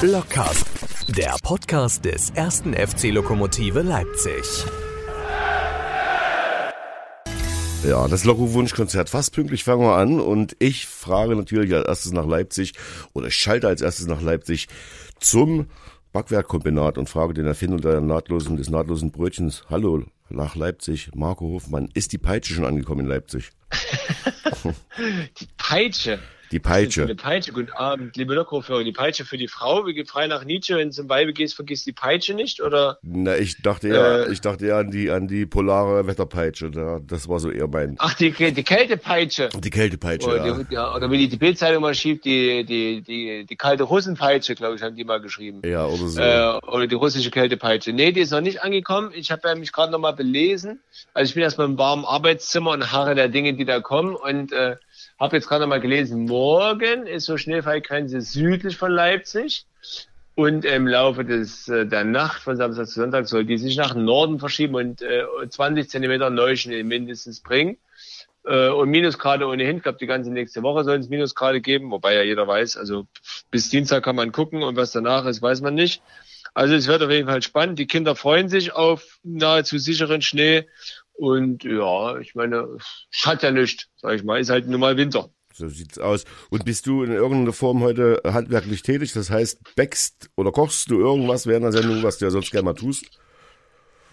Blockcast, der Podcast des ersten FC Lokomotive Leipzig. Ja, das Locko-Wunschkonzert. Fast pünktlich fangen wir an und ich frage natürlich als erstes nach Leipzig oder schalte als erstes nach Leipzig zum Backwerkkombinat und frage den Erfinder der nahtlosen, des nahtlosen Brötchens. Hallo, nach Leipzig. Marco Hofmann. Ist die Peitsche schon angekommen in Leipzig? die Peitsche. Die Peitsche. Die Peitsche. Guten Abend, liebe Lokroführer. Die Peitsche für die Frau. Wir gehen frei nach Nietzsche. Wenn du zum Weibe gehst, vergisst die Peitsche nicht, oder? Na, ich dachte ja, Äh. ich dachte ja an die, an die polare Wetterpeitsche. Da, das war so eher mein, Ach, die, die Kältepeitsche. die Kältepeitsche, Oder, ja. die, ja, oder wie die, die Bildzeitung mal schiebt, die, die, die, die kalte Russenpeitsche, glaube ich, haben die mal geschrieben. Ja, oder so. Äh, oder die russische Kältepeitsche. Nee, die ist noch nicht angekommen. Ich habe ja mich gerade noch mal belesen. Also ich bin erstmal im warmen Arbeitszimmer und harre der Dinge, die da kommen. Und äh, habe jetzt gerade mal gelesen, morgen ist so Schneefallgrenze südlich von Leipzig. Und im Laufe des, äh, der Nacht von Samstag zu Sonntag soll die sich nach Norden verschieben und äh, 20 Zentimeter Neuschnee mindestens bringen. Äh, und Minusgrade ohnehin. Ich glaube, die ganze nächste Woche soll es Minusgrade geben, wobei ja jeder weiß, also bis Dienstag kann man gucken und was danach ist, weiß man nicht. Also es wird auf jeden Fall spannend. Die Kinder freuen sich auf nahezu sicheren Schnee. Und ja, ich meine, es hat ja nichts, sag ich mal. Ist halt nun mal Winter. So sieht's aus. Und bist du in irgendeiner Form heute handwerklich tätig? Das heißt, backst oder kochst du irgendwas während der Sendung, was du ja sonst gerne mal tust?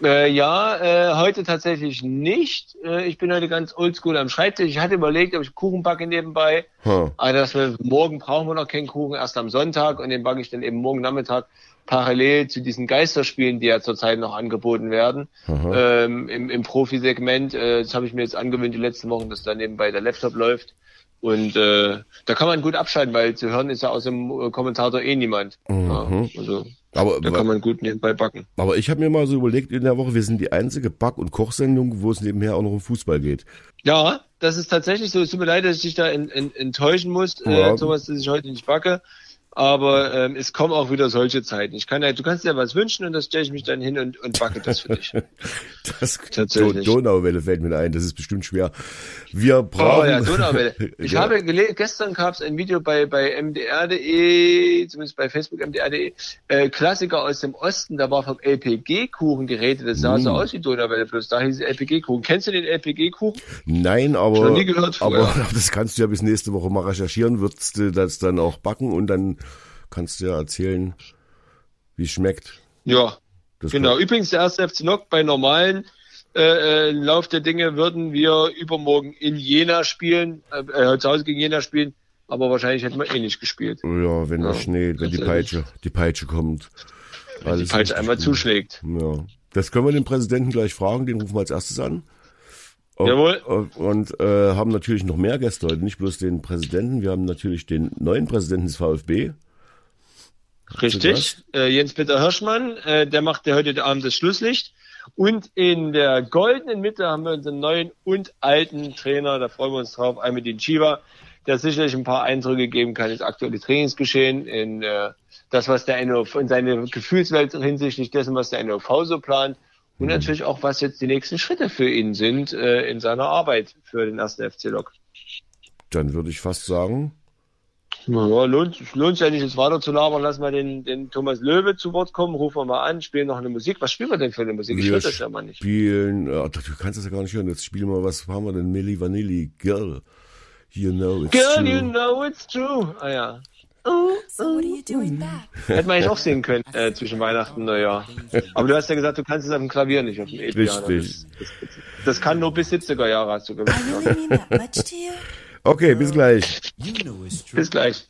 Äh, ja, äh, heute tatsächlich nicht. Äh, ich bin heute ganz oldschool am Schreibtisch. Ich hatte überlegt, ob ich Kuchen backe nebenbei. Hm. Aber das wir, morgen brauchen wir noch keinen Kuchen, erst am Sonntag. Und den backe ich dann eben morgen Nachmittag parallel zu diesen Geisterspielen, die ja zurzeit noch angeboten werden. Ähm, Im im Profi-Segment. Äh, das habe ich mir jetzt angewöhnt die letzten Wochen, dass da nebenbei der Laptop läuft. Und äh, da kann man gut abschalten, weil zu hören ist ja aus dem äh, Kommentator eh niemand. Ja, also Aber, da kann man gut nebenbei backen. aber ich habe mir mal so überlegt in der Woche, wir sind die einzige Back- und Kochsendung, wo es nebenher auch noch um Fußball geht. Ja, das ist tatsächlich so. Es tut mir leid, dass ich dich da en, en, enttäuschen muss, Ja. äh, Thomas, dass ich heute nicht backe. Aber ähm, es kommen auch wieder solche Zeiten. Ich kann ja, du kannst dir was wünschen und das stelle ich mich dann hin und, und backe das für dich. Das Tatsächlich. Do Donauwelle fällt mir ein, das ist bestimmt schwer. Wir Oh brauchen. ja, Donauwelle. Ich Ja. habe gelesen, gestern gab es ein Video bei, bei mdr.de, zumindest bei Facebook mdr.de, äh, Klassiker aus dem Osten, da war vom LPG-Kuchen die Rede, das sah so Mm. aus wie Donauwelle Fluss, da hieß es LPG-Kuchen. Kennst du den LPG-Kuchen? Nein, aber, Schon nie gehört aber vorher. das kannst du ja bis nächste Woche mal recherchieren, würdest du das dann auch backen und dann kannst du ja erzählen, wie es schmeckt. Ja, Das Genau, übrigens der erste FC Lok bei normalen äh, äh, Lauf der Dinge würden wir übermorgen in Jena spielen, äh, äh, zu Hause gegen Jena spielen, aber wahrscheinlich hätten wir eh nicht gespielt. Ja, wenn der Ja, Schnee, wenn die. Peitsche, die Peitsche kommt. Wenn die richtig einmal gut. zuschlägt. Ja. Das können wir den Präsidenten gleich fragen, den rufen wir als erstes an. Ob- Jawohl. ob- Und äh, haben natürlich noch mehr Gäste heute, nicht bloß den Präsidenten, wir haben natürlich den neuen Präsidenten des VfB. Richtig. Äh, Jens-Peter Hirschmann, äh, der macht ja heute Abend das Schlusslicht. Und in der goldenen Mitte haben wir unseren neuen und alten Trainer, da freuen wir uns drauf, Almedin Chiva, der sicherlich ein paar Eindrücke geben kann ins aktuelle Trainingsgeschehen, in äh, das, was der NOV, in seine Gefühlswelt hinsichtlich dessen, was der NOV so plant. Und natürlich auch, was jetzt die nächsten Schritte für ihn sind äh, in seiner Arbeit für den ersten FC Lok. Dann würde ich fast sagen, Ja, lohnt, lohnt sich ja nicht, jetzt weiter zu labern. Lass mal den, den Thomas Löwe zu Wort kommen, rufen wir mal an, spielen noch eine Musik. Was spielen wir denn für eine Musik? Ich Wir höre das ja mal nicht. spielen, äh, du kannst das ja gar nicht hören, jetzt spielen wir, was haben wir denn? Milli Vanilli, Girl. You know it's Girl, true. you know it's true. Ah ja. So what are you doing back? Hätte man eigentlich auch singen können äh, zwischen Weihnachten und Neujahr. Aber du hast ja gesagt, du kannst es auf dem Klavier nicht, auf dem E-Piano. Richtig. Das, das, das kann nur bis 70er Jahre, hast du gesagt. I really mean that much to you? Okay, bis gleich. Bis gleich.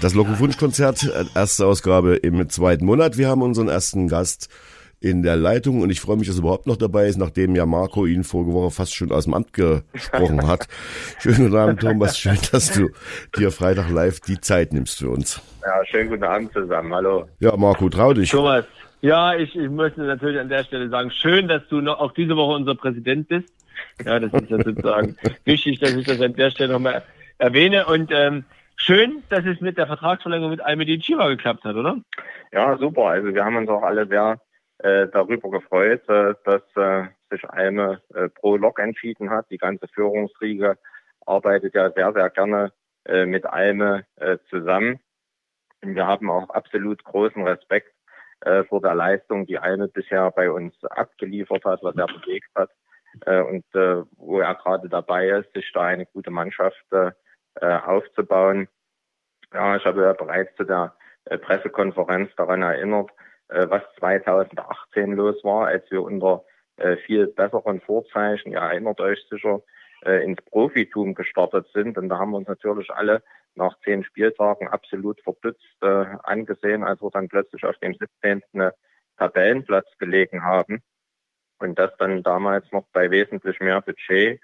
Das Loco-Wunsch-Konzert, äh, erste Ausgabe im zweiten Monat. Wir haben unseren ersten Gast in der Leitung und ich freue mich, dass er überhaupt noch dabei ist, nachdem ja Marco ihn vorige Woche fast schon aus dem Amt gesprochen hat. Schönen guten Abend, Thomas. Schön, dass du dir Freitag live die Zeit nimmst für uns. Ja, schönen guten Abend zusammen. Hallo. Ja, Marco, trau dich. Thomas, ja, ich, ich möchte natürlich an der Stelle sagen, schön, dass du noch auch diese Woche unser Präsident bist. Ja, das ist ja sozusagen wichtig, dass ich das an der Stelle nochmal erwähne. Und ähm, schön, dass es mit der Vertragsverlängerung mit Almedin Chiva geklappt hat, oder? Ja, super. Also wir haben uns auch alle sehr äh, darüber gefreut, äh, dass äh, sich Alme äh, pro Lok entschieden hat. Die ganze Führungsriege arbeitet ja sehr, sehr gerne äh, mit Alme äh, zusammen. Wir haben auch absolut großen Respekt äh, vor der Leistung, die Alme bisher bei uns abgeliefert hat, was er bewegt hat äh, und äh, wo er gerade dabei ist, sich da eine gute Mannschaft äh, äh aufzubauen. Ja, ich habe ja bereits zu der äh, Pressekonferenz daran erinnert, äh, was 2018 los war, als wir unter äh, viel besseren Vorzeichen, ihr erinnert euch sicher, äh, ins Profitum gestartet sind. Und da haben wir uns natürlich alle nach zehn Spieltagen absolut verdutzt äh, angesehen, als wir dann plötzlich auf dem 17. Tabellenplatz gelegen haben. Und das dann damals noch bei wesentlich mehr Budget.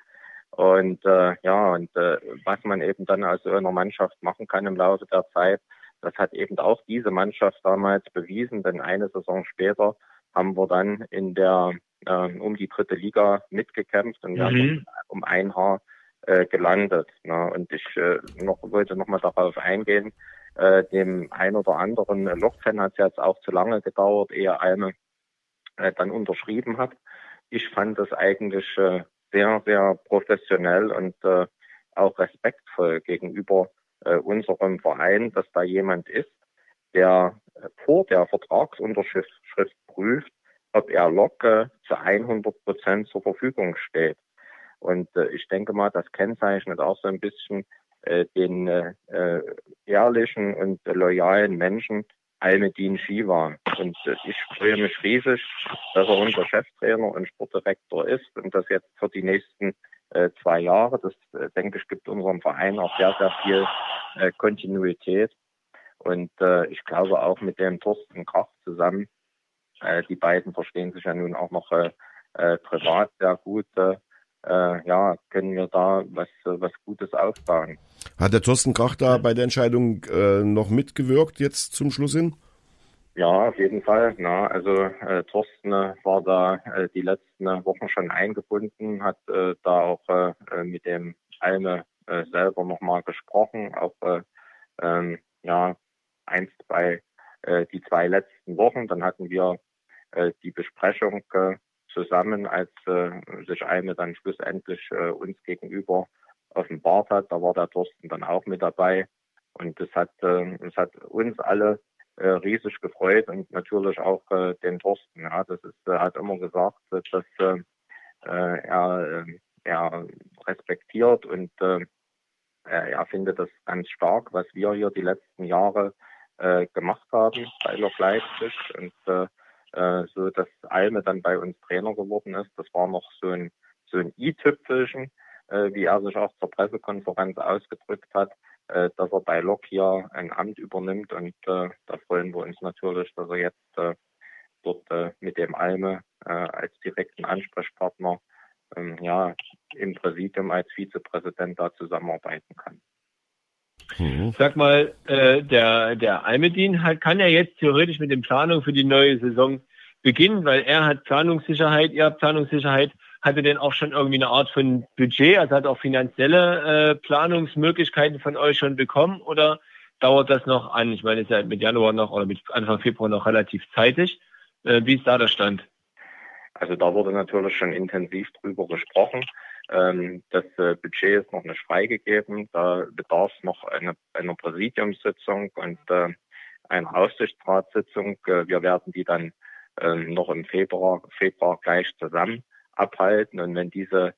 Und äh, ja, und äh, was man eben dann aus so einer Mannschaft machen kann im Laufe der Zeit, das hat eben auch diese Mannschaft damals bewiesen, denn eine Saison später haben wir dann in der äh, um die dritte Liga mitgekämpft und wir mhm. um ein Haar äh, gelandet. Ne? Und ich äh, noch, wollte noch mal darauf eingehen, äh, dem ein oder anderen Lochfan hat es jetzt auch zu lange gedauert, ehe eine äh, dann unterschrieben hat. Ich fand das eigentlich äh, sehr, sehr professionell und äh, auch respektvoll gegenüber unserem Verein, dass da jemand ist, der vor der Vertragsunterschrift Schrift prüft, ob er locker zu 100 Prozent zur Verfügung steht. Und ich denke mal, das kennzeichnet auch so ein bisschen den ehrlichen und loyalen Menschen Almedin Shiva. Und ich freue mich riesig, dass er unser Cheftrainer und Sportdirektor ist und das jetzt für die nächsten äh, zwei Jahre. Das, äh, denke ich, gibt unserem Verein auch sehr, sehr viel äh, Kontinuität. Und äh, ich glaube auch mit dem Thorsten Krach zusammen, äh, die beiden verstehen sich ja nun auch noch äh, äh, privat sehr gut. Äh, äh, ja, können wir da was, was Gutes aufbauen. Hat der Thorsten Krach da bei der Entscheidung äh, noch mitgewirkt jetzt zum Schluss hin? Ja, auf jeden Fall. Na, also äh, Thorsten äh, war da äh, die letzten Wochen schon eingebunden, hat äh, da auch mit dem Alme äh, selber nochmal gesprochen, auch äh, ähm, ja einst bei die zwei letzten Wochen. Dann hatten wir die Besprechung zusammen, als äh, sich eine dann schlussendlich äh, uns gegenüber offenbart hat. Da war der Thorsten dann auch mit dabei. Und das hat, äh, das hat uns alle äh, riesig gefreut und natürlich auch äh, den Thorsten. Ja, das ist, er hat immer gesagt, dass äh, äh, er, äh, er respektiert und äh, er findet das ganz stark, was wir hier die letzten Jahre äh, gemacht haben bei Lok Leipzig. Und äh, so dass Alme dann bei uns Trainer geworden ist. Das war noch so ein so ein i-Tüpfelchen, äh, wie er sich auch zur Pressekonferenz ausgedrückt hat, äh, dass er bei Lok hier ein Amt übernimmt und äh, da freuen wir uns natürlich, dass er jetzt äh, dort äh, mit dem Alme äh, als direkten Ansprechpartner ähm, ja im Präsidium als Vizepräsident da zusammenarbeiten kann. Mhm. Sag mal, äh, der, der Almedin hat, kann ja jetzt theoretisch mit den Planungen für die neue Saison beginnen, weil er hat Planungssicherheit, ihr habt Planungssicherheit. Hatte denn auch schon irgendwie eine Art von Budget, also hat auch finanzielle äh, Planungsmöglichkeiten von euch schon bekommen oder dauert das noch an? Ich meine, es ist ja mit Januar noch oder mit Anfang Februar noch relativ zeitig. Äh, wie ist da der Stand? Also da wurde natürlich schon intensiv drüber gesprochen. Ähm, das äh, Budget ist noch nicht freigegeben. Da bedarf es noch eine, einer Präsidiumssitzung und äh, einer Aufsichtsratssitzung. Äh, wir werden die dann äh, noch im Februar, Februar gleich zusammen abhalten. Und wenn diese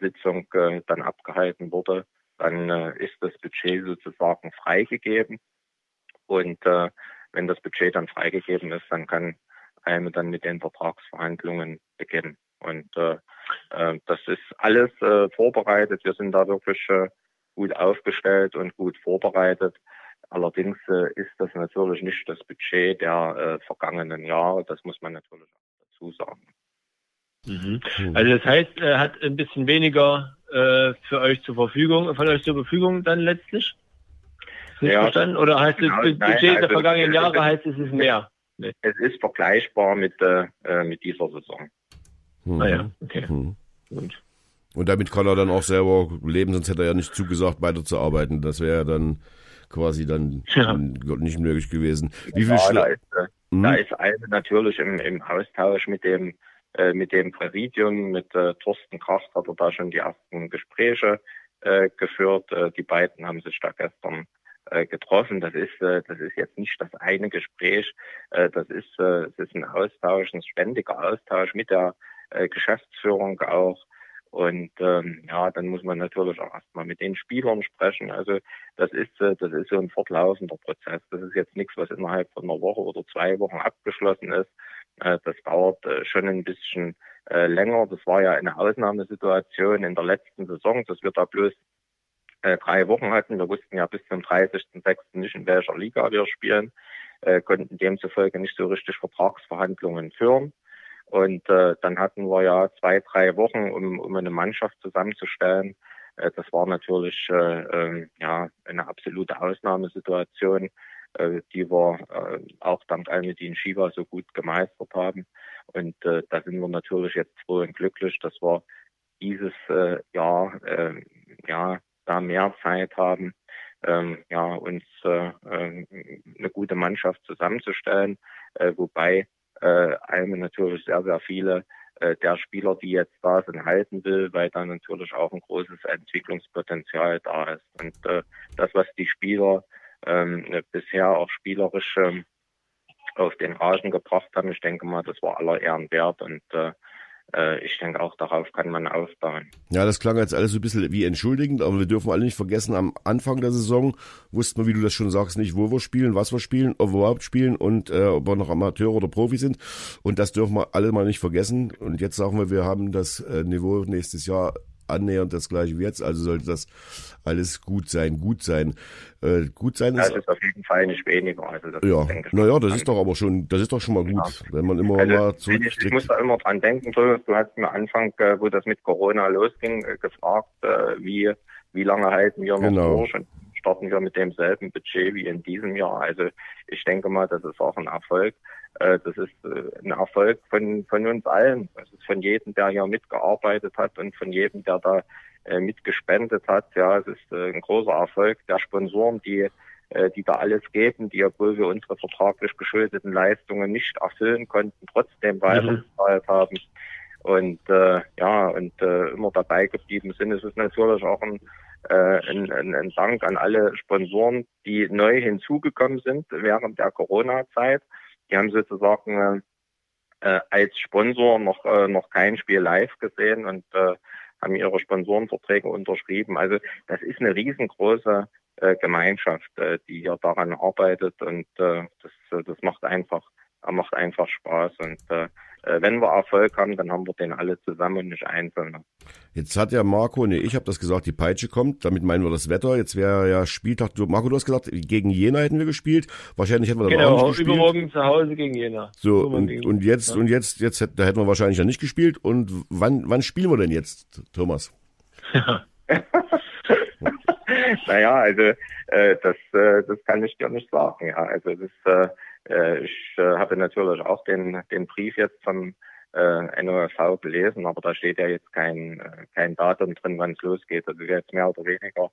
Sitzung dann abgehalten wurde, dann ist das Budget sozusagen freigegeben. Und wenn das Budget dann freigegeben ist, dann kann einem dann mit den Vertragsverhandlungen beginnen. Und äh, äh, das ist alles äh, vorbereitet. Wir sind da wirklich äh, gut aufgestellt und gut vorbereitet. Allerdings äh, ist das natürlich nicht das Budget der äh, vergangenen Jahre. Das muss man natürlich auch dazu sagen. Mhm. Also das heißt, er hat ein bisschen weniger äh, für euch zur Verfügung, von euch zur Verfügung dann letztlich? Nicht ja, verstanden? Oder heißt genau, das Budget nein, also, der vergangenen Jahre heißt es ist mehr? Nee. Es ist vergleichbar mit, äh, mit dieser Saison. Hm. Ah ja, okay. Hm. Gut. Und damit kann er dann auch selber leben, sonst hätte er ja nicht zugesagt, weiterzuarbeiten. Das wäre dann quasi dann ja. nicht möglich gewesen. Wie viel ja, da ist, äh, hm? da ist eine natürlich im, im Austausch mit dem äh, mit dem Präsidium, mit äh, Thorsten Kraft hat er da schon die ersten Gespräche äh, geführt. Äh, die beiden haben sich da gestern äh, getroffen. Das ist, äh, das ist jetzt nicht das eine Gespräch, äh, das ist, äh, das ist ein Austausch, ein ständiger Austausch mit der äh, Geschäftsführung auch. Und ähm, ja, dann muss man natürlich auch erstmal mit den Spielern sprechen. Also das ist, äh, das ist so ein fortlaufender Prozess. Das ist jetzt nichts, was innerhalb von einer Woche oder zwei Wochen abgeschlossen ist. Äh, das dauert äh, schon ein bisschen äh, länger. Das war ja eine Ausnahmesituation in der letzten Saison, dass wir da bloß äh, drei Wochen hatten. Wir wussten ja bis zum 30.06. nicht, in welcher Liga wir spielen, äh, konnten demzufolge nicht so richtig Vertragsverhandlungen führen. Und äh, dann hatten wir ja zwei, drei Wochen, um, um eine Mannschaft zusammenzustellen. Äh, das war natürlich äh, äh, ja eine absolute Ausnahmesituation, äh, die wir äh, auch dank Almedin Shiva so gut gemeistert haben. Und äh, da sind wir natürlich jetzt froh und glücklich, dass wir dieses äh, Jahr äh, ja da mehr Zeit haben, ähm, ja uns äh, äh, eine gute Mannschaft zusammenzustellen, äh, wobei äh, Alme natürlich sehr, sehr viele äh, der Spieler, die jetzt da sind, halten will, weil da natürlich auch ein großes Entwicklungspotenzial da ist. Und äh, das, was die Spieler ähm, bisher auch spielerisch ähm, auf den Rasen gebracht haben, ich denke mal, das war aller Ehren wert und äh, ich denke auch darauf kann man aufbauen. Ja, das klang jetzt alles so ein bisschen wie entschuldigend, aber wir dürfen alle nicht vergessen, am Anfang der Saison wussten wir, wie du das schon sagst, nicht, wo wir spielen, was wir spielen, ob wir überhaupt spielen und äh, ob wir noch Amateur oder Profi sind. Und das dürfen wir alle mal nicht vergessen. Und jetzt sagen wir, wir haben das äh, Niveau nächstes Jahr annähernd das gleiche wie jetzt. Also sollte das alles gut sein, gut sein. Äh, gut sein ist. Das ist auf jeden Fall nicht weniger. Also das ja, denke ich naja, das ist doch aber schon, das ist doch schon mal gut, wenn man immer Also, mal ich, ich muss da immer dran denken, du, du hast mir Anfang, äh, wo das mit Corona losging, äh, gefragt, äh, wie, wie lange halten wir noch Genau. durch und starten wir mit demselben Budget wie in diesem Jahr. Also ich denke mal, das ist auch ein Erfolg. Äh, das ist äh, ein Erfolg von, von uns allen. Das ist von jedem, der hier mitgearbeitet hat und von jedem, der da äh, mitgespendet hat. Ja, es ist ein großer Erfolg der Sponsoren, die die da alles geben, die, obwohl wir unsere vertraglich geschuldeten Leistungen nicht erfüllen konnten, trotzdem weitergezahlt haben und äh, ja und äh, immer dabei geblieben sind. Es ist natürlich auch ein, äh, ein, Dank an alle Sponsoren, die neu hinzugekommen sind während der Corona-Zeit. Die haben sozusagen äh, äh, als Sponsor noch äh, noch kein Spiel live gesehen und äh, haben ihre Sponsorenverträge unterschrieben. Also das ist eine riesengroße äh, Gemeinschaft, äh, die hier daran arbeitet und äh, das, das macht einfach, macht einfach Spaß und äh, wenn wir Erfolg haben, dann haben wir den alle zusammen und nicht einzeln. Jetzt hat ja Marco, nee, ich habe das gesagt, die Peitsche kommt, damit meinen wir das Wetter. Jetzt wäre ja Spieltag, du, Marco, du hast gesagt, gegen Jena hätten wir gespielt. Wahrscheinlich hätten wir dann auch Genau, nicht gespielt. übermorgen zu Hause gegen Jena. So, Übermorgen und, gegen- und jetzt, ja. und jetzt, jetzt, hätt- da hätten wir wahrscheinlich ja nicht gespielt. Und wann, wann spielen wir denn jetzt, Thomas? naja, also äh, das, äh, das kann ich dir nicht sagen. Ja, also das, äh, äh, ich äh, habe natürlich auch den, den Brief jetzt vom äh, NOFV gelesen, aber da steht ja jetzt kein, äh, kein Datum drin, wann es losgeht. Also jetzt mehr oder weniger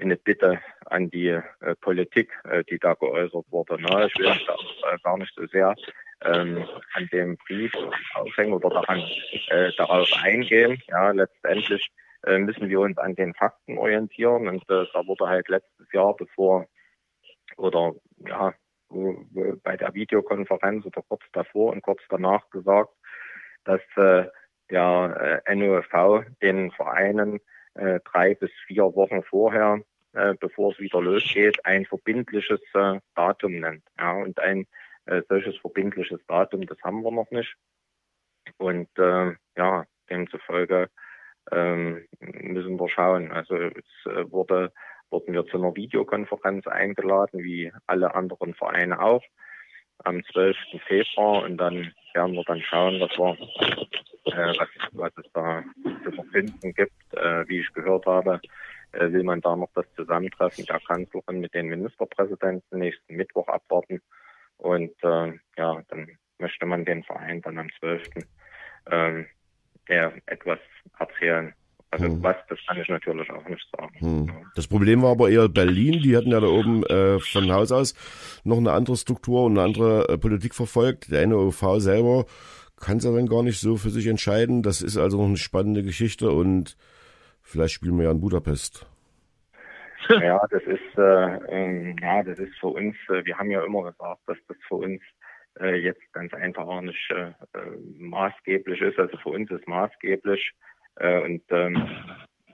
eine Bitte an die äh, Politik, äh, die da geäußert wurde. Ne? Ich will mich da auch, äh, gar nicht so sehr ähm, an dem Brief aufhängen oder daran äh, darauf eingehen. Ja, letztendlich äh, müssen wir uns an den Fakten orientieren und äh, da wurde halt letztes Jahr, bevor oder ja bei der Videokonferenz oder kurz davor und kurz danach gesagt, dass äh, der äh, NOFV den Vereinen äh, drei bis vier Wochen vorher, äh, bevor es wieder losgeht, ein verbindliches äh, Datum nennt. Ja, und ein äh, solches verbindliches Datum, das haben wir noch nicht. Und äh, ja, demzufolge ähm, müssen wir schauen. Also es äh, wurde, wurden wir zu einer Videokonferenz eingeladen, wie alle anderen Vereine auch, am 12. Februar. Und dann werden wir dann schauen, was, wir, äh, was, was es da zu verkünden gibt. Äh, wie ich gehört habe, äh, will man da noch das Zusammentreffen der Kanzlerin mit den Ministerpräsidenten nächsten Mittwoch abwarten. Und äh, ja, dann möchte man den Verein dann am 12. Ähm, ja, etwas erzählen. Also Hm. was, das kann ich natürlich auch nicht sagen. Hm. Das Problem war aber eher Berlin. Die hatten ja da oben äh, von Haus aus noch eine andere Struktur und eine andere äh, Politik verfolgt. Der NOV selber kann es ja dann gar nicht so für sich entscheiden. Das ist also noch eine spannende Geschichte und vielleicht spielen wir ja in Budapest. Ja, das ist, äh, ähm, ja, das ist für uns, äh, wir haben ja immer gesagt, dass das für uns äh, jetzt ganz einfach auch nicht äh, maßgeblich ist. Also für uns ist maßgeblich äh, und ähm,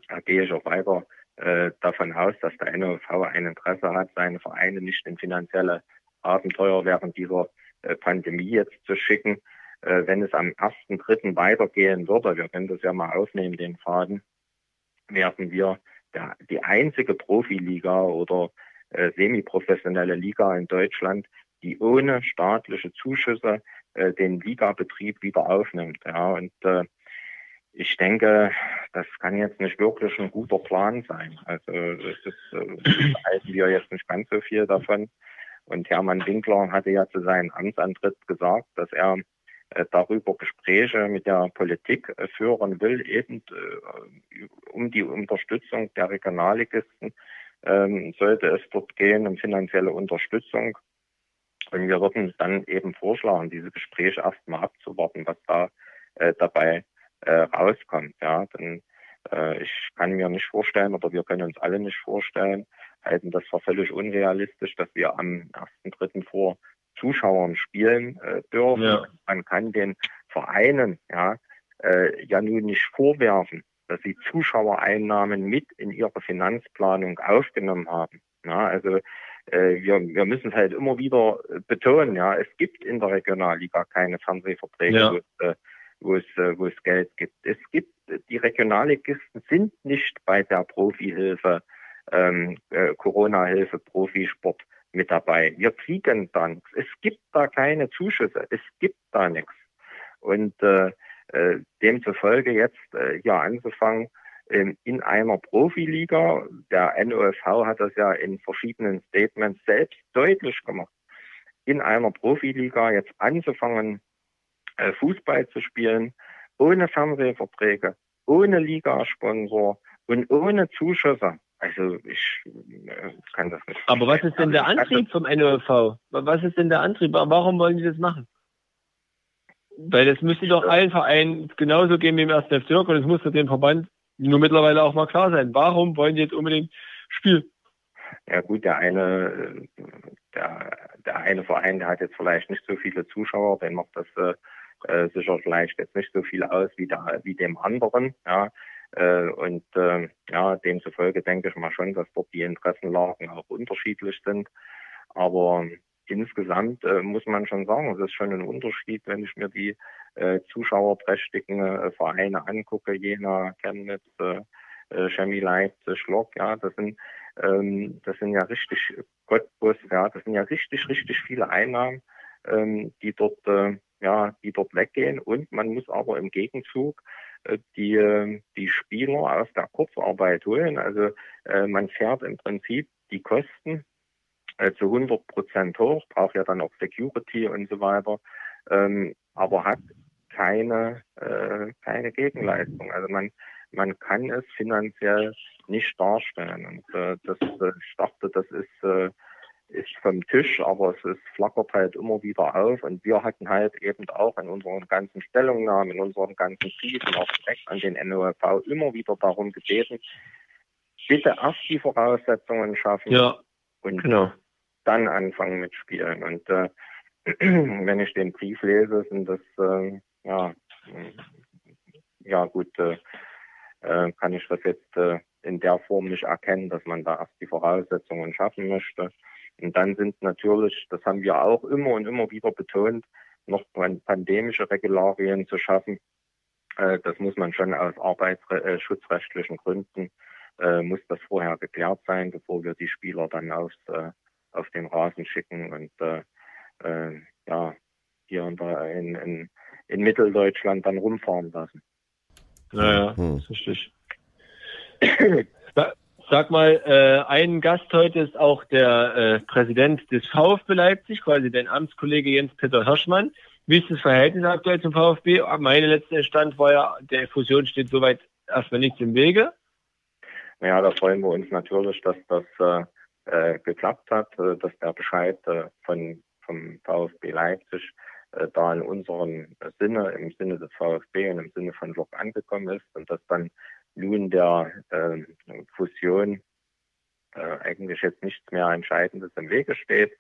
da gehe ich auch weiter äh, davon aus, dass der NOV ein Interesse hat, seine Vereine nicht in finanzielle Abenteuer während dieser äh, Pandemie jetzt zu schicken. Äh, wenn es am 1.3. weitergehen würde, wir können das ja mal aufnehmen, den Faden, werden wir der, die einzige Profiliga oder äh, semiprofessionelle Liga in Deutschland, die ohne staatliche Zuschüsse äh, den Ligabetrieb wieder aufnimmt. Ja, und äh, ich denke, das kann jetzt nicht wirklich ein guter Plan sein. Also das ist, äh, halten wir jetzt nicht ganz so viel davon. Und Hermann Winkler hatte ja zu seinem Amtsantritt gesagt, dass er äh, darüber Gespräche mit der Politik äh, führen will, eben äh, um die Unterstützung der Regionalligisten. Ähm, sollte es dort gehen um finanzielle Unterstützung. Und wir würden dann eben vorschlagen, diese Gespräche erstmal abzuwarten, was da äh, dabei äh, rauskommt. Ja, denn äh, ich kann mir nicht vorstellen oder wir können uns alle nicht vorstellen, halten das für völlig unrealistisch, dass wir am 1.3. vor Zuschauern spielen äh, dürfen. Ja. Man kann den Vereinen ja, äh, ja nun nicht vorwerfen, dass sie Zuschauereinnahmen mit in ihre Finanzplanung aufgenommen haben. Ja, also äh, wir, wir müssen es halt immer wieder betonen, ja, es gibt in der Regionalliga keine Fernsehverträge, ja. wo, äh, wo, es, äh, wo es Geld gibt. Es gibt, die Regionalligisten sind nicht bei der Profihilfe, ähm, äh, Corona-Hilfe, Profisport mit dabei. Wir kriegen da nichts. Es gibt da keine Zuschüsse. Es gibt da nichts. Und äh, äh, demzufolge jetzt äh, hier anzufangen, ähm, in einer Profiliga, der NOFV hat das ja in verschiedenen Statements selbst deutlich gemacht, in einer Profiliga jetzt anzufangen, Fußball zu spielen, ohne Fernsehverträge, ohne Ligasponsor und ohne Zuschüsse. Also ich äh, kann das nicht. Aber was ist denn der also Antrieb vom NOV? Was ist denn der Antrieb? Warum wollen die das machen? Weil das müsste doch allen Vereinen genauso gehen wie im ersten FC und es muss dem Verband nur mittlerweile auch mal klar sein. Warum wollen die jetzt unbedingt spielen? Ja gut, der eine, der, der eine Verein, der hat jetzt vielleicht nicht so viele Zuschauer, den macht das äh, sicher vielleicht jetzt nicht so viel aus wie, der, wie dem anderen. Ja. Äh, und äh, ja, demzufolge denke ich mal schon, dass dort die Interessenlagen auch unterschiedlich sind. Aber insgesamt äh, muss man schon sagen, es ist schon ein Unterschied, wenn ich mir die äh, zuschauerträchtigen äh, Vereine angucke, Jena, Chemnitz, äh, äh, Chemie Leipzig, Lok, ja, das sind ähm, das sind ja richtig Gottbus, ja, das sind ja richtig, richtig viele Einnahmen, ähm, die dort äh, ja, die dort weggehen und man muss aber im Gegenzug äh, die, äh, die Spieler aus der Kurzarbeit holen. Also äh, man fährt im Prinzip die Kosten äh, zu 100 Prozent hoch, braucht ja dann auch Security und so weiter, ähm, aber hat keine, äh, keine Gegenleistung. Also man, man kann es finanziell nicht darstellen. Und äh, das, äh, ich dachte, das ist äh, ist vom Tisch, aber es ist, flackert halt immer wieder auf. Und wir hatten halt eben auch in unseren ganzen Stellungnahmen, in unseren ganzen Briefen, auch direkt an den NOV immer wieder darum gebeten, bitte erst die Voraussetzungen schaffen ja, und genau. dann anfangen mit Spielen. Und äh, wenn ich den Brief lese, sind das, äh, ja, ja gut, äh, äh, kann ich das jetzt äh, in der Form nicht erkennen, dass man da erst die Voraussetzungen schaffen möchte. Und dann sind natürlich, das haben wir auch immer und immer wieder betont, noch pandemische Regularien zu schaffen. Äh, das muss man schon aus arbeitsschutzrechtlichen Gründen, äh, muss das vorher geklärt sein, bevor wir die Spieler dann aufs, äh, auf den Rasen schicken und ja, hier in, der, in, in, in Mitteldeutschland dann rumfahren lassen. Naja, hm. richtig. Sag mal, äh, ein Gast heute ist auch der äh, Präsident des VfB Leipzig, quasi dein Amtskollege Jens-Peter Hirschmann. Wie ist das Verhältnis aktuell zum VfB? Meine letzte Stand war ja, der Fusion steht soweit erstmal nichts im Wege. Ja, da freuen wir uns natürlich, dass das äh, äh, geklappt hat, äh, dass der Bescheid äh, von, vom VfB Leipzig da in unserem Sinne, im Sinne des VfB und im Sinne von Lok angekommen ist und dass dann nun der äh, Fusion äh, eigentlich jetzt nichts mehr Entscheidendes im Wege steht.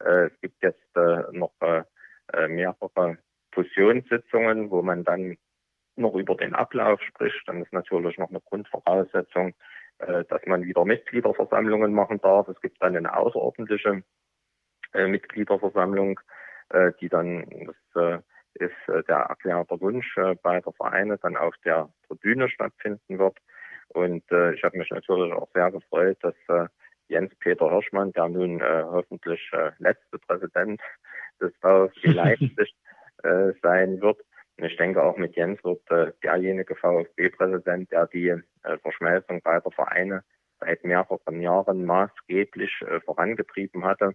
Äh, es gibt jetzt äh, noch äh, äh, mehrere Fusionssitzungen, wo man dann noch über den Ablauf spricht. Dann ist natürlich noch eine Grundvoraussetzung, äh, dass man wieder Mitgliederversammlungen machen darf. Es gibt dann eine außerordentliche äh, Mitgliederversammlung, äh, die dann, das äh, ist äh, der erklärte Wunsch äh, beider Vereine, dann auf der Tribüne stattfinden wird. Und äh, ich habe mich natürlich auch sehr gefreut, dass äh, Jens-Peter Hirschmann, der nun äh, hoffentlich äh, letzte Präsident des VfB Leipzig äh, sein wird. Und ich denke auch mit Jens wird äh, derjenige VfB-Präsident, der die äh, Verschmelzung beider Vereine seit mehreren Jahren maßgeblich äh, vorangetrieben hatte.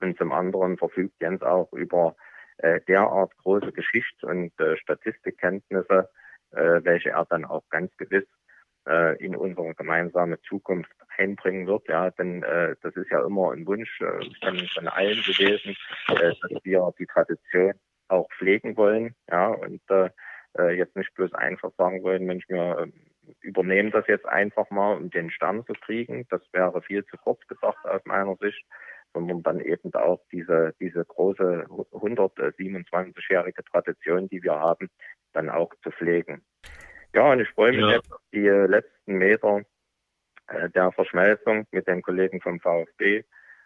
Und zum anderen verfügt Jens auch über äh, derart große Geschichts- und äh, Statistikkenntnisse, äh, welche er dann auch ganz gewiss äh, in unsere gemeinsame Zukunft einbringen wird. Ja, denn äh, das ist ja immer ein Wunsch äh, von, von allen gewesen, äh, dass wir die Tradition auch pflegen wollen. Ja, und äh, äh jetzt nicht bloß einfach sagen wollen, Mensch, wir äh, übernehmen das jetzt einfach mal, um den Stern zu kriegen. Das wäre viel zu kurz gedacht aus meiner Sicht, sondern dann eben auch diese, diese große 127-jährige Tradition, die wir haben, dann auch zu pflegen. Ja, und ich freue mich ja. jetzt auf die letzten Meter äh, der Verschmelzung mit den Kollegen vom VfB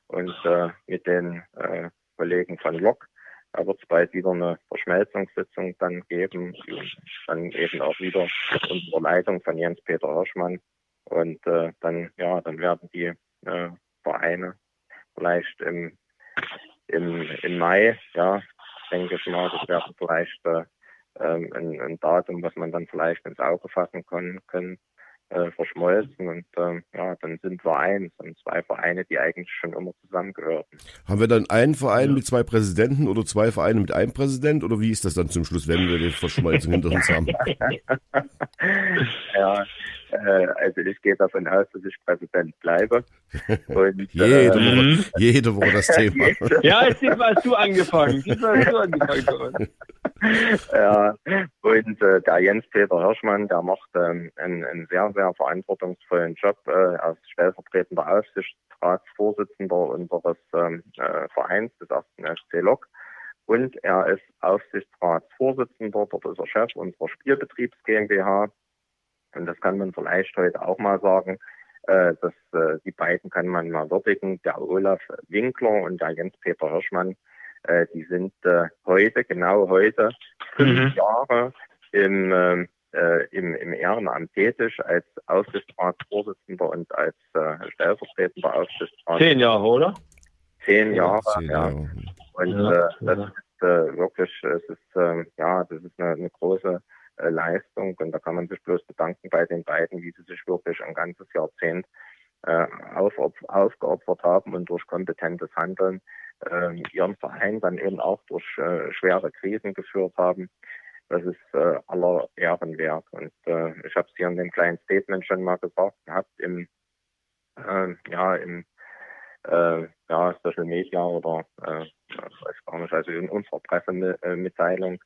und äh, mit den äh, Kollegen von Lok. Da wird es bald wieder eine Verschmelzungssitzung dann geben, dann eben auch wieder unter Leitung von Jens-Peter Hirschmann. Und äh, dann, ja, dann werden die äh, Vereine vielleicht im, im, im Mai, ja, denke ich mal, das wäre vielleicht äh, ähm, ein, ein Datum, was man dann vielleicht ins Auge fassen kann, können, äh, verschmolzen und ähm, ja, dann sind wir eins und zwei Vereine, die eigentlich schon immer zusammengehörten. Haben wir dann einen Verein ja. mit zwei Präsidenten oder zwei Vereine mit einem Präsident oder wie ist das dann zum Schluss, wenn wir die Verschmolzen hinter uns haben? ja, äh, also ich gehe davon aus, dass ich Präsident bleibe. Und, jede, äh, Woche, jede Woche das Thema. ja, jetzt diesmal hast du angefangen. Diesmal hast du angefangen. ja, und äh, der Jens-Peter Hirschmann, der macht ähm, einen, einen sehr, sehr verantwortungsvollen Job äh, als stellvertretender Aufsichtsratsvorsitzender unseres ähm, äh, Vereins des ersten FC Lok. Und er ist Aufsichtsratsvorsitzender, dort ist er Chef unserer Spielbetriebs GmbH und das kann man vielleicht heute auch mal sagen, äh, dass äh, die beiden kann man mal würdigen, der Olaf Winkler und der Jens-Peter Hirschmann, äh, die sind äh, heute, genau heute, fünf mhm. Jahre im, ähm, äh, im, im Ehrenamt tätig als Aufsichtsratsvorsitzender und als äh, stellvertretender Aufsichtsrat. Zehn Jahre, oder? Zehn Jahre, Zehn Jahre. ja. Und ja, äh, das ja. ist äh, wirklich, es ist, äh, ja, das ist eine, eine große Leistung. Und da kann man sich bloß bedanken bei den beiden, wie sie sich wirklich ein ganzes Jahrzehnt äh, auf, aufgeopfert haben und durch kompetentes Handeln äh, ihren Verein dann eben auch durch äh, schwere Krisen geführt haben. Das ist äh, aller Ehren wert. Und äh, ich habe es hier in dem kleinen Statement schon mal gesagt gehabt, im, äh, ja, im äh, ja, Social Media oder äh, weiß gar nicht, also in unserer Pressemitteilung,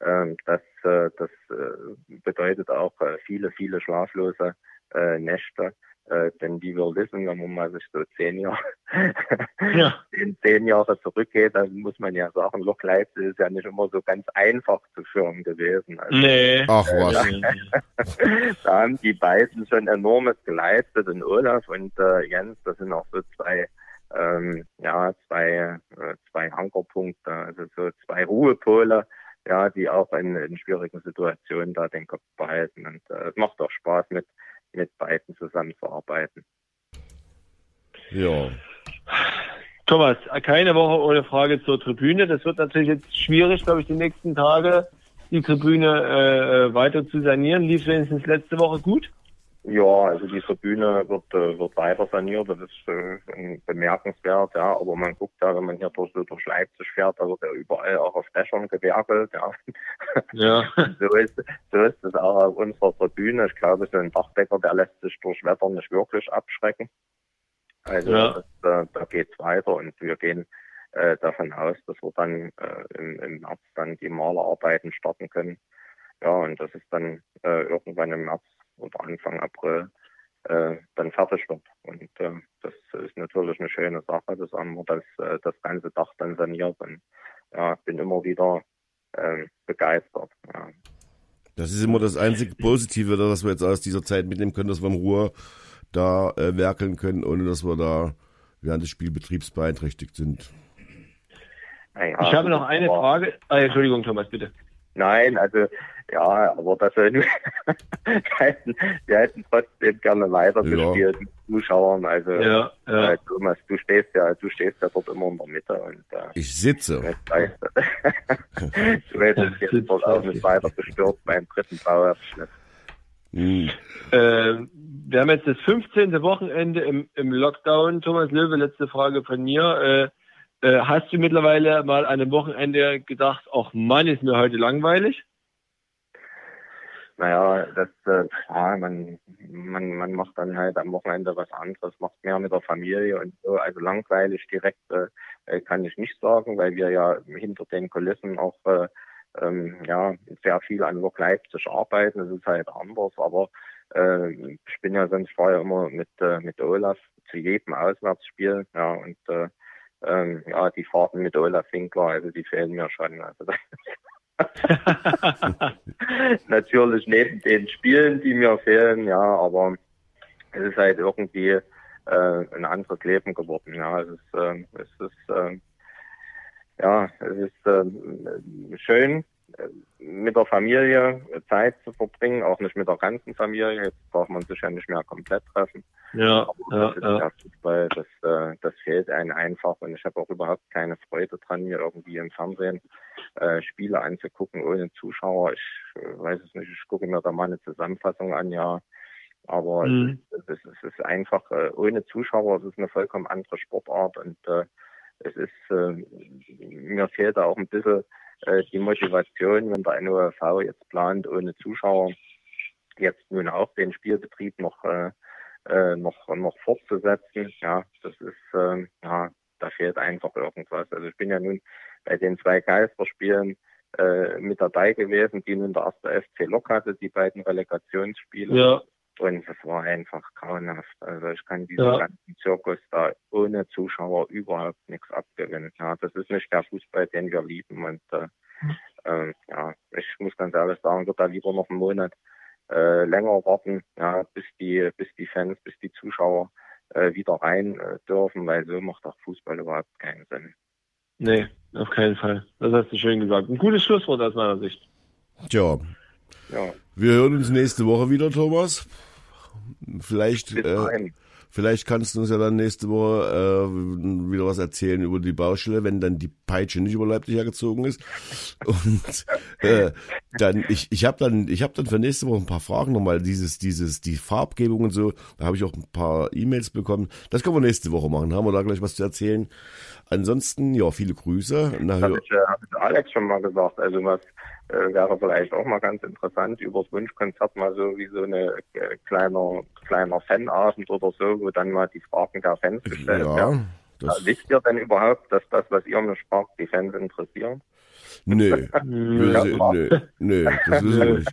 das, äh, das äh, bedeutet auch äh, viele, viele schlaflose Nächte. denn wie wir wissen, wenn man mal sich so zehn Jahre, ja. in zehn Jahre zurückgeht, dann muss man ja sagen, Loch Leipzig ist ja nicht immer so ganz einfach zu führen gewesen. Also, nee. Ach was. da haben die beiden schon enormes geleistet und Olaf und äh, Jens, das sind auch so zwei ähm, ja, zwei, äh, zwei Ankerpunkte, also so zwei Ruhepole, ja, die auch in, in schwierigen Situationen da den Kopf behalten. Und äh, es macht auch Spaß, mit, mit beiden zusammenzuarbeiten. Ja. Thomas, keine Woche ohne Frage zur Tribüne. Das wird natürlich jetzt schwierig, glaube ich, die nächsten Tage die Tribüne äh, weiter zu sanieren. Lief wenigstens letzte Woche gut? Ja, also die Tribüne wird, äh, wird weiter saniert, das ist äh, bemerkenswert, ja, aber man guckt ja, wenn man hier durch, durch Leipzig fährt, da wird ja überall auch auf Dächern gewerkelt, ja. ja. so, ist, so ist es auch auf unserer Tribüne. Ich glaube, so ein Dachdecker, der lässt sich durch Wetter nicht wirklich abschrecken. Also ja. das, äh, da geht's weiter und wir gehen äh, davon aus, dass wir dann äh, im, im März dann die Malerarbeiten starten können. Ja, und das ist dann äh, irgendwann im März oder Anfang April äh, dann fertig wird. Und äh, das ist natürlich eine schöne Sache. Das haben wir das, äh, das ganze Dach dann saniert und ja, bin immer wieder äh, begeistert. Ja. Das ist immer das einzige Positive, das wir jetzt aus dieser Zeit mitnehmen können, dass wir in Ruhe da äh, werkeln können, ohne dass wir da während des Spielbetriebs beeinträchtigt sind. Ich habe noch eine Frage. Ah, Entschuldigung, Thomas, bitte. Nein, also ja, aber das soll nur, wir, hätten, wir hätten trotzdem gerne weitergespielt mit Zuschauern. Also Ja, ja. äh, Thomas, du stehst ja, du stehst ja dort immer in der Mitte und äh, Ich sitze. du hättest jetzt dort auch nicht weiter gestört beim dritten Bauabschnitt. Hm. Ähm, wir haben jetzt das 15. Wochenende im, im Lockdown. Thomas Löwe, letzte Frage von mir. Äh, hast du mittlerweile mal an einem Wochenende gedacht, ach Mann, ist mir heute langweilig? Naja, das, äh, ja, man, man, man macht dann halt am Wochenende was anderes, macht mehr mit der Familie und so. Also langweilig direkt äh, äh, kann ich nicht sagen, weil wir ja hinter den Kulissen auch äh, ähm, ja sehr viel an Work Leipzig arbeiten. Das ist halt anders, aber äh, ich bin ja sonst vorher immer mit äh, mit Olaf zu jedem Auswärtsspiel, ja und äh, ähm, ja die Fahrten mit Olaf Winkler, also die fehlen mir schon. Also natürlich neben den Spielen, die mir fehlen, ja, aber es ist halt irgendwie äh, ein anderes Leben geworden. Ja, es ist, äh, es ist, äh, ja, es ist äh, schön, mit der Familie Zeit zu verbringen, auch nicht mit der ganzen Familie. Jetzt darf man sich ja nicht mehr komplett treffen. Ja, Aber ja, das ist ja. Fußball, das, äh, das fehlt einem einfach und ich habe auch überhaupt keine Freude dran, mir irgendwie im Fernsehen äh, Spiele anzugucken ohne Zuschauer. Ich äh, weiß es nicht, ich gucke mir da mal eine Zusammenfassung an, ja. Aber Mhm. es, ist, es ist einfach äh, ohne Zuschauer, es ist eine vollkommen andere Sportart und äh, es ist, äh, mir fehlt da auch ein bisschen äh, die Motivation, wenn der NOV jetzt plant, ohne Zuschauer jetzt nun auch den Spielbetrieb noch äh, äh, noch noch fortzusetzen. Ja, das ist äh, ja, da fehlt einfach irgendwas. Also ich bin ja nun bei den zwei Geisterspielen äh, mit dabei gewesen, die nun der erste FC Lok hatte, die beiden Relegationsspiele. Ja, Und es war einfach grauenhaft. Also ich kann diesen Ja. ganzen Zirkus da ohne Zuschauer überhaupt nichts abgewinnen. Ja, das ist nicht der Fußball, den wir lieben. Und äh, ähm, ja, ich muss ganz ehrlich sagen, würde da lieber noch einen Monat äh, länger warten, ja, bis die, bis die Fans, bis die Zuschauer äh, wieder rein äh, dürfen, weil so macht auch Fußball überhaupt keinen Sinn. nee, auf keinen Fall. Das hast du schön gesagt. Ein gutes Schlusswort aus meiner Sicht. Tja, Ja, wir hören uns nächste Woche wieder, Thomas. Vielleicht, äh, vielleicht kannst du uns ja dann nächste Woche äh, wieder was erzählen über die Baustelle, wenn dann die Peitsche nicht über Leipzig hergezogen ist. Und äh, dann, ich, ich habe dann, ich habe dann für nächste Woche ein paar Fragen nochmal, dieses, dieses, die Farbgebung und so. Da habe ich auch ein paar E-Mails bekommen. Das können wir nächste Woche machen. Haben wir da gleich was zu erzählen. Ansonsten, ja, viele Grüße. Na, Habe ich, äh, hab ich Alex schon mal gesagt. Also was äh, wäre vielleicht auch mal ganz interessant, über das Wunschkonzert mal so wie so eine äh, kleiner kleiner Fanabend oder so, wo dann mal die Fragen der Fans gestellt werden. ja, Ja, das, wisst ihr denn überhaupt, dass das, was ihr mir fragt, die Fans interessieren? nö, Ja. nö, nö, das wissen wir nicht.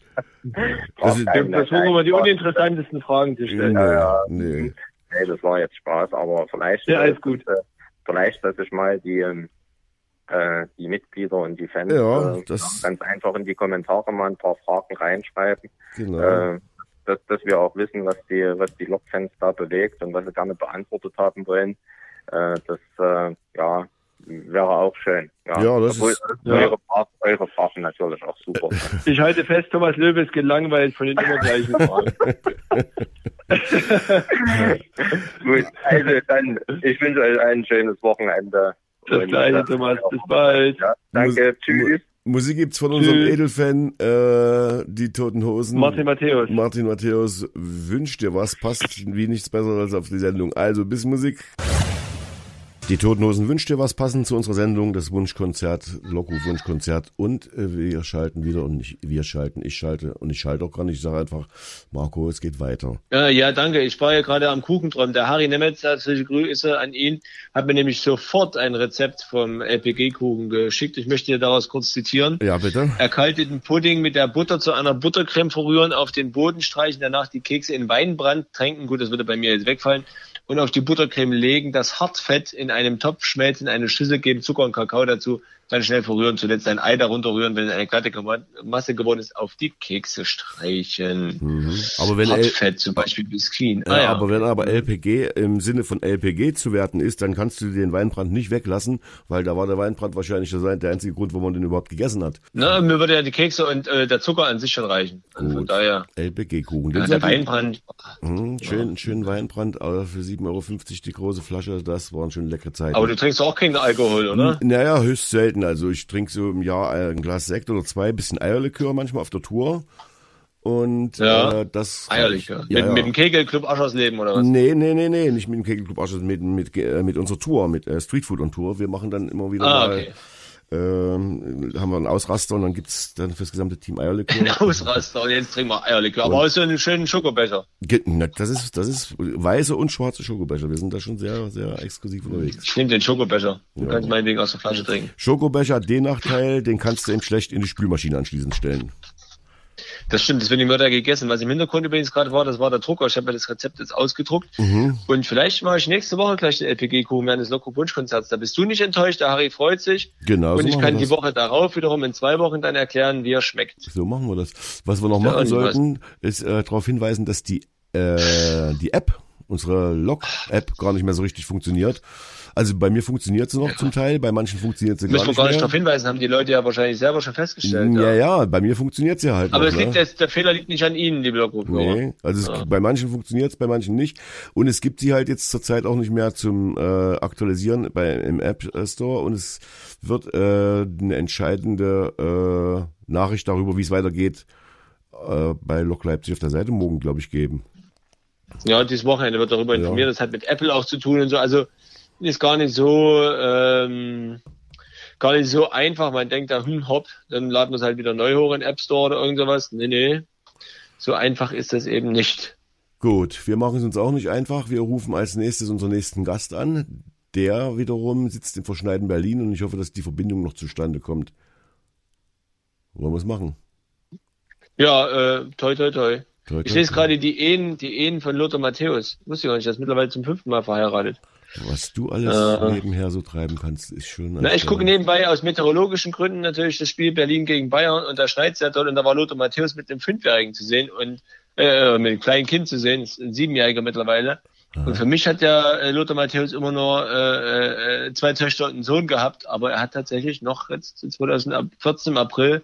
Das ist, Nein, Wir versuchen mal die uninteressantesten Fragen zu stellen. nö, nö. Nee, das war jetzt Spaß, aber vielleicht, Ja, alles gut. Äh, vielleicht, dass ich mal die, ähm, äh, die Mitglieder und die Fans Ja, äh, das- ganz einfach in die Kommentare mal ein paar Fragen reinschreiben, Genau. äh, dass, dass wir auch wissen, was die, was die Lokfans da bewegt und was sie gerne beantwortet haben wollen. Äh, das, äh, ja, wäre auch schön. Ja, Ja, das Obwohl, ist- eure, Fragen, eure Fragen natürlich auch super. Ich halte fest, Thomas Löwe ist gelangweilt von den immer gleichen Fragen. Gut, also dann, ich wünsche euch ein schönes Wochenende. Das Und, gleiche, Thomas. Bis bald. Ja, danke, Mus- tschüss. Musik gibt's von unserem Tschüss. Edelfan, äh, die Toten Hosen. Martin Matthäus. Martin Matthäus wünscht dir was, passt wie nichts besser als auf die Sendung. Also bis Musik. Die Toten Hosen wünscht dir was passend zu unserer Sendung, das Wunschkonzert, Loco-Wunschkonzert und äh, wir schalten wieder und nicht, wir schalten, ich schalte und ich schalte auch gar nicht, ich sage einfach, Marco, es geht weiter. Ja, ja, danke. Ich war ja gerade am Kuchenträumen. Der Harry Nemetz, herzliche Grüße an ihn, hat mir nämlich sofort ein Rezept vom LPG-Kuchen geschickt. Ich möchte dir daraus kurz zitieren. Ja, bitte. Erkalteten Pudding mit der Butter zu einer Buttercreme verrühren, auf den Boden streichen, danach die Kekse in Weinbrand tränken. Gut, das würde bei mir jetzt wegfallen. Und auf die Buttercreme legen, das Hartfett in einem Topf schmelzen, eine Schüssel geben, Zucker und Kakao dazu, dann schnell verrühren, zuletzt ein Ei darunter rühren, wenn eine glatte Masse geworden ist, auf die Kekse streichen. Mhm. Aber wenn Hartfett, zum Beispiel Biskin. ja, Ah, ja. aber wenn aber LPG im Sinne von LPG zu werten ist, dann kannst du den Weinbrand nicht weglassen, weil da war der Weinbrand wahrscheinlich der einzige Grund, warum man den überhaupt gegessen hat. Na, mir würde ja die Kekse und äh, der Zucker an sich schon reichen. Also von Gut. daher. LPG-Kuchen. Ja, der Weinbrand. Mhm, schön, schön Weinbrand, aber für 7,50 Euro die große Flasche, das waren schon leckere Zeiten. Aber du trinkst auch keinen Alkohol, oder? Naja, höchst selten. Also ich trinke so im Jahr ein Glas Sekt oder zwei, bisschen Eierlikör manchmal auf der Tour. Und Ja. äh, das Eierlikör. Ja, mit, ja. mit dem Kegelclub Aschersleben oder was? Nee, nee, nee, nee, nicht mit dem Kegelclub Aschers, mit, mit, äh, mit unserer Tour, mit äh, Streetfood on Tour. Wir machen dann immer wieder Ah, mal, okay. Ähm, haben wir einen Ausraster und dann gibt's dann fürs gesamte Team Ein Eierlikör. Ausraster und jetzt trinken wir Eierlikör. Aber aus so einem schönen Schokobecher. Das ist, das ist weiße und schwarze Schokobecher. Wir sind da schon sehr, sehr exklusiv unterwegs. Ich nehme den Schokobecher. Du kannst meinetwegen aus der Flasche trinken. Schokobecher den Nachteil, den kannst du eben schlecht in die Spülmaschine anschließend stellen. Das stimmt, das wird nicht mehr da gegessen. Was im Hintergrund übrigens gerade war, das war der Drucker. Ich habe mir das Rezept jetzt ausgedruckt. Mhm. Und vielleicht mache ich nächste Woche gleich den LPG-Kuchen während des Loco-Wunschkonzerts. Da bist du nicht enttäuscht, der Harry freut sich. Genau, so Und ich machen kann die. Woche darauf wiederum in zwei Wochen dann erklären, wie er schmeckt. So machen wir das. Was wir noch Ja, machen was- sollten, ist äh, darauf hinweisen, dass die, äh, die App, unsere Log-App, gar nicht mehr so richtig funktioniert. Also bei mir funktioniert sie noch zum Teil, bei manchen funktioniert sie gar Müssen wir nicht gar nicht darauf hinweisen, haben die Leute ja wahrscheinlich selber schon festgestellt. ja, Ja. ja, bei mir funktioniert sie halt Aber noch, es liegt ne? jetzt, der Fehler liegt nicht an Ihnen, liebe Loco-Hörer. Nee, also es, bei manchen funktioniert es, bei manchen nicht. Und es gibt sie halt jetzt zurzeit auch nicht mehr zum äh, Aktualisieren bei, im App Store und es wird äh, eine entscheidende äh, Nachricht darüber, wie es weitergeht, äh, bei Lok Leipzig auf der Seite morgen, glaube ich, geben. Ja, dieses Wochenende wird darüber Ja. informiert. Das hat mit Apple auch zu tun und so. Also ist gar nicht so, ähm, gar nicht so einfach. Man denkt da, hm, hopp, dann laden wir es halt wieder neu hoch in App Store oder irgend sowas. Nee, nee. So einfach ist das eben nicht. Gut, wir machen es uns auch nicht einfach. Wir rufen als nächstes unseren nächsten Gast an. Der wiederum sitzt in verschneiten Berlin und ich hoffe, dass die Verbindung noch zustande kommt. Wollen wir es machen? Ja, äh, toi, toi, toi. Toi, Ich lese gerade die Ehen, die Ehen von Lothar Matthäus. Wusste ich gar nicht, der ist mittlerweile zum fünften Mal verheiratet. Was du alles Äh. nebenher so treiben kannst, ist schon. Na, ich gucke nebenbei aus meteorologischen Gründen natürlich das Spiel Berlin gegen Bayern und da schneit sehr doll und da war Lothar Matthäus mit dem Fünfjährigen zu sehen und äh, mit dem kleinen Kind zu sehen, ein Siebenjähriger mittlerweile. Und für mich hat der äh, Lothar Matthäus immer nur äh, äh, zwei Töchter und einen Sohn gehabt, aber er hat tatsächlich noch jetzt 2014 im April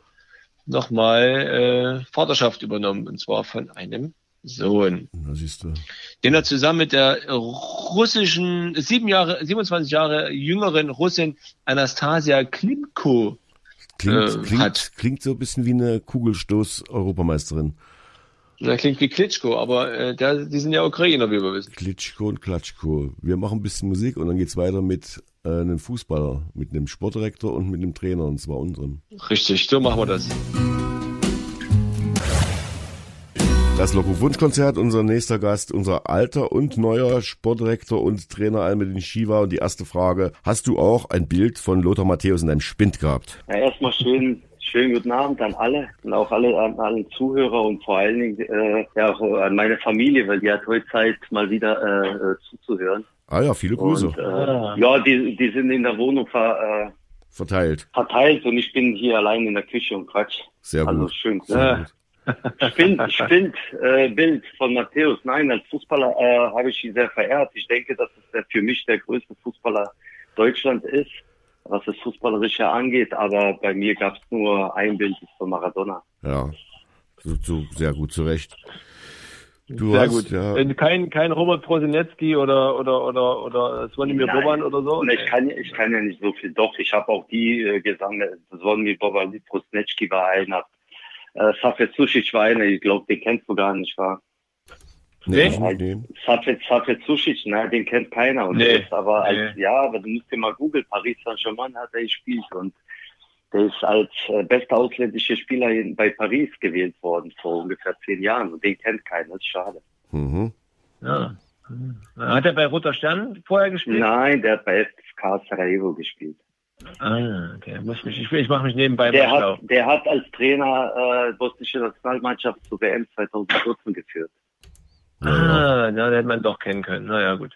nochmal äh, Vaterschaft übernommen und zwar von einem Sohn Na, siehst du. den er zusammen mit der russischen, sieben Jahre, 27 Jahre jüngeren Russin Anastasia Klimko. Klingt, Äh, klingt, hat. klingt so ein bisschen wie eine Kugelstoß-Europameisterin. Das klingt wie Klitschko, aber äh, der, die sind ja Ukrainer, wie wir wissen. Klitschko und Klatschko. Wir machen ein bisschen Musik und dann geht's weiter mit äh, einem Fußballer, mit einem Sportdirektor und mit einem Trainer, und zwar unserem. Richtig, so machen wir das. Das Loco Wunschkonzert, unser nächster Gast, unser alter und neuer Sportdirektor und Trainer Almedin Shiva. Und die erste Frage, hast du auch ein Bild von Lothar Matthäus in deinem Spind gehabt? Ja, erstmal schön, schönen guten Abend an alle und auch alle an alle Zuhörer und vor allen Dingen äh, ja auch an meine Familie, weil die hat heute Zeit, mal wieder äh, zuzuhören. Ah ja, viele Grüße. Und, äh, Ja, die, die sind in der Wohnung ver, äh, Verteilt. verteilt und ich bin hier allein in der Küche und Quatsch. Sehr Also gut. schön. Sehr Äh, gut. Spind, Spind äh, Bild von Matthäus. Nein, als Fußballer äh, habe ich ihn sehr verehrt. Ich denke, dass es der, für mich der größte Fußballer Deutschland ist, was das Fußballerische angeht. Aber bei mir gab es nur ein Bild von Maradona. Ja, so, so, sehr gut zurecht. Du Sehr hast, gut. ja, Kein, kein Robert Prosinecki oder, oder, oder, oder Svonimir. Boban oder so? Ich kann, ich kann ja nicht so viel. Doch, ich habe auch die äh, gesammelt. Zvonimir Boban, Prosnetski war einer. Äh, Safet war einer. Ich glaube, den kennst du gar nicht, war. Nee, Nee? Safet, Safet ne, den kennt keiner. Und Nee. der ist aber als, Nee. ja, aber du musst dir mal googeln, Paris Saint-Germain hat er gespielt und der ist als äh, bester ausländischer Spieler in, bei Paris gewählt worden vor ungefähr zehn Jahren und den kennt keiner, das ist schade. Mhm. Ja. Hat er bei Roter Stern vorher gespielt? Nein, der hat bei FK Sarajevo gespielt. Ah, okay. Muss mich, ich ich mache mich nebenbei Der mal schlau. hat, der hat als Trainer äh, bosnische Nationalmannschaft zur WM 2014 geführt. Ah, ja, den hätte man doch kennen können. Naja, gut.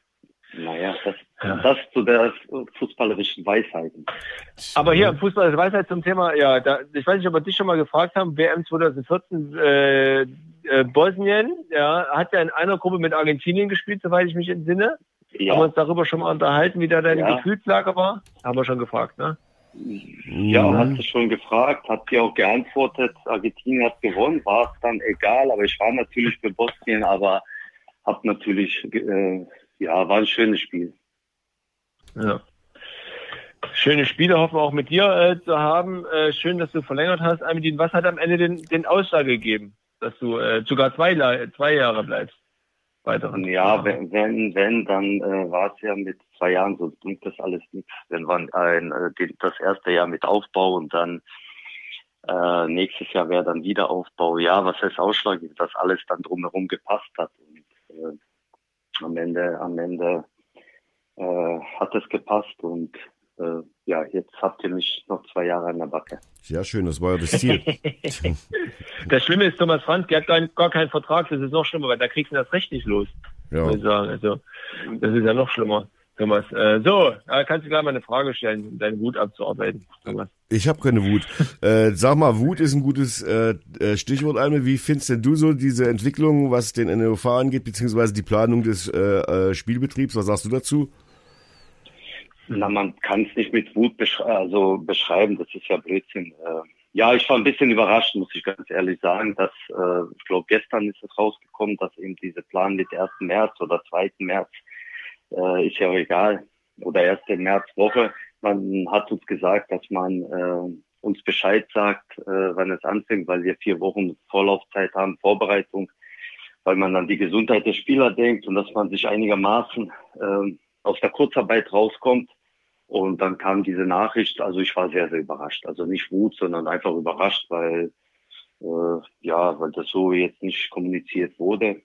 Naja, das, Ja. das zu der fußballerischen Weisheiten. Aber hier im Fußball ist Weisheit zum Thema, ja, da, ich weiß nicht, ob wir dich schon mal gefragt haben, WM 2014, äh, äh, Bosnien, ja, hat ja in einer Gruppe mit Argentinien gespielt, soweit ich mich entsinne. Haben wir Ja, uns darüber schon mal unterhalten, wie da deine Ja. Gefühlslage war? Haben wir schon gefragt, ne? ja, Mhm. hat sie schon gefragt, hat sie auch geantwortet. Argentinien hat gewonnen, war es dann egal, aber ich war natürlich für Bosnien, aber hab natürlich, äh, ja, war ein schönes Spiel. Ja. Schöne Spiele hoffen wir auch mit dir äh, zu haben. Äh, schön, dass du verlängert hast. Amidin, was hat am Ende den, den Aussage gegeben, dass du äh, sogar zwei, zwei Jahre bleibst? Weiteren. Ja, wenn, wenn, wenn dann äh, war es ja mit zwei Jahren, sonst bringt das alles nichts. Wenn man ein, äh, das erste Jahr mit Aufbau und dann äh, nächstes Jahr wäre dann wieder Aufbau. Ja, was heißt Ausschlag, dass alles dann drumherum gepasst hat. Und äh, am Ende, am Ende äh, hat es gepasst und äh, ja, jetzt habt ihr mich noch zwei Jahre an der Backe. Sehr schön, das war ja das Ziel. Das Schlimme ist, Thomas Franz, der hat gar, gar keinen Vertrag, das ist noch schlimmer, weil da kriegst du das Recht nicht los, ja. muss ich sagen. Also, das ist ja noch schlimmer, Thomas. Äh, so, äh, kannst du gleich mal eine Frage stellen, um deinen Wut abzuarbeiten, Thomas. Ich habe keine Wut. Äh, sag mal, Wut ist ein gutes äh, äh, Stichwort, Alme. Wie findest denn du so diese Entwicklung, was den NOV angeht, beziehungsweise die Planung des äh, äh, Spielbetriebs? Was sagst du dazu? Na, man kann es nicht mit Wut besch also beschreiben, das ist ja Blödsinn. Äh, ja, ich war ein bisschen überrascht, muss ich ganz ehrlich sagen, dass, äh, ich glaube, gestern ist es rausgekommen, dass eben diese Plan mit 1. März oder 2. März, äh, ist ja auch egal, oder 1. Märzwoche, man hat uns gesagt, dass man äh, uns Bescheid sagt, äh, wann es anfängt, weil wir vier Wochen Vorlaufzeit haben, Vorbereitung, weil man an die Gesundheit der Spieler denkt und dass man sich einigermaßen äh, aus der Kurzarbeit rauskommt. Und dann kam diese Nachricht, also ich war sehr, sehr überrascht. Also nicht Wut, sondern einfach überrascht, weil äh, ja, weil das so jetzt nicht kommuniziert wurde.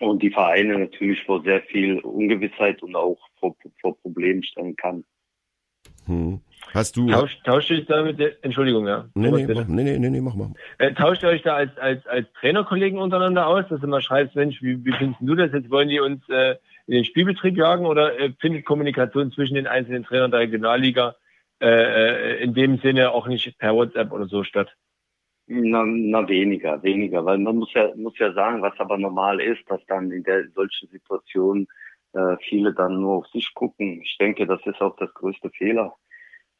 Und die Vereine natürlich vor sehr viel Ungewissheit und auch vor, vor Problemen stellen kann. Hm. Hast du. Tauscht, tauscht ihr euch da mit der, Entschuldigung, ja. Nee, nee, bitte. mach, nee, nee, nee, nee, mach mal. Äh, tauscht ihr euch da als, als, als Trainerkollegen untereinander aus, dass du mal schreibst, Mensch, wie, wie findest du das? Jetzt wollen die uns äh, in den Spielbetrieb jagen oder äh, findet Kommunikation zwischen den einzelnen Trainern der Regionalliga äh, äh, in dem Sinne auch nicht per WhatsApp oder so statt? Na, na weniger, weniger, weil man muss ja muss ja sagen, was aber normal ist, dass dann in der solchen Situation äh, viele dann nur auf sich gucken. Ich denke, das ist auch das größte Fehler.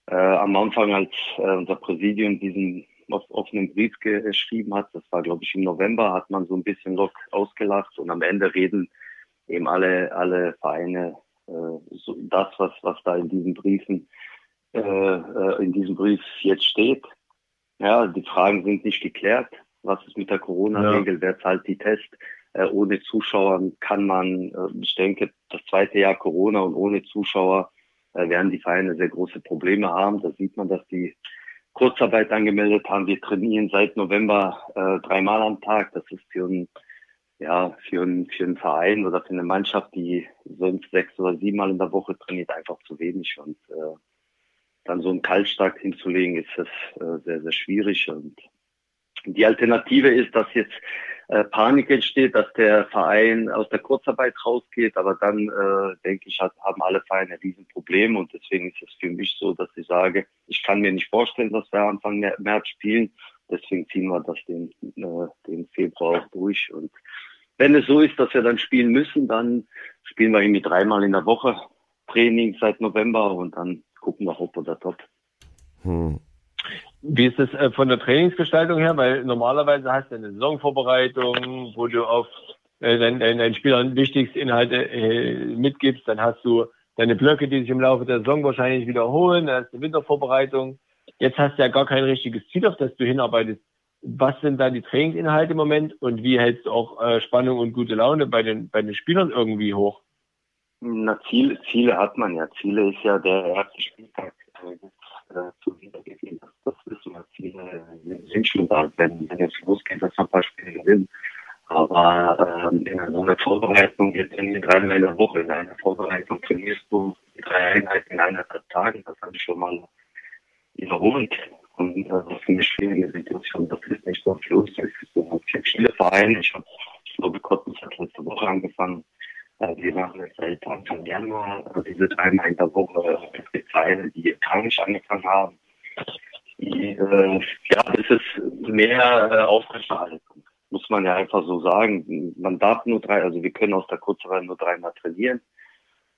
Äh, am Anfang, als äh, unser Präsidium diesen offenen Brief geschrieben hat, das war glaube ich im November, hat man so ein bisschen lock ausgelacht und am Ende reden eben alle alle Vereine äh, so das, was was da in diesen Briefen äh, äh, in diesem Brief jetzt steht. Ja, die Fragen sind nicht geklärt. Was ist mit der Corona-Regel? Wer zahlt die Test? Äh, ohne Zuschauer kann man, äh, ich denke, das zweite Jahr Corona und ohne Zuschauer äh, werden die Vereine sehr große Probleme haben. Da sieht man, dass die Kurzarbeit angemeldet haben. Wir trainieren seit November äh, dreimal am Tag. Das ist für einen, ja, für einen, für einen Verein oder für eine Mannschaft, die sonst sechs oder siebenmal in der Woche trainiert, einfach zu wenig. Und äh, dann so einen Kaltstart hinzulegen, ist das äh, sehr, sehr schwierig. Und die Alternative ist, dass jetzt äh, Panik entsteht, dass der Verein aus der Kurzarbeit rausgeht, aber dann äh, denke ich, hat, haben alle Vereine ein Riesenproblem und deswegen ist es für mich so, dass ich sage, ich kann mir nicht vorstellen, dass wir Anfang Mä- März spielen, deswegen ziehen wir das den, äh, den Februar auch durch und wenn es so ist, dass wir dann spielen müssen, dann spielen wir irgendwie dreimal in der Woche Training seit November und dann gucken wir hopp oder top. Hm. Wie ist das äh, von der Trainingsgestaltung her? Weil normalerweise hast du eine Saisonvorbereitung, wo du auf äh, deinen, deinen, deinen Spielern wichtigste Inhalte äh, mitgibst. Dann hast du deine Blöcke, die sich im Laufe der Saison wahrscheinlich wiederholen. Dann hast du Wintervorbereitung. Jetzt hast du ja gar kein richtiges Ziel, auf das du hinarbeitest. Was sind da die Trainingsinhalte im Moment und wie hältst du auch äh, Spannung und gute Laune bei den, bei den Spielern irgendwie hoch? Na, Ziele, Ziele hat man ja. Ziele ist ja der erste Spieltag. Äh, zu wiedergegeben. Das ist immer Ziele sind schon da, wenn, wenn jetzt losgeht, dass man ein paar Spiele gewinnen. Aber ähm, in so einer Vorbereitung jetzt in dreimal in der Woche, in einer Vorbereitung trainierst du die drei Einheiten in eineinhalb Tagen, das habe ich schon mal wiederholt. Und das ist eine schwierige Situation. Das ist nicht so viel lustig. Ich habe viele Vereine, ich habe, ich glaube, Cottons hat letzte Woche angefangen. Äh, wir machen es seit Anfang Januar, also diese dreimal in der Woche. Es gibt Vereine, die nicht angefangen haben. Die, äh, ja, es ist mehr äh, Aufrechterhaltung muss man ja einfach so sagen. Man darf nur drei, also wir können aus der Kurzreihe nur dreimal trainieren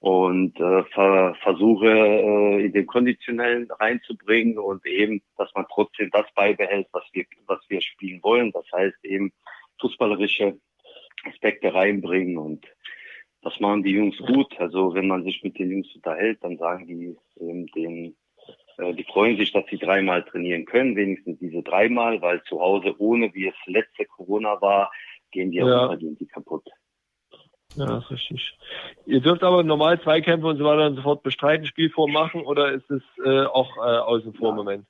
und äh, ver versuche äh, in den konditionellen reinzubringen und eben, dass man trotzdem das beibehält, was wir was wir spielen wollen. Das heißt eben fußballerische Aspekte reinbringen und das machen die Jungs gut. Also wenn man sich mit den Jungs unterhält, dann sagen die eben den äh, die freuen sich, dass sie dreimal trainieren können, wenigstens diese dreimal, weil zu Hause ohne, wie es letzte Corona war, gehen die Ja. auch die kaputt. Ja, ist richtig. Ihr dürft aber normal Zweikämpfe und so weiter und so fort bestreiten, Spielform machen oder ist es äh, auch äh, außen vor im Moment?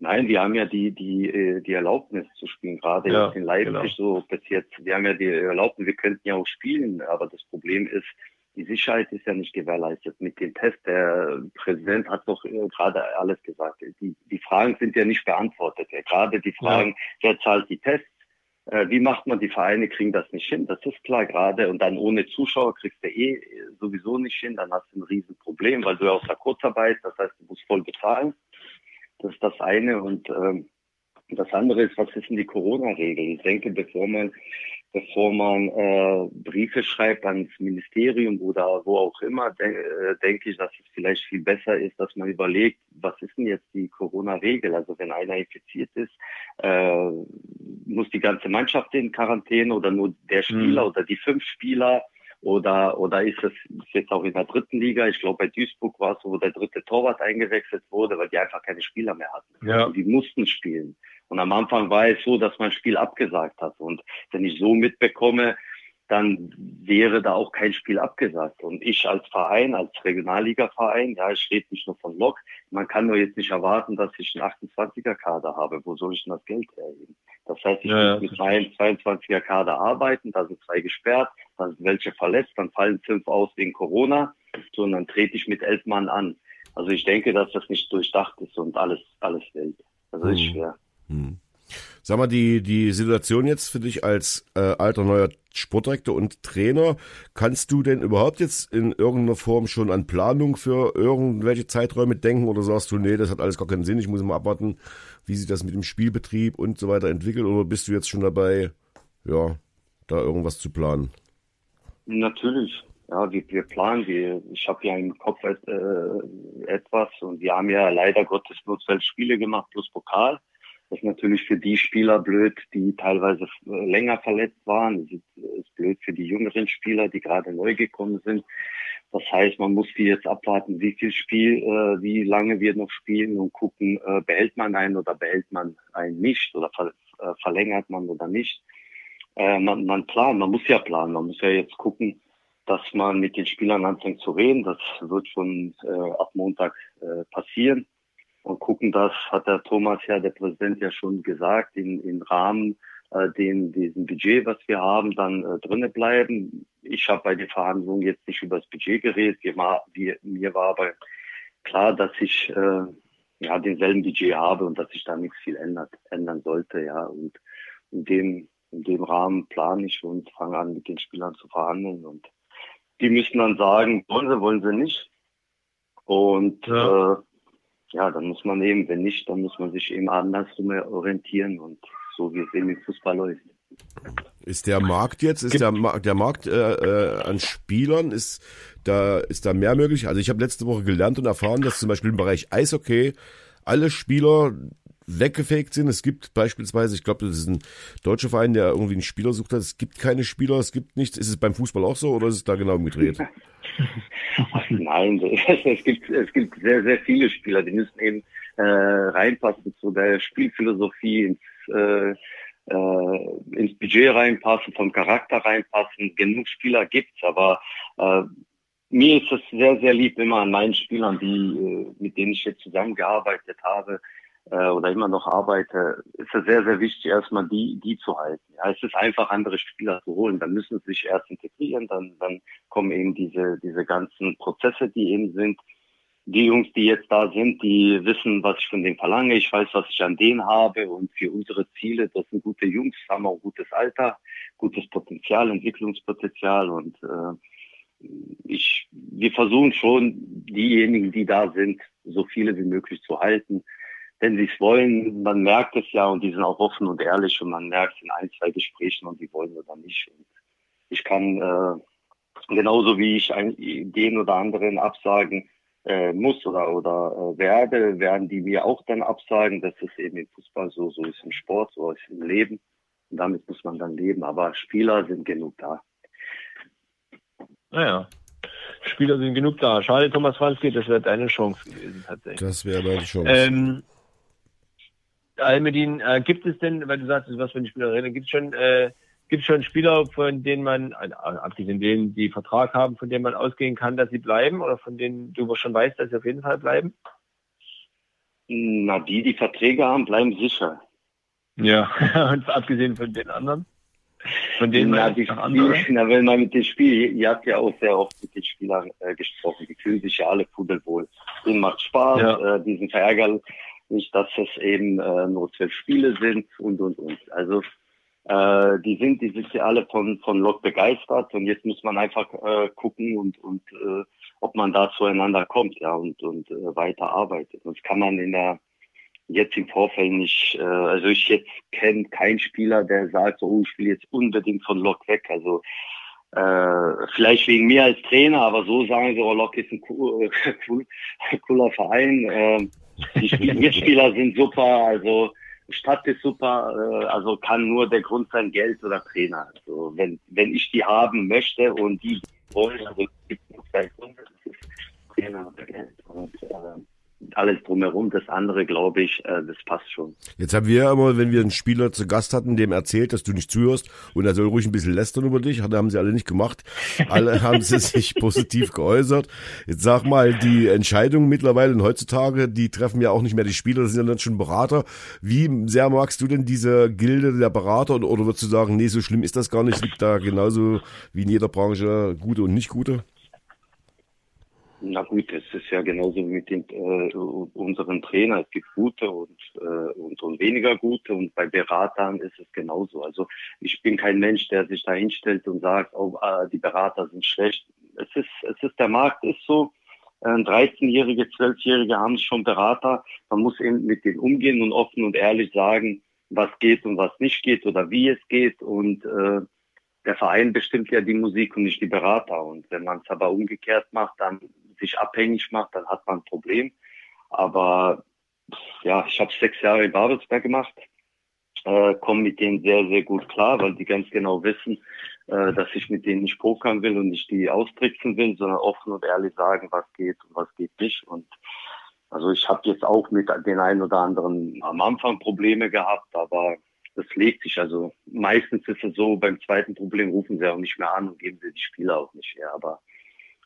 Nein, wir haben ja die, die, äh, die Erlaubnis zu spielen, gerade Ja, jetzt in Leipzig genau. so bis jetzt. Wir haben ja die Erlaubnis, wir könnten ja auch spielen, aber das Problem ist, die Sicherheit ist ja nicht gewährleistet mit dem Test. Der Präsident hat doch äh, gerade alles gesagt. Die, die Fragen sind ja nicht beantwortet. Ja, gerade die Fragen, wer zahlt die Tests? Äh, wie macht man, die Vereine kriegen das nicht hin, das ist klar gerade. Und dann ohne Zuschauer kriegst du eh sowieso nicht hin, dann hast du ein Riesenproblem, weil du ja aus der Kurzarbeit, das heißt, du musst voll bezahlen. Das ist das eine. Und ähm, das andere ist, was ist denn die Corona-Regel? Ich denke, bevor man bevor man äh, Briefe schreibt ans Ministerium oder wo auch immer, de äh, denke ich, dass es vielleicht viel besser ist, dass man überlegt, was ist denn jetzt die Corona-Regel? Also wenn einer infiziert ist, äh, muss die ganze Mannschaft in Quarantäne oder nur der Spieler oder die fünf Spieler oder oder ist es jetzt auch in der dritten Liga? Ich glaube bei Duisburg war es so, wo der dritte Torwart eingewechselt wurde, weil die einfach keine Spieler mehr hatten. Ja. Und die mussten spielen. Und am Anfang war es so, dass man Spiel abgesagt hat. Und wenn ich so mitbekomme, dann wäre da auch kein Spiel abgesagt. Und ich als Verein, als Regionalliga-Verein, ja, ich rede nicht nur von Lok, man kann nur jetzt nicht erwarten, dass ich einen 28er-Kader habe. Wo soll ich denn das Geld hergeben? Das heißt, ich Ja, muss mit meinem 22er-Kader arbeiten, da sind zwei gesperrt, da sind welche verletzt, dann fallen fünf aus wegen Corona, so, und dann trete ich mit elf Mann an. Also ich denke, dass das nicht durchdacht ist und alles, alles wild. Also ist Hm. Sag mal, die, die Situation jetzt für dich als äh, alter neuer Sportdirektor und Trainer, kannst du denn überhaupt jetzt in irgendeiner Form schon an Planung für irgendwelche Zeiträume denken oder sagst du, nee, das hat alles gar keinen Sinn, ich muss mal abwarten, wie sich das mit dem Spielbetrieb und so weiter entwickelt oder bist du jetzt schon dabei, ja, da irgendwas zu planen? Natürlich. Ja, wir, wir planen, wir, ich habe ja im Kopf äh, etwas und wir haben ja leider Gottes nur zwölf Spiele gemacht plus Pokal. Das ist natürlich für die Spieler blöd, die teilweise länger verletzt waren. Es ist, ist blöd für die jüngeren Spieler, die gerade neu gekommen sind. Das heißt, man muss die jetzt abwarten, wie viel Spiel, äh, wie lange wir noch spielen und gucken, äh, behält man einen oder behält man einen nicht oder ver, äh, verlängert man oder nicht. Äh, man, man plant, man muss ja planen, man muss ja jetzt gucken, dass man mit den Spielern anfängt zu reden. Das wird schon äh, ab Montag äh, passieren. Und gucken, das hat der Thomas ja, der Präsident ja schon gesagt, in, in Rahmen äh, den, diesen Budget, was wir haben, dann äh, drinnen bleiben. Ich habe bei den Verhandlungen jetzt nicht über das Budget geredet. Wir, ma- wir, mir war aber klar, dass ich äh, ja denselben Budget habe und dass sich da nichts viel ändert, ändern sollte. Ja, und in dem in dem Rahmen plane ich und fange an, mit den Spielern zu verhandeln und die müssen dann sagen, wollen sie, wollen sie nicht. Und Ja. äh, ja, dann muss man eben, wenn nicht, dann muss man sich eben andersrum orientieren und so wie es eben im Fußball läuft. Ist der Markt jetzt, ist der, Ma der Markt äh, äh, an Spielern, ist da, ist da mehr möglich? Also ich habe letzte Woche gelernt und erfahren, dass zum Beispiel im Bereich Eishockey alle Spieler weggefegt sind. Es gibt beispielsweise, ich glaube, das ist ein deutscher Verein, der irgendwie einen Spieler sucht hat. Es gibt keine Spieler, es gibt nichts. Ist es beim Fußball auch so oder ist es da genau umgedreht? Nein, es gibt, es gibt sehr, sehr viele Spieler, die müssen eben äh, reinpassen zu der Spielphilosophie ins äh, äh, ins Budget reinpassen, vom Charakter reinpassen. Genug Spieler gibt's, aber äh, mir ist es sehr, sehr lieb, immer an meinen Spielern, die, äh, mit denen ich jetzt zusammengearbeitet habe äh, oder immer noch arbeite, ist es sehr, sehr wichtig, erstmal die, die zu halten. Ja, es ist einfach, andere Spieler zu holen. Dann müssen sie sich erst integrieren, dann, dann kommen eben diese, diese ganzen Prozesse, die eben sind. Die Jungs, die jetzt da sind, die wissen, was ich von denen verlange. Ich weiß, was ich an denen habe. Und für unsere Ziele, das sind gute Jungs, haben auch gutes Alter, gutes Potenzial, Entwicklungspotenzial. Und äh, ich, wir versuchen schon, diejenigen, die da sind, so viele wie möglich zu halten wenn sie es wollen, man merkt es ja und die sind auch offen und ehrlich und man merkt es in ein, zwei Gesprächen und die wollen oder nicht. Und ich kann äh, genauso wie ich ein, den oder anderen absagen äh, muss oder oder äh, werde, werden die mir auch dann absagen. Das ist eben im Fußball so, so ist im Sport, so ist im Leben. Und damit muss man dann leben. Aber Spieler sind genug da. Naja. Spieler sind genug da. Schade, Thomas Franzke, das wäre deine Chance gewesen, tatsächlich. Das wäre meine Chance. Ähm, Almedin, äh, gibt es denn, weil du sagst, was für eine Spielerin, gibt es schon, äh, gibt es schon Spieler, von denen man, äh, abgesehen denen, die Vertrag haben, von denen man ausgehen kann, dass sie bleiben oder von denen du schon weißt, dass sie auf jeden Fall bleiben? Na, die, die Verträge haben, bleiben sicher. Ja, und abgesehen von den anderen? Von denen na, die, die, na, wenn man mit den Spielern, ihr habt ja auch sehr oft mit den Spielern äh, gesprochen, die fühlen sich ja alle pudelwohl. Denen macht Spaß, Ja. äh, die sind verärgert, nicht, dass es eben äh, nur zwölf Spiele sind und und und. Also äh, die sind, die sind ja alle von von Lok begeistert und jetzt muss man einfach äh, gucken und und äh, ob man da zueinander kommt, ja und und äh, weiter arbeitet. Das kann man in der jetzt im Vorfeld nicht, äh, also ich jetzt kenne keinen Spieler, der sagt, so, oh, ich will jetzt unbedingt von Lok weg. Also äh, vielleicht wegen mir als Trainer, aber so sagen sie, oh, Lok ist ein cool, cool, cooler Verein. Äh, die Spiel Mitspieler sind super, also Stadt ist super, äh, also kann nur der Grund sein, Geld oder Trainer. Also wenn, wenn ich die haben möchte und die wollen, also es gibt nur zwei Gründe, das ist Trainer oder Geld. Und äh, alles drumherum, das andere, glaube ich, äh, das passt schon. Jetzt haben wir ja immer, wenn wir einen Spieler zu Gast hatten, dem erzählt, dass du nicht zuhörst und er soll ruhig ein bisschen lästern über dich. Hat- Haben sie alle nicht gemacht. Alle haben sie sich positiv geäußert. Jetzt sag mal, die Entscheidungen mittlerweile und heutzutage, die treffen ja auch nicht mehr die Spieler, das sind ja dann schon Berater. Wie sehr magst du denn diese Gilde der Berater oder, oder würdest du sagen, nee, so schlimm ist das gar nicht, es gibt da genauso wie in jeder Branche gute und nicht gute? Na gut, es ist ja genauso wie mit den, äh, unseren Trainern. Es gibt gute und, äh, und, und weniger gute und bei Beratern ist es genauso. Also ich bin kein Mensch, der sich da hinstellt und sagt, oh, äh, die Berater sind schlecht. Es ist, es ist, der Markt ist so. Äh, 13-Jährige, 12-Jährige haben schon Berater. Man muss eben mit denen umgehen und offen und ehrlich sagen, was geht und was nicht geht oder wie es geht und äh, der Verein bestimmt ja die Musik und nicht die Berater. Und wenn man es aber umgekehrt macht, dann sich abhängig macht, dann hat man ein Problem. Aber ja, ich habe sechs Jahre in Babelsberg gemacht, äh, komme mit denen sehr, sehr gut klar, weil die ganz genau wissen, äh, dass ich mit denen nicht pokern will und nicht die austricksen will, sondern offen und ehrlich sagen, was geht und was geht nicht. Und also ich habe jetzt auch mit den einen oder anderen am Anfang Probleme gehabt, aber das legt sich. Also meistens ist es so, beim zweiten Problem rufen sie auch nicht mehr an und geben sie die Spieler auch nicht her. Aber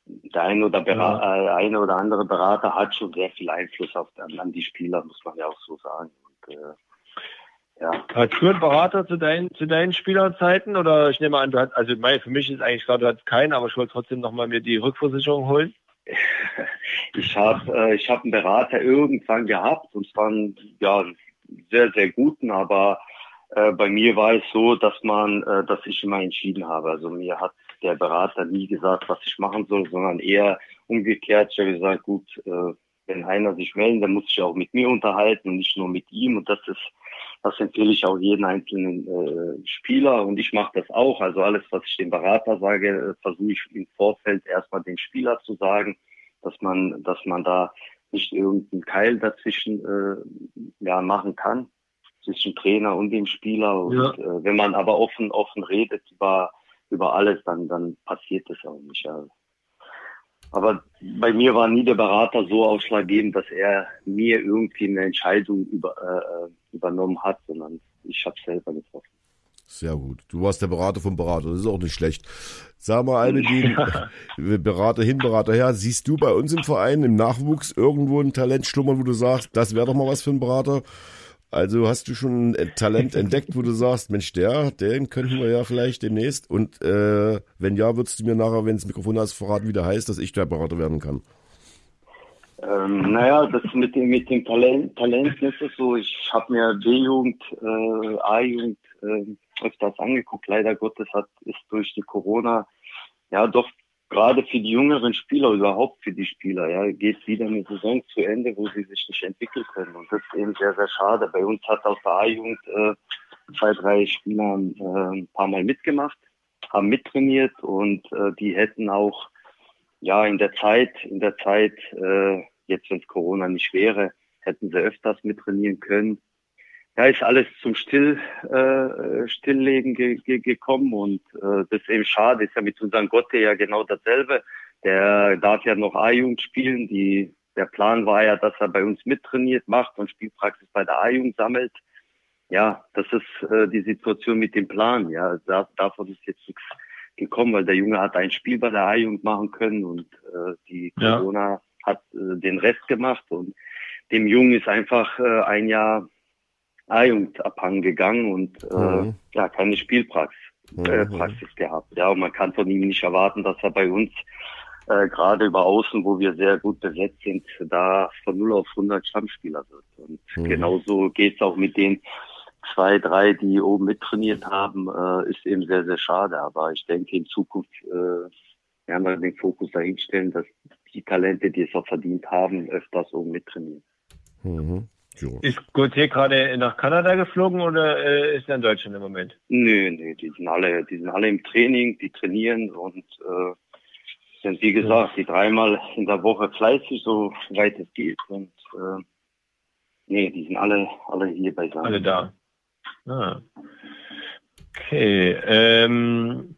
der eine oder, Bera äh, eine oder andere Berater hat schon sehr viel Einfluss auf an, die Spieler, muss man ja auch so sagen. Und, äh, ja. Hast du einen Berater zu deinen, zu deinen Spielerzeiten? Oder ich nehme an, du hast, also mein, für mich ist eigentlich klar, du hast keinen, aber ich wollte trotzdem nochmal mir die Rückversicherung holen. Ich habe äh, ich hab einen Berater irgendwann gehabt und zwar einen ja, sehr, sehr guten, aber äh, bei mir war es so, dass man, äh, dass ich immer entschieden habe. Also mir hat der Berater nie gesagt, was ich machen soll, sondern eher umgekehrt. Ich habe gesagt, gut, äh, wenn einer sich meldet, dann muss ich auch mit mir unterhalten und nicht nur mit ihm. Und das ist, das empfehle ich auch jeden einzelnen äh, Spieler und ich mache das auch. Also alles, was ich dem Berater sage, äh, versuche ich im Vorfeld erstmal dem Spieler zu sagen, dass man, dass man da nicht irgendeinen Keil dazwischen äh, ja, machen kann zwischen Trainer und dem Spieler. Und Ja. äh, wenn man aber offen, offen redet über, über alles, dann, dann passiert das auch nicht. Ja. Aber bei mir war nie der Berater so ausschlaggebend, dass er mir irgendwie eine Entscheidung über, äh, übernommen hat, sondern ich habe selber getroffen. Sehr gut. Du warst der Berater vom Berater, das ist auch nicht schlecht. Sag mal, Albedin, Berater hin, Berater her, siehst du bei uns im Verein im Nachwuchs irgendwo ein Talent schlummern, wo du sagst, das wäre doch mal was für ein Berater? Also hast du schon ein Talent entdeckt, wo du sagst, Mensch, der, den könnten wir ja vielleicht demnächst. Und äh, wenn ja, würdest du mir nachher, wenn das Mikrofon hast, verraten, wie der heißt, dass ich der Berater werden kann. Ähm, naja, das mit dem, mit dem Talent, Talent ist es so. Ich habe mir B-Jugend, äh, A-Jugend äh, öfters angeguckt. Leider Gottes hat ist durch die Corona ja doch gerade für die jüngeren Spieler, überhaupt für die Spieler, ja, geht wieder eine Saison zu Ende, wo sie sich nicht entwickeln können. Und das ist eben sehr, sehr schade. Bei uns hat aus der A-Jugend äh, zwei, drei Spieler äh, ein paar Mal mitgemacht, haben mittrainiert und äh, die hätten auch ja in der Zeit, in der Zeit, äh, jetzt wenn es Corona nicht wäre, hätten sie öfters mittrainieren können ja, ist alles zum Still, äh, Stilllegen ge ge gekommen und äh, das ist eben schade, ist ja mit unserem Gotte ja genau dasselbe. Der darf ja noch A-Jugend spielen. Die, der Plan war ja, dass er bei uns mittrainiert, macht und Spielpraxis bei der A-Jugend sammelt. Ja, das ist äh, die Situation mit dem Plan. Ja, da, davon ist jetzt nichts gekommen, weil der Junge hat ein Spiel bei der A-Jugend machen können und äh, die Corona ja. hat äh, den Rest gemacht und dem Jungen ist einfach äh, ein Jahr A-Jugend abhanden gegangen und äh, mhm. ja, keine Spielpraxis äh, mhm. Praxis gehabt. Ja, und man kann von ihm nicht erwarten, dass er bei uns äh, gerade über Außen, wo wir sehr gut besetzt sind, da von 0 auf 100 Stammspieler wird. Und mhm. genauso geht's auch mit den zwei, drei, die oben mittrainiert haben, äh, ist eben sehr, sehr schade. Aber ich denke, in Zukunft äh, werden wir den Fokus dahin stellen, dass die Talente, die es auch verdient haben, öfters oben mittrainieren. Mhm. Jo. Ist Gauthier gerade nach Kanada geflogen oder äh, ist er in Deutschland im Moment? Nö, nee, die sind alle, die sind alle im Training, die trainieren und äh, sind wie gesagt, die dreimal in der Woche fleißig, so weit es geht. Und äh, nee, die sind alle, alle hier beisammen. Alle da. Ah. Okay. Ähm,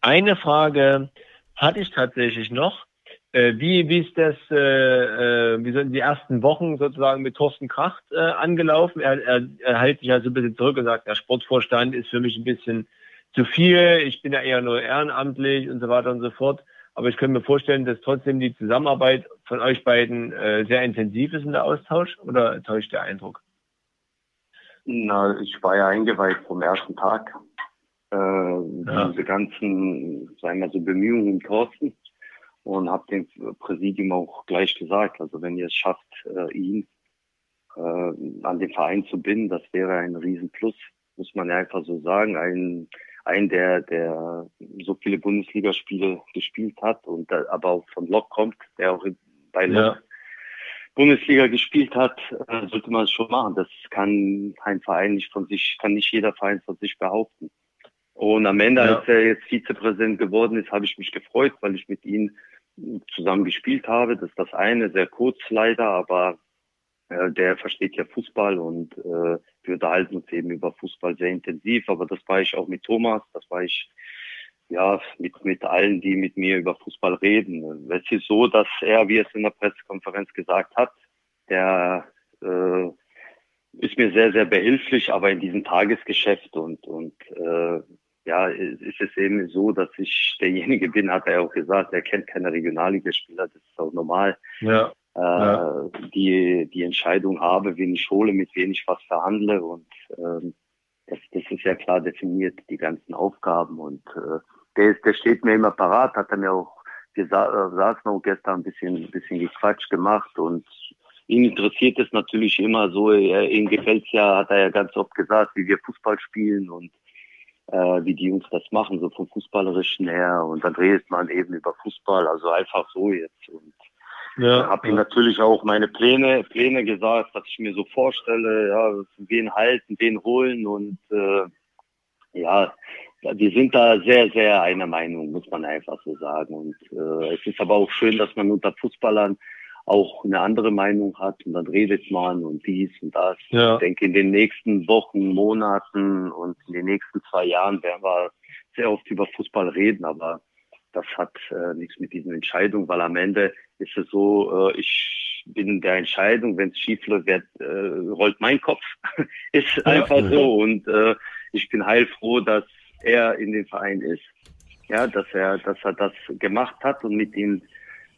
eine Frage hatte ich tatsächlich noch. Äh, wie, wie ist das, äh, äh, wie sind die ersten Wochen sozusagen mit Thorsten Kracht äh, angelaufen? Er, er, er hält sich ja so ein bisschen zurück und sagt, der Sportvorstand ist für mich ein bisschen zu viel, ich bin ja eher nur ehrenamtlich und so weiter und so fort. Aber ich könnte mir vorstellen, dass trotzdem die Zusammenarbeit von euch beiden äh, sehr intensiv ist in der Austausch oder täuscht der Eindruck? Na, ich war ja eingeweiht vom ersten Tag. Äh, ja. Diese ganzen, sagen wir so, Bemühungen Thorsten und habe dem Präsidium auch gleich gesagt, also wenn ihr es schafft, äh, ihn äh, an den Verein zu binden, das wäre ein Riesenplus, muss man ja einfach so sagen. Ein, ein der, der so viele Bundesligaspiele gespielt hat und äh, aber auch von Lok kommt, der auch bei Lok ja. Bundesliga gespielt hat, äh, sollte man es schon machen. Das kann ein Verein nicht von sich, kann nicht jeder Verein von sich behaupten. Und am Ende, ja. als er jetzt Vizepräsident geworden ist, habe ich mich gefreut, weil ich mit ihm zusammen gespielt habe. Das ist das eine, sehr kurz leider, aber äh, der versteht ja Fußball und äh, wir unterhalten uns eben über Fußball sehr intensiv. Aber das war ich auch mit Thomas, das war ich ja mit mit allen, die mit mir über Fußball reden. Es ist so, dass er, wie es in der Pressekonferenz gesagt hat, der äh, ist mir sehr, sehr behilflich, aber in diesem Tagesgeschäft und, und äh, ja, ist es eben so, dass ich derjenige bin, hat er auch gesagt, er kennt keine Regionalligaspieler, das ist auch normal. Ja. Äh, ja. die die Entscheidung habe, wen ich hole, mit wem ich was verhandle und ähm, das, das ist ja klar definiert, die ganzen Aufgaben und äh, der, ist, der steht mir immer parat, hat er mir auch, wir sa äh, saßen auch gestern ein bisschen, ein bisschen gequatscht gemacht und ihn interessiert es natürlich immer so, er, ihm gefällt's ja, hat er ja ganz oft gesagt, wie wir Fußball spielen und äh, wie die Jungs das machen, so vom Fußballerischen her. Und dann redet man eben über Fußball, also einfach so jetzt. Und ja, habe ihm natürlich auch meine Pläne, Pläne gesagt, was ich mir so vorstelle, ja, wen halten, wen holen und äh, ja, wir sind da sehr, sehr einer Meinung, muss man einfach so sagen. Und äh, es ist aber auch schön, dass man unter Fußballern auch eine andere Meinung hat und dann redet man und dies und das. Ja. Ich denke, in den nächsten Wochen, Monaten und in den nächsten zwei Jahren werden wir sehr oft über Fußball reden, aber das hat äh, nichts mit diesen Entscheidungen, weil am Ende ist es so, äh, ich bin der Entscheidung, wenn es schief läuft, wird, äh, rollt mein Kopf. ist einfach so. Und äh, ich bin heilfroh, dass er in dem Verein ist. Ja, dass er, dass er das gemacht hat und mit den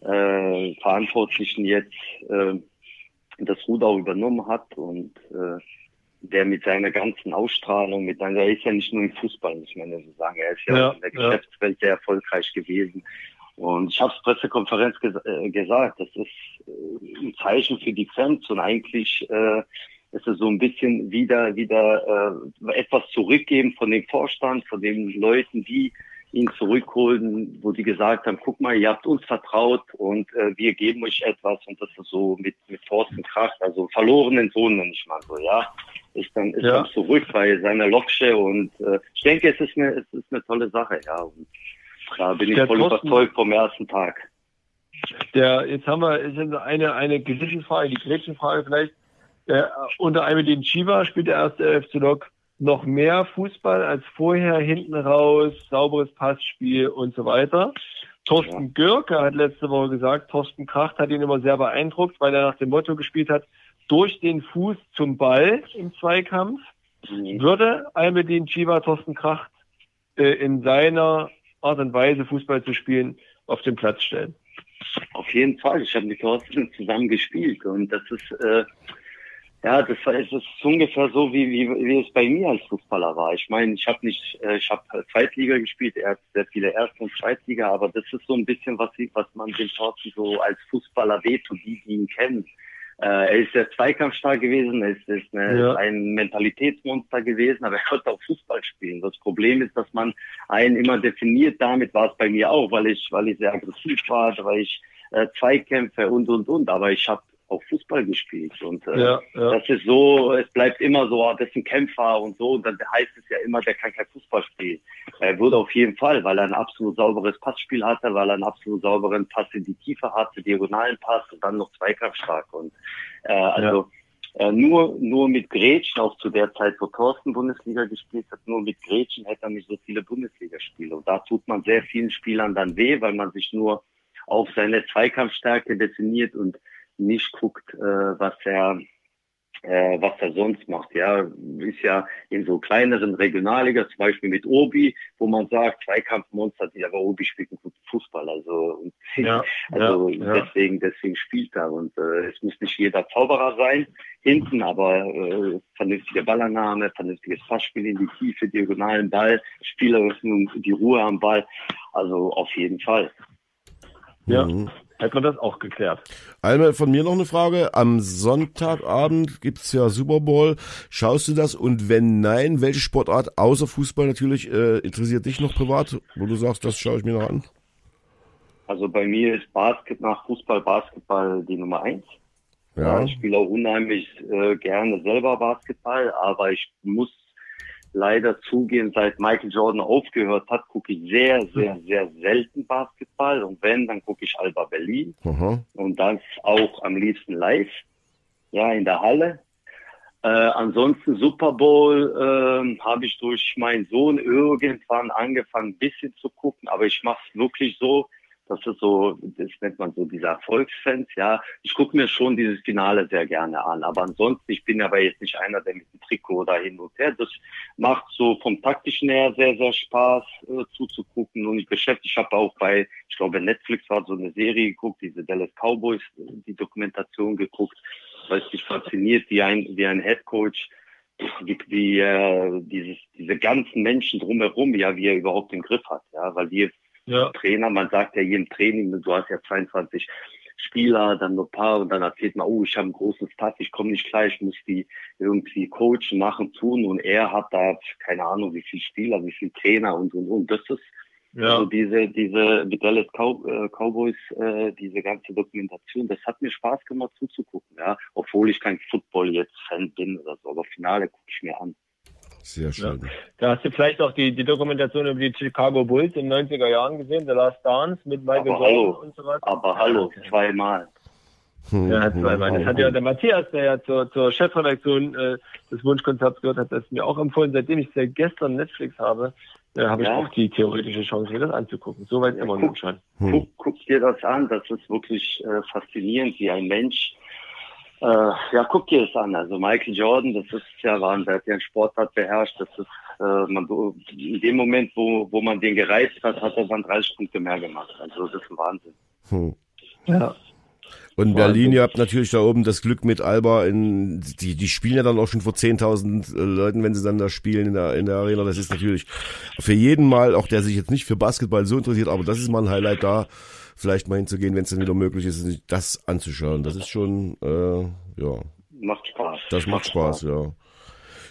äh, Verantwortlichen jetzt äh, das Ruder übernommen hat und äh, der mit seiner ganzen Ausstrahlung, mit seiner, er ist ja nicht nur im Fußball, ich meine so sagen, er ist ja, Ja, in der ja. Geschäftswelt sehr erfolgreich gewesen. Und ich habe es Pressekonferenz ges äh, gesagt, das ist äh, ein Zeichen für die Fans und eigentlich äh, ist es so ein bisschen wieder wieder äh, etwas zurückgeben von dem Vorstand, von den Leuten, die ihn zurückholen, wo die gesagt haben, guck mal, ihr habt uns vertraut und äh, wir geben euch etwas und das ist so mit, mit Thorsten Kracht, also verlorenen Sohn nenne ich mal so, ja. Ist dann, ist Ja. dann zurück bei seiner Loksche und äh, ich denke, es ist eine, es ist eine tolle Sache, ja. Und da bin ich Der voll Thorsten- überzeugt vom ersten Tag. Der, jetzt haben wir ist jetzt eine, eine Gewissensfrage, die Gretchenfrage vielleicht. Äh, unter einem den Chiva spielt der erste FC Lok noch mehr Fußball als vorher, hinten raus, sauberes Passspiel und so weiter. Thorsten Görke hat letzte Woche gesagt, Thorsten Kracht hat ihn immer sehr beeindruckt, weil er nach dem Motto gespielt hat, durch den Fuß zum Ball im Zweikampf. Mhm. Würde Almedin Chiva Thorsten Kracht äh, in seiner Art und Weise Fußball zu spielen auf den Platz stellen? Auf jeden Fall. Ich habe mit Thorsten zusammen gespielt und das ist äh, ja, das es ist ungefähr so wie, wie wie es bei mir als Fußballer war. Ich meine, ich habe nicht, äh, ich habe Zweitliga gespielt. Er hat sehr viele Erst- und Zweitliga, aber das ist so ein bisschen was was man dem Thorsten so als Fußballer wehtut, die die ihn kennen. Äh, er ist sehr zweikampfstark gewesen, er ist, ist eine, Ja. ein Mentalitätsmonster gewesen, aber er konnte auch Fußball spielen. Das Problem ist, dass man einen immer definiert, damit war es bei mir auch, weil ich, weil ich sehr aggressiv war, weil ich äh, Zweikämpfe und und und, aber ich habe auch Fußball gespielt und äh, Ja, ja. das ist so, es bleibt immer so, ah, das ist ein Kämpfer und so, und dann heißt es ja immer, der kann kein Fußball spielen. Er würde auf jeden Fall, weil er ein absolut sauberes Passspiel hatte, weil er einen absolut sauberen Pass in die Tiefe hatte, diagonalen Pass und dann noch zweikampfstark und äh, also äh, nur nur mit Gretchen, auch zu der Zeit, wo Thorsten Bundesliga gespielt hat, nur mit Gretchen hätte er nicht so viele Bundesligaspiele. Und da tut man sehr vielen Spielern dann weh, weil man sich nur auf seine Zweikampfstärke definiert und nicht guckt, äh, was er äh, was er sonst macht. Ja, ist ja in so kleineren Regionalliga, zum Beispiel mit Obi, wo man sagt, Zweikampfmonster, die aber Obi spielt einen guten Fußball. Also, und, Ja, also ja, ja. deswegen, deswegen spielt er. Und äh, es muss nicht jeder Zauberer sein hinten, aber äh, vernünftige Ballannahme, vernünftiges Passspiel in die Tiefe, diagonalen Ball, Spieleröffnung, die Ruhe am Ball. Also auf jeden Fall. Ja, Mhm. Hätten wir das auch geklärt. Einmal von mir noch eine Frage. Am Sonntagabend gibt's ja Super Bowl. Schaust du das? Und wenn nein, welche Sportart außer Fußball natürlich äh, interessiert dich noch privat, wo du sagst, das schaue ich mir noch an? Also bei mir ist Basket nach Fußball, Basketball die Nummer eins. Ja. Ich spiele auch unheimlich äh, gerne selber Basketball, aber ich muss leider zugeben, seit Michael Jordan aufgehört hat, gucke ich sehr, sehr, sehr selten Basketball. Und wenn, dann gucke ich Alba Berlin Aha. und das auch am liebsten live, ja, in der Halle. Äh, ansonsten Super Bowl ähm, habe ich durch meinen Sohn irgendwann angefangen, ein bisschen zu gucken, aber ich mache es wirklich so, das ist so, das nennt man so diese Erfolgsfans, ja. Ich gucke mir schon dieses Finale sehr gerne an, aber ansonsten, ich bin aber jetzt nicht einer, der mit dem Trikot da hin und her. Das macht so vom taktischen her sehr, sehr Spaß äh, zuzugucken und ich beschäftige, ich habe auch bei, ich glaube Netflix war so eine Serie geguckt, diese Dallas Cowboys, die Dokumentation geguckt, weil es mich fasziniert, wie ein, wie ein Head Coach wie, wie äh, dieses, diese ganzen Menschen drumherum, ja, wie er überhaupt den Griff hat, ja, weil wir Ja, Trainer, man sagt ja jedem Training, du hast ja 22 Spieler, dann nur ein paar und dann erzählt man, oh, ich habe einen großen Staff, ich komme nicht gleich, ich muss die irgendwie coachen, machen, tun und er hat da keine Ahnung, wie viele Spieler, wie viele Trainer und und und. Das ist ja. also diese diese Dallas Cow äh, Cowboys äh, diese ganze Dokumentation, das hat mir Spaß gemacht zuzugucken, ja, obwohl ich kein Football jetzt Fan bin oder so, aber Finale gucke ich mir an. Sehr schön. Da hast du vielleicht auch die, die Dokumentation über die Chicago Bulls in den 90er Jahren gesehen, The Last Dance mit Michael Aber hallo. Jordan und so weiter. Aber hallo, zweimal. Ja, hat zweimal. Das hat ja der Matthias, der ja zur, zur Chefredaktion äh, des Wunschkonzerts gehört hat, das mir auch empfohlen. Seitdem ich seit gestern Netflix habe, da habe ich Ja. auch die theoretische Chance, mir das anzugucken. Soweit immer noch schon. Hm. Guck, guck dir das an, das ist wirklich äh, faszinierend, wie ein Mensch. Äh, ja, guck dir das an. Also Michael Jordan, das ist ja Wahnsinn, der hat ja einen Sportart beherrscht. Das ist äh, man, in dem Moment, wo, wo man den gereizt hat, hat er dann 30 Punkte mehr gemacht. Also das ist ein Wahnsinn. Hm. Ja. Und Berlin, ihr habt natürlich da oben das Glück mit Alba, in, die, die spielen ja dann auch schon vor 10.000 äh, Leuten, wenn sie dann da spielen in der, in der Arena. Das ist natürlich für jeden Mal, auch der sich jetzt nicht für Basketball so interessiert, aber das ist mal ein Highlight da, vielleicht mal hinzugehen, wenn es dann wieder möglich ist, sich das anzuschauen. Das ist schon, äh, ja, Macht Spaß. das macht Spaß, ja.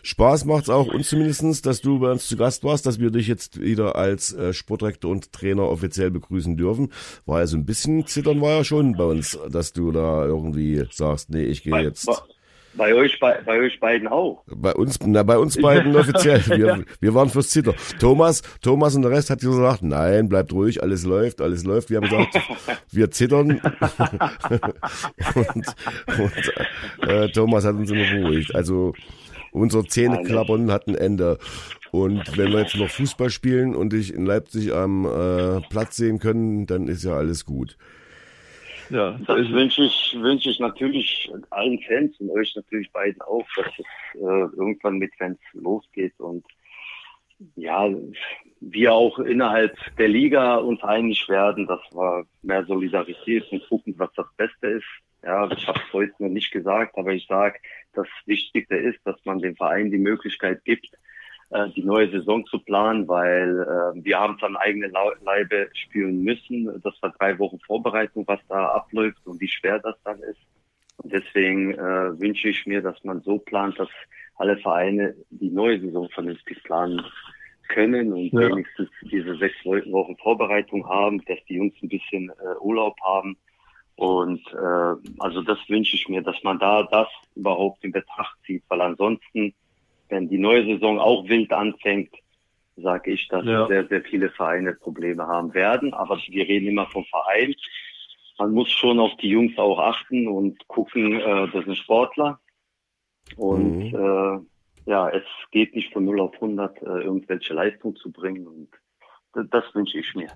Spaß macht's auch uns zumindestens, dass du bei uns zu Gast warst, dass wir dich jetzt wieder als äh, Sportdirektor und Trainer offiziell begrüßen dürfen. War ja so ein bisschen zittern war ja schon bei uns, dass du da irgendwie sagst, nee, ich gehe jetzt. bei, bei euch, bei, bei euch beiden auch. Bei uns, na, bei uns beiden offiziell. Wir, wir waren fürs Zitter. Thomas, Thomas und der Rest hat gesagt, nein, bleibt ruhig, alles läuft, alles läuft. Wir haben gesagt, wir zittern. und und äh, Thomas hat uns immer beruhigt. Also, unser Zähneklappern hat ein Ende. Und wenn wir jetzt noch Fußball spielen und dich in Leipzig am äh, Platz sehen können, dann ist ja alles gut. Ja, Das wünsche ich, wünsche ich natürlich allen Fans und euch natürlich beiden auch, dass es äh, irgendwann mit Fans losgeht und ja, wir auch innerhalb der Liga uns einig werden, dass wir mehr Solidarität und gucken, was das Beste ist. Ja, ich habe es heute noch nicht gesagt, aber ich sage, das Wichtigste ist, dass man dem Verein die Möglichkeit gibt, äh, die neue Saison zu planen, weil äh, wir haben es an eigene Leibe spüren müssen. Das war drei Wochen Vorbereitung, was da abläuft und wie schwer das dann ist. Und deswegen äh, wünsche ich mir, dass man so plant, dass alle Vereine die neue Saison vernünftig planen können und Ja. wenigstens diese sechs Wo- Wochen Vorbereitung haben, dass die Jungs ein bisschen äh, Urlaub haben. Und äh, also das wünsche ich mir, dass man da das überhaupt in Betracht zieht, weil ansonsten, wenn die neue Saison auch wild anfängt, sage ich, dass Ja. sehr, sehr viele Vereine Probleme haben werden. Aber wir reden immer vom Verein. Man muss schon auf die Jungs auch achten und gucken, äh, das sind Sportler. Und Mhm. äh, ja, es geht nicht von 0 auf 100 äh, irgendwelche Leistung zu bringen. Und das, das wünsche ich mir.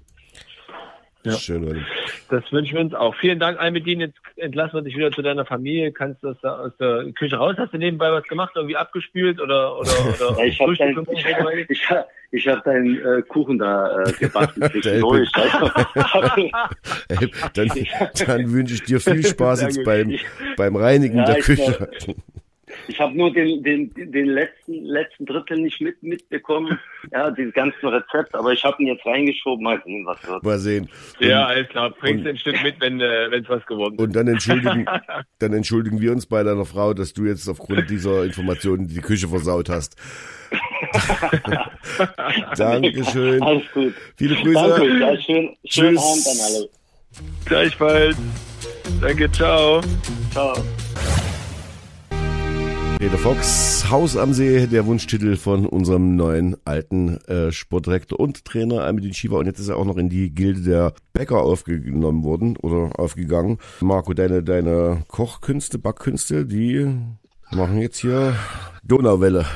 Ja. Schön, Leute. Das wünschen wir uns auch. Vielen Dank, Almedin. Jetzt entlassen wir dich wieder zu deiner Familie. Kannst du das da aus der Küche raus? Hast du nebenbei was gemacht? Irgendwie abgespült oder, oder, oder Ja, ich habe Frühstück dein, gemacht? ich, hab- ich hab deinen äh, Kuchen da äh, gebacken. Ey, dann, dann wünsche ich dir viel Spaß jetzt beim, beim Reinigen Ja, der ich Küche. Ich habe nur den, den, den letzten, letzten Drittel nicht mit, mitbekommen, ja, diese ganzen Rezepte, aber ich habe ihn jetzt reingeschoben, mal sehen, was wird. Mal sehen. Und, Ja, alles klar. Bringst ein Stück mit, wenn äh, es was geworden ist. und dann entschuldigen, dann entschuldigen wir uns bei deiner Frau, dass du jetzt aufgrund dieser Informationen die Küche versaut hast. Dankeschön. Alles gut. Viele Grüße. Danke, ja, schön, schönen Tschüss. Abend an alle. Gleichfalls. Danke, ciao. Ciao. Peter Fox, Haus am See, der Wunschtitel von unserem neuen alten äh, Sportdirektor und Trainer Amidin Shiva. Und jetzt ist er auch noch in die Gilde der Bäcker aufgenommen worden oder aufgegangen. Marco, deine, deine Kochkünste, Backkünste, die machen jetzt hier Donauwelle.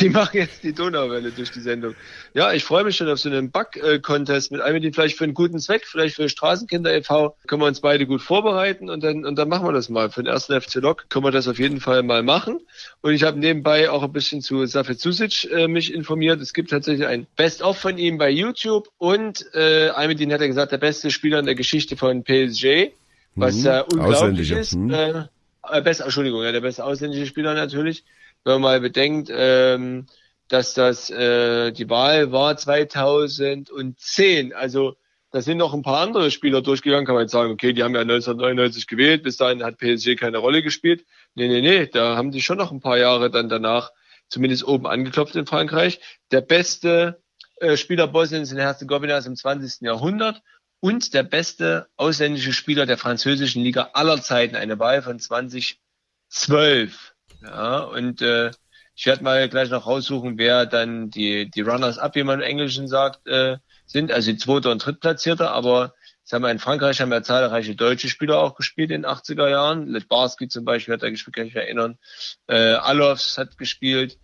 Die machen jetzt die Donauwelle durch die Sendung. Ja, ich freue mich schon auf so einen Back-Contest mit einem, vielleicht für einen guten Zweck, vielleicht für Straßenkinder e.V. Können wir uns beide gut vorbereiten und dann, und dann machen wir das mal. Für den ersten FC Lok können wir das auf jeden Fall mal machen. Und ich habe nebenbei auch ein bisschen zu Safet Susic äh, mich informiert. Es gibt tatsächlich ein Best-of von ihm bei YouTube und äh, Almedin hat ja gesagt, der beste Spieler in der Geschichte von PSG, was Mhm. ja unglaublich ist. mhm. Äh, äh, best, Entschuldigung, ja, der beste ausländische Spieler natürlich wenn man mal bedenkt, ähm, dass das äh, die Wahl war 2010. Also da sind noch ein paar andere Spieler durchgegangen, kann man jetzt sagen, okay, die haben ja 1999 gewählt, bis dahin hat PSG keine Rolle gespielt. Nee, nee, nee, da haben die schon noch ein paar Jahre dann danach zumindest oben angeklopft in Frankreich. Der beste äh, Spieler Bosniens und Herzegowinas im 20. Jahrhundert und der beste ausländische Spieler der französischen Liga aller Zeiten, eine Wahl von 2012. Ja, und äh, ich werde mal gleich noch raussuchen, wer dann die, die Runners-up, wie man im Englischen sagt, äh, sind, also die zweite und drittplatzierte, aber sagen wir, in Frankreich haben ja zahlreiche deutsche Spieler auch gespielt in den 80er Jahren. Letbarski zum Beispiel hat da gespielt, kann ich mich erinnern. Äh, Alofs hat gespielt.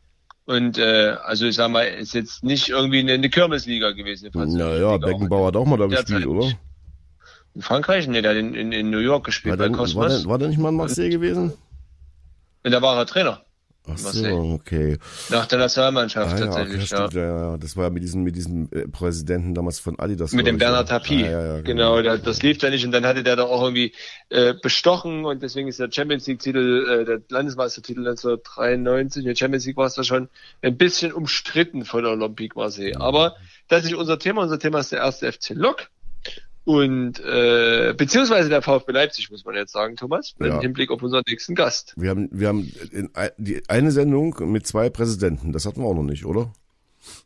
Und äh, also ich sag mal, ist jetzt nicht irgendwie eine, eine Kirmesliga gewesen. Naja. Beckenbauer hat auch mal da gespielt, Zeit oder? In Frankreich? Nee, der hat in, in, in New York gespielt War bei der, war, Cosmos. der, war der nicht mal in Marseille gewesen? Und da war er Trainer. Ach so, okay. Nach der Nationalmannschaft Ah, ja, tatsächlich, ja, ja. ja. ja. Das war ja mit diesem, mit diesem äh, Präsidenten damals von Adidas. Mit dem ich, Bernhard. Tapie. Ah, ja, ja, genau, das, das lief da nicht und dann hatte der da auch irgendwie äh, bestochen und deswegen ist der Champions League Titel, äh, der Landesmeistertitel 1993, der Champions League war es da schon ein bisschen umstritten von der Olympique Marseille. Aber das ist nicht unser Thema, unser Thema ist der erste FC Lok und äh, beziehungsweise der VfB Leipzig, muss man jetzt sagen, Thomas, Ja. im Hinblick auf unseren nächsten Gast. Wir haben, wir haben in, die, eine Sendung mit zwei Präsidenten. Das hatten wir auch noch nicht, oder?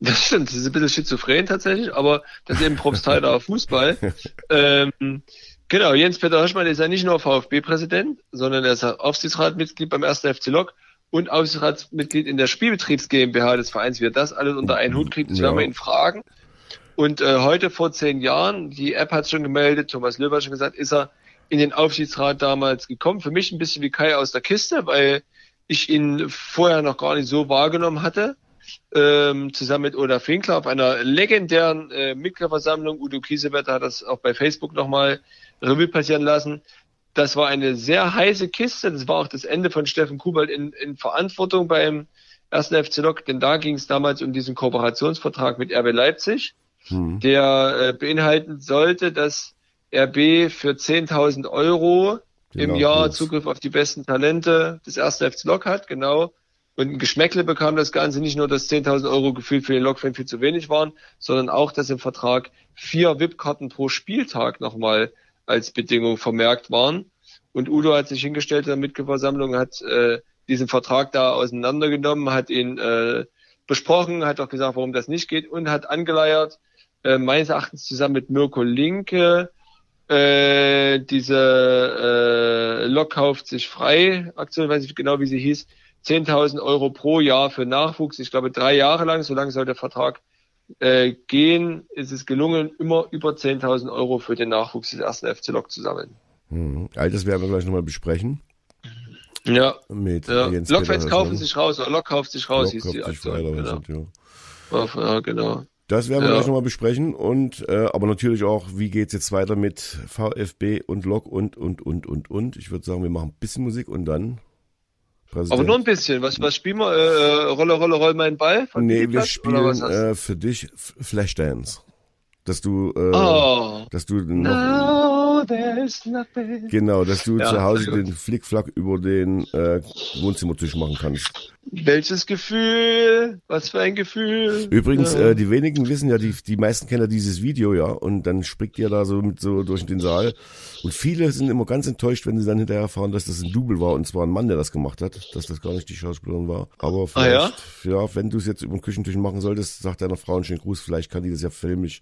Das stimmt, das ist ein bisschen schizophren tatsächlich, aber das ist eben Propstheiler Fußball. ähm, genau, Jens-Peter Hirschmann ist ja nicht nur VfB-Präsident, sondern er ist Aufsichtsratmitglied beim 1. FC Lok und Aufsichtsratsmitglied in der Spielbetriebs GmbH des Vereins. Wie er das alles unter einen Hut kriegt, das Ja. werden wir ihn fragen. Und äh, heute vor zehn Jahren, die App hat schon gemeldet, Thomas Löwer hat schon gesagt, ist er in den Aufsichtsrat damals gekommen. Für mich ein bisschen wie Kai aus der Kiste, weil ich ihn vorher noch gar nicht so wahrgenommen hatte ähm, zusammen mit Olaf Winkler auf einer legendären äh, Mitgliederversammlung. Udo Kiesewetter hat das auch bei Facebook nochmal Revue passieren lassen. Das war eine sehr heiße Kiste. Das war auch das Ende von Steffen Kubalt in, in Verantwortung beim ersten FC Lok, denn da ging es damals um diesen Kooperationsvertrag mit RB Leipzig, Hm. der äh, beinhalten sollte, dass RB für 10.000 Euro im Genau, Jahr jetzt. Zugriff auf die besten Talente des ersten FC Lok hat, genau. Und ein Geschmäckle bekam das Ganze nicht nur, dass 10.000 Euro gefühlt für den Lokfan viel zu wenig waren, sondern auch, dass im Vertrag vier VIP-Karten pro Spieltag nochmal als Bedingung vermerkt waren. Und Udo hat sich hingestellt in der Mitgliederversammlung, hat äh, diesen Vertrag da auseinandergenommen, hat ihn äh, besprochen, hat auch gesagt, warum das nicht geht und hat angeleiert, äh, meines Erachtens zusammen mit Mirko Linke, äh, diese äh, Lok kauft sich frei Aktion, weiß ich genau, wie sie hieß, 10.000 Euro pro Jahr für Nachwuchs. Ich glaube, drei Jahre lang, so lange soll der Vertrag äh, gehen, ist es gelungen, immer über 10.000 Euro für den Nachwuchs des ersten FC Lok zu sammeln. Hm. All das werden wir gleich nochmal besprechen. Ja, Mit ja. Jens Lokfans kaufen sich raus, oder Lok kauft sich raus, Lok hieß die frei, Aktion. Genau. ja. Ja, genau. Das werden wir Ja. gleich nochmal besprechen und äh, aber natürlich auch, wie geht's jetzt weiter mit VfB und Lok und und und und und. Ich würde sagen, wir machen ein bisschen Musik und dann Präsident. Aber nur ein bisschen. Was, was spielen wir? Äh, Rolle, Rolle, roll meinen Ball? Von Nee, wir spielen äh, für dich Flashdance. Dass du äh, Oh. dass du noch, There's nothing. genau, dass du Ja, zu Hause den Flickflack über den äh, Wohnzimmertisch machen kannst. Welches Gefühl? Was für ein Gefühl? Übrigens, Ja. äh, die wenigen wissen ja, die, die meisten kennen ja dieses Video, ja, und dann springt ihr da so mit so durch den Saal. Und viele sind immer ganz enttäuscht, wenn sie dann hinterher erfahren, dass das ein Double war und zwar ein Mann, der das gemacht hat, dass das gar nicht die Schauspielerin war. Aber Ah, ja? vielleicht, ja? wenn du es jetzt über den Küchentisch machen solltest, sagt deiner Frau einen schönen Gruß, vielleicht kann die das ja filmisch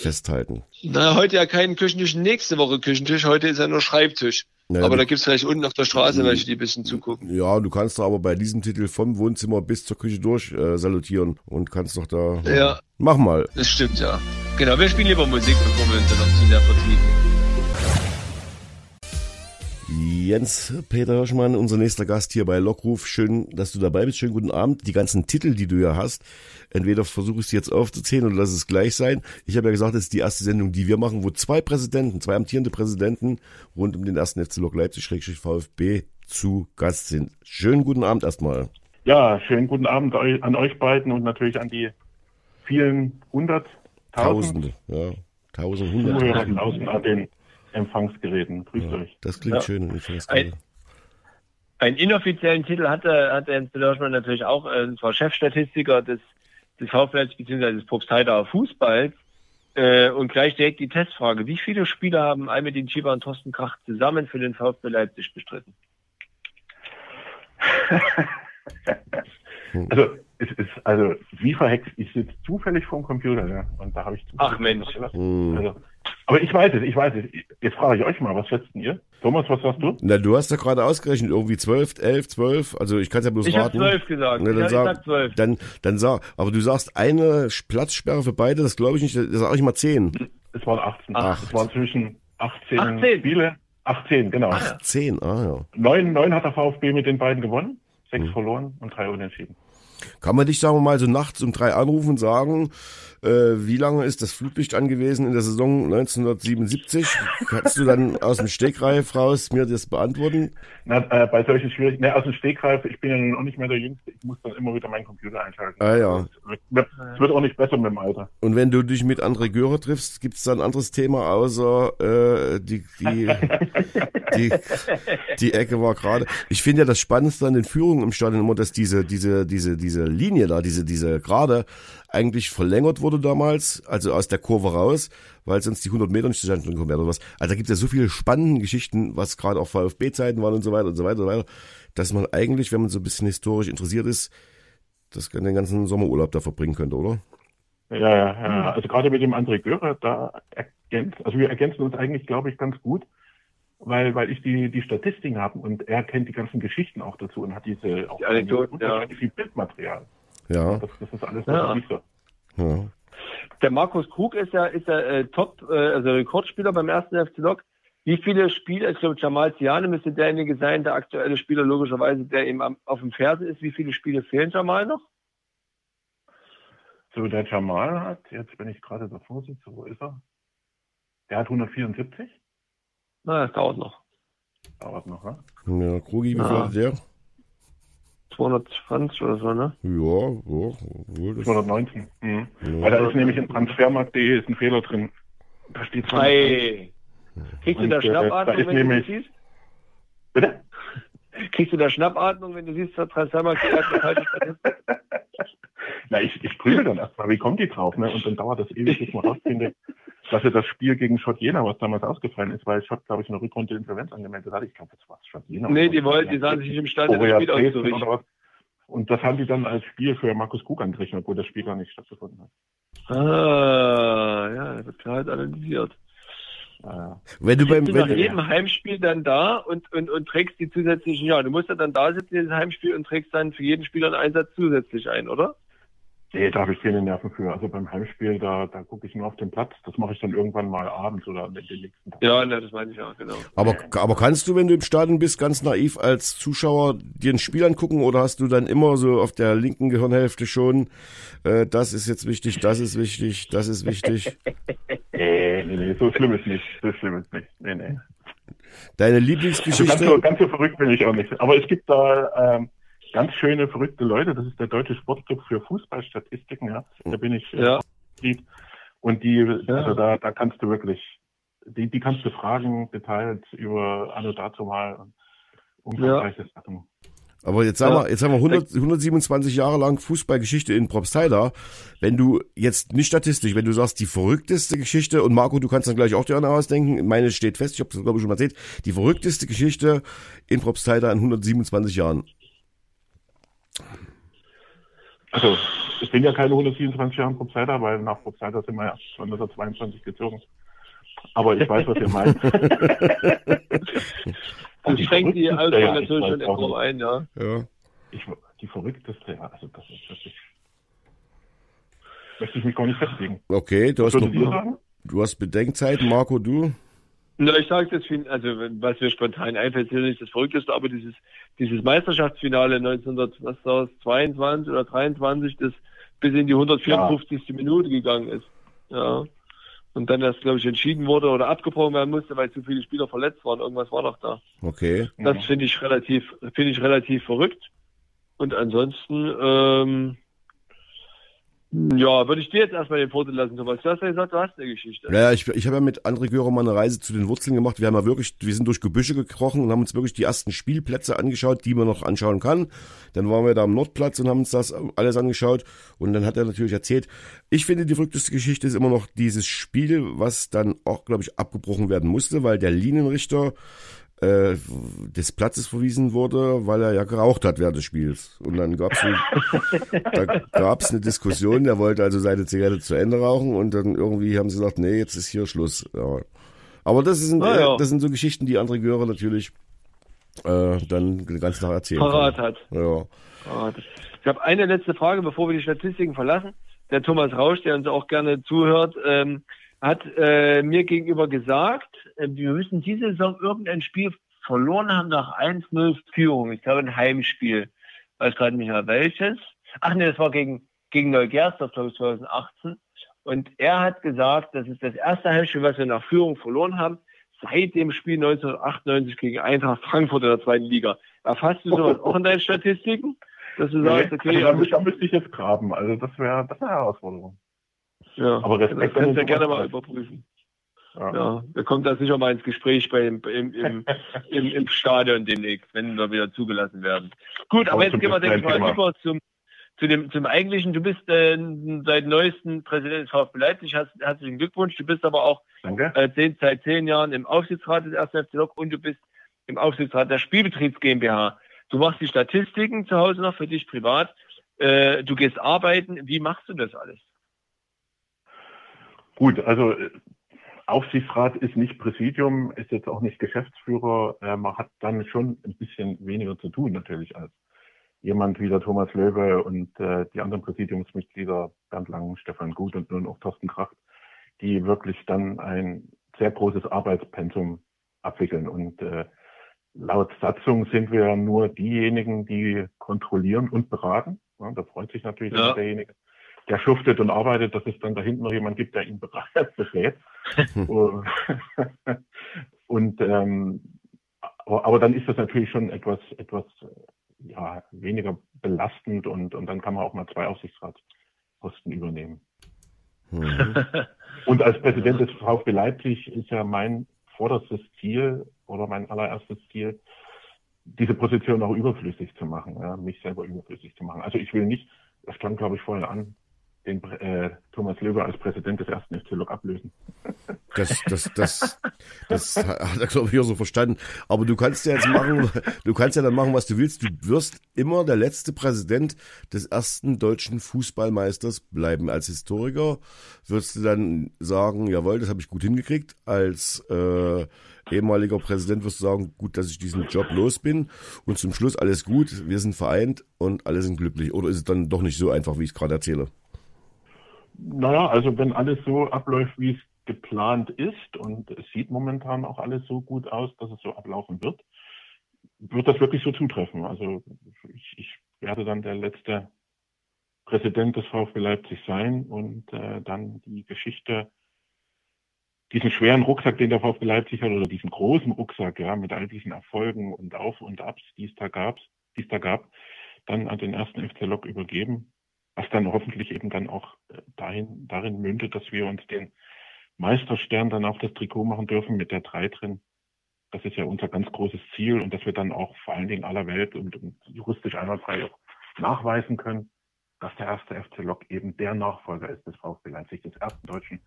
festhalten. Na, heute ja keinen Küchentisch, nächste Woche Küchentisch, heute ist ja nur Schreibtisch. Naja, Aber da gibt's vielleicht unten auf der Straße welche, die ein bisschen zugucken. Ja, du kannst da aber bei diesem Titel vom Wohnzimmer bis zur Küche durch äh, salutieren und kannst doch da. Ja. Mach mal. Das stimmt, ja. Genau, wir spielen lieber Musik, bevor wir uns dann noch zu sehr vertiefen. Jens Peter Hirschmann, unser nächster Gast hier bei Lockruf. Schön, dass du dabei bist. Schönen guten Abend. Die ganzen Titel, die du ja hast, entweder versuche ich sie jetzt aufzuzählen oder lass es gleich sein. Ich habe ja gesagt, das ist die erste Sendung, die wir machen, wo zwei Präsidenten, zwei amtierende Präsidenten rund um den ersten FC Lok Leipzig VfB zu Gast sind. Schönen guten Abend erstmal. Ja, schönen guten Abend an euch beiden und natürlich an die vielen hunderttausend Tausende, ja. Tausend, Zuhörer hundert. draußen an den Empfangsgeräten. Grüßt euch. Das klingt Ja. schön. Geil. Einen inoffiziellen Titel hatte, hatte Jens Bedörschmann natürlich auch, äh, und zwar Chefstatistiker des, des VfL bzw. des Propstheider Fußballs. Äh, und gleich direkt die Testfrage. Wie viele Spieler haben Almedin Schieber und Thorsten Krach zusammen für den VfB Leipzig bestritten? Also, es ist, also, wie verhext, ich sitze zufällig vorm Computer, ja, und da habe ich zufällig Ach, Mensch. Hm. Also, aber ich weiß es, ich weiß es. Jetzt frage ich euch mal, was schätzt denn ihr? Thomas, was sagst du? Na, du hast ja gerade ausgerechnet, irgendwie zwölf, elf, zwölf. Also ich kann es ja bloß Ich habe raten. zwölf gesagt. Ne, ich, dann ich sag, sag zwölf. Dann, dann sag, aber du sagst eine Platzsperre für beide, das glaube ich nicht, das sag ich mal zehn. Es waren 18. Acht. Es waren zwischen 18, 18. Spiele. 18, genau. Ach. Zehn, ah ja. Neun, neun hat der VfB mit den beiden gewonnen, sechs Hm. verloren und drei unentschieden. Kann man dich, sagen wir mal, so nachts um drei anrufen und sagen, äh, wie lange ist das Flutlicht angewiesen in der Saison 1977? Kannst du dann aus dem Stegreif raus mir das beantworten? Na, äh, bei solchen schwierigen, ne, aus dem Stegreif, ich bin ja nun auch nicht mehr der Jüngste, ich muss dann immer wieder meinen Computer einschalten. Ah, ja. Es wird, es wird auch nicht besser mit dem Alter. Und wenn du dich mit André Göre triffst, gibt es da ein anderes Thema außer äh, die, die, die, die Ecke war gerade. Ich finde ja das Spannendste an den Führungen im Stadion immer, dass diese, diese, diese, diese Linie da, diese, diese gerade eigentlich verlängert wurde damals, also aus der Kurve raus, weil sonst die 100 Meter nicht zustande gekommen wären oder was. Also da gibt es ja so viele spannende Geschichten, was gerade auch VfB-Zeiten waren und so weiter und so weiter und so weiter, dass man eigentlich, wenn man so ein bisschen historisch interessiert ist, das den ganzen Sommerurlaub da verbringen könnte, oder? Ja, ja, ja. Also gerade mit dem André Görer, da ergänzt, also wir ergänzen uns eigentlich, glaube ich, ganz gut, weil, weil ich die, die Statistiken habe und er kennt die ganzen Geschichten auch dazu und hat diese auch Die Anekdoten, unwahrscheinlich viel Bildmaterial. Ja, Das, das ist alles Ja. ja. Der Markus Krug ist ja, ist ja äh, Top, äh, also Rekordspieler beim ersten FC Lok. Wie viele Spieler, ich glaube Jamal Ziane müsste derjenige sein, der aktuelle Spieler logischerweise, der eben am, auf dem Fersen ist. Wie viele Spiele fehlen Jamal noch? So, der Jamal hat, jetzt bin ich gerade davor sitze, wo ist er? Der hat 174. Na, das dauert noch. Dauert noch, ne? Ja, Krugi, wie viel Ja. hat der? 220 oder so, ne? Ja, ja, wohl, das, 219. Mhm. Ja. Weil da ist nämlich in transfermarkt.de ist ein Fehler drin. Da steht 200. Hey. Kriegst du da äh, Schnappatmung, ist wenn du das siehst? Bitte? Kriegst du da Schnappatmung, wenn du siehst, der Transfermarkt die erste falsche? Na, ich, ich prüfe dann erstmal, wie kommt die drauf, ne? Und dann dauert das ewig, bis man rausfindet, dass er das Spiel gegen Schott Jena, was damals ausgefallen ist, weil Schott, glaube ich, eine Rückrunde Insolvenz angemeldet hat. Ich glaube, das war Schott Jena. Nee, die wollten, die sahen sich nicht imstande, das Spiel auszurichten. Und das haben die dann als Spiel für Markus Krug angerechnet, obwohl das Spiel gar nicht stattgefunden hat. Ah, ja, das wird klar halt analysiert. Ja, wenn du beim, Bist du nach wenn, jedem Heimspiel dann da und, und, und trägst die zusätzlichen, ja, du musst ja dann da sitzen in diesem Heimspiel und trägst dann für jeden Spieler einen Einsatz zusätzlich ein, oder? Nee, da habe ich keine Nerven für. Also beim Heimspiel, da, da gucke ich nur auf den Platz. Das mache ich dann irgendwann mal abends oder in den nächsten Tagen. Ja, ne, das meine ich auch, genau. aber, aber kannst du, wenn du im Stadion bist, ganz naiv als Zuschauer dir ein Spiel angucken oder hast du dann immer so auf der linken Gehirnhälfte schon, äh, das ist jetzt wichtig, das ist wichtig, das ist wichtig? Nee, nee, nee, so schlimm ist nicht. So schlimm ist nicht. Nee, nee. Deine Also ganz, Lieblingsgeschichte? so, ganz so verrückt bin ich auch nicht. Aber es gibt da ähm, ganz schöne, verrückte Leute. Das ist der Deutsche Sportclub für Fußballstatistiken. Ja. Da bin ich äh, Ja. Mitglied. Und die, also da, da kannst du wirklich, die, die kannst du fragen, Details über Anno dazu mal und umfangreiche Sachen. Aber jetzt sagen Ja. wir, jetzt haben wir 100, 127 Jahre lang Fußballgeschichte in Propsteiler. Wenn du jetzt nicht statistisch, wenn du sagst, die verrückteste Geschichte, und Marco, du kannst dann gleich auch dir eine ausdenken, meine steht fest, ich habe das glaube ich schon mal erzählt, die verrückteste Geschichte in Propsteiler in 127 Jahren. Also, es sind ja keine 127 Jahre Propseider, weil nach Propseider sind wir ja schon 1922 gezogen. Aber ich weiß, was ihr meint. Das die schränkt die verrückteste, ja, natürlich schon nicht. ein, ja. Ja. Ich, die verrückteste, ja, also das ist wirklich. Möchte ich mich gar nicht festlegen. Okay, du hast, noch, sagen? du hast Bedenkzeit, Marco, du? Na, ich sage das, also was mir spontan einfällt, ist nicht das Verrückteste, aber dieses, dieses Meisterschaftsfinale 1922 oder 23, das bis in die 154. Minute gegangen ist. Ja. Und dann erst, glaube ich, entschieden wurde oder abgebrochen werden musste, weil zu viele Spieler verletzt waren. Irgendwas war noch da. Okay. Das finde ich relativ, finde ich relativ verrückt. Und ansonsten, ähm, ja, würde ich dir jetzt erstmal den Vorteil lassen, Thomas. Du hast ja gesagt, du hast eine Geschichte. Naja, ich, ich habe ja mit André Görer mal eine Reise zu den Wurzeln gemacht. Wir haben ja wirklich, wir sind durch Gebüsche gekrochen und haben uns wirklich die ersten Spielplätze angeschaut, die man noch anschauen kann. Dann waren wir da am Nordplatz und haben uns das alles angeschaut. Und dann hat er natürlich erzählt, ich finde, die verrückteste Geschichte ist immer noch dieses Spiel, was dann auch, glaube ich, abgebrochen werden musste, weil der Linienrichter äh, des Platzes verwiesen wurde, weil er ja geraucht hat während des Spiels. Und dann gab's eine, da eine Diskussion, der wollte also seine Zigarette zu Ende rauchen und dann irgendwie haben sie gesagt, nee, jetzt ist hier Schluss. Ja. Aber das sind, Ah, ja. äh, das sind so Geschichten, die André Göre natürlich äh, dann den ganzen Tag erzählen kann. hat. Ja. Ah, das- Ich habe eine letzte Frage, bevor wir die Statistiken verlassen. Der Thomas Rausch, der uns auch gerne zuhört, ähm, hat äh, mir gegenüber gesagt, wir müssen diese Saison irgendein Spiel verloren haben nach 1-0 Führung. Ich glaube ein Heimspiel. Weiß gerade nicht mehr welches. ach nee, das war gegen, gegen Neugersdorf, glaube ich, 2018. Und er hat gesagt, das ist das erste Heimspiel, was wir nach Führung verloren haben, seit dem Spiel 1998 gegen Eintracht Frankfurt in der zweiten Liga. Erfasst du sowas auch in deinen Statistiken? Dass du sagst, okay, also, ja, da, müsste, müsste ich jetzt graben. Also das wäre das wär eine Herausforderung. ja, Aber das Respekt, kannst du ja gerne mal überprüfen. Ja. Ja, wir kommen da sicher mal ins Gespräch bei dem, im, im, im, im Stadion demnächst, wenn wir wieder zugelassen werden. Gut, aber jetzt gehen wir, denke ich mal, über zum, zu dem, zum eigentlichen. Du bist äh, seit neuestem Präsident des VfB Leipzig. Hast, herzlichen Glückwunsch. Du bist aber auch Danke. äh, zehn, seit zehn Jahren im Aufsichtsrat des 1. FC Lok und du bist im Aufsichtsrat der Spielbetriebs GmbH. Du machst die Statistiken zu Hause noch für dich privat. Äh, du gehst arbeiten. Wie machst du das alles? Gut, also Aufsichtsrat ist nicht Präsidium, ist jetzt auch nicht Geschäftsführer. Äh, man hat dann schon ein bisschen weniger zu tun natürlich als jemand wie der Thomas Löwe und äh, die anderen Präsidiumsmitglieder Bernd Lang, Stefan Gut und nun auch Thorsten Kracht, die wirklich dann ein sehr großes Arbeitspensum abwickeln. Und äh, laut Satzung sind wir nur diejenigen, die kontrollieren und beraten. Ja, da freut sich natürlich Ja. derjenige, der schuftet und arbeitet, dass es dann da hinten noch jemand gibt, der ihn berät, und ähm, aber, dann ist das natürlich schon etwas etwas ja, weniger belastend und, und dann kann man auch mal zwei Aufsichtsratsposten übernehmen. Mhm. Und als Präsident des VfB Leipzig ist ja mein vorderstes Ziel oder mein allererstes Ziel, diese Position auch überflüssig zu machen, ja, mich selber überflüssig zu machen. Also ich will nicht, das stand glaube ich vorhin an, den äh, Thomas Löwe als Präsident des ersten FC Lok ablösen. Das, das, das, das hat er, glaube ich, auch so verstanden. Aber du kannst ja jetzt machen, du kannst ja dann machen, was du willst. Du wirst immer der letzte Präsident des ersten deutschen Fußballmeisters bleiben. Als Historiker wirst du dann sagen, jawohl, das habe ich gut hingekriegt. Als äh, ehemaliger Präsident wirst du sagen, gut, dass ich diesen Job los bin. Und zum Schluss alles gut, wir sind vereint und alle sind glücklich. Oder ist es dann doch nicht so einfach, wie ich es gerade erzähle? Naja, also wenn alles so abläuft, wie es geplant ist und es sieht momentan auch alles so gut aus, dass es so ablaufen wird, wird das wirklich so zutreffen. Also ich, ich werde dann der letzte Präsident des VfB Leipzig sein und äh, dann die Geschichte, diesen schweren Rucksack, den der VfB Leipzig hat, oder diesen großen Rucksack, ja, mit all diesen Erfolgen und Auf und Abs, die es da gab, die es da gab, dann an den ersten FC Lok übergeben was dann hoffentlich eben dann auch äh, dahin, darin mündet, dass wir uns den Meisterstern dann auf das Trikot machen dürfen mit der 3 drin. Das ist ja unser ganz großes Ziel und dass wir dann auch vor allen Dingen aller Welt und, und juristisch einwandfrei auch nachweisen können, dass der erste FC Lok eben der Nachfolger ist des VfB Leipzig, des ersten deutschen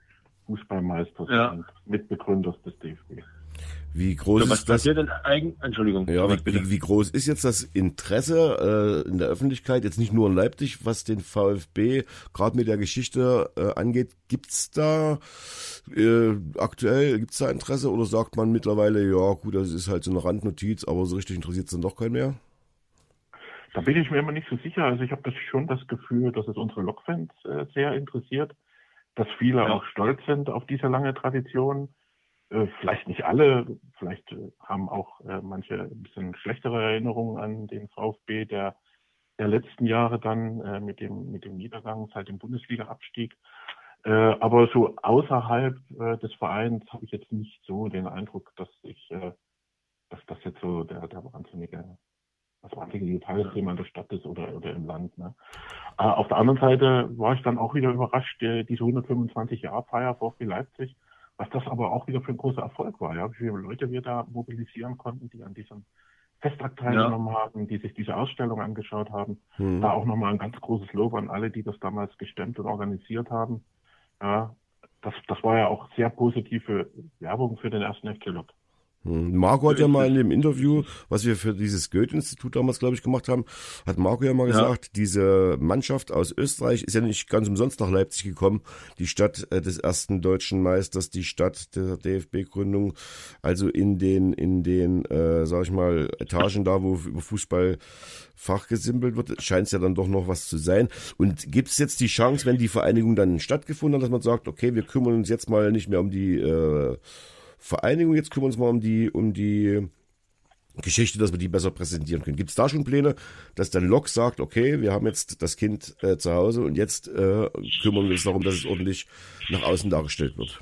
Fußballmeisters Ja. und Mitbegründers des DFB. Wie groß So, was ist das? passiert denn eigentlich? Entschuldigung. Ja, wie, bitte. wie, wie groß ist jetzt das Interesse äh, in der Öffentlichkeit, jetzt nicht nur in Leipzig, was den VfB gerade mit der Geschichte äh, angeht? Gibt's da äh, aktuell, gibt's da Interesse oder sagt man mittlerweile, ja gut, das ist halt so eine Randnotiz, aber so richtig interessiert es dann doch keinen mehr? Da bin ich mir immer nicht so sicher. Also ich habe das schon das Gefühl, dass es unsere Lokfans äh, sehr interessiert, dass viele Ja. auch stolz sind auf diese lange Tradition. Äh, vielleicht nicht alle, vielleicht äh, haben auch äh, manche ein bisschen schlechtere Erinnerungen an den VfB der, der letzten Jahre dann äh, mit dem mit dem Niedergang seit dem Bundesliga-Abstieg. Äh, aber so außerhalb des Vereins habe ich jetzt nicht so den Eindruck, dass ich, dass das jetzt so der, der wahnsinnige das wahnsinnige Tagesthema in der Stadt ist oder, oder im Land. Ne? Äh, auf der anderen Seite war ich dann auch wieder überrascht, äh, diese 125 Jahre Feier VfB Leipzig, was das aber auch wieder für ein großer Erfolg war. Ja? Wie viele Leute wir da mobilisieren konnten, die an diesem Festakt teilgenommen haben, die sich diese Ausstellung angeschaut haben. Hm. Da auch nochmal ein ganz großes Lob an alle, die das damals gestemmt und organisiert haben. Ja, das, das war ja auch sehr positive Werbung für den ersten FC Lok. Hm. Marco hat ja mal in dem Interview, was wir für dieses Goethe-Institut damals, glaube ich, gemacht haben, hat Marco ja mal Ja. gesagt, diese Mannschaft aus Österreich ist ja nicht ganz umsonst nach Leipzig gekommen. Die Stadt äh, des ersten deutschen Meisters, die Stadt der DFB-Gründung. Also in den, in den, äh, sag ich mal, Etagen da, wo über Fußball fachgesimpelt wird, scheint es ja dann doch noch was zu sein. Und gibt es jetzt die Chance, wenn die Vereinigung dann stattgefunden hat, dass man sagt, okay, wir kümmern uns jetzt mal nicht mehr um die äh, Vereinigung, jetzt kümmern wir uns mal um die, um die Geschichte, dass wir die besser präsentieren können. Gibt es da schon Pläne, dass dann Lok sagt, okay, wir haben jetzt das Kind äh, zu Hause und jetzt äh, kümmern wir uns darum, dass es ordentlich nach außen dargestellt wird?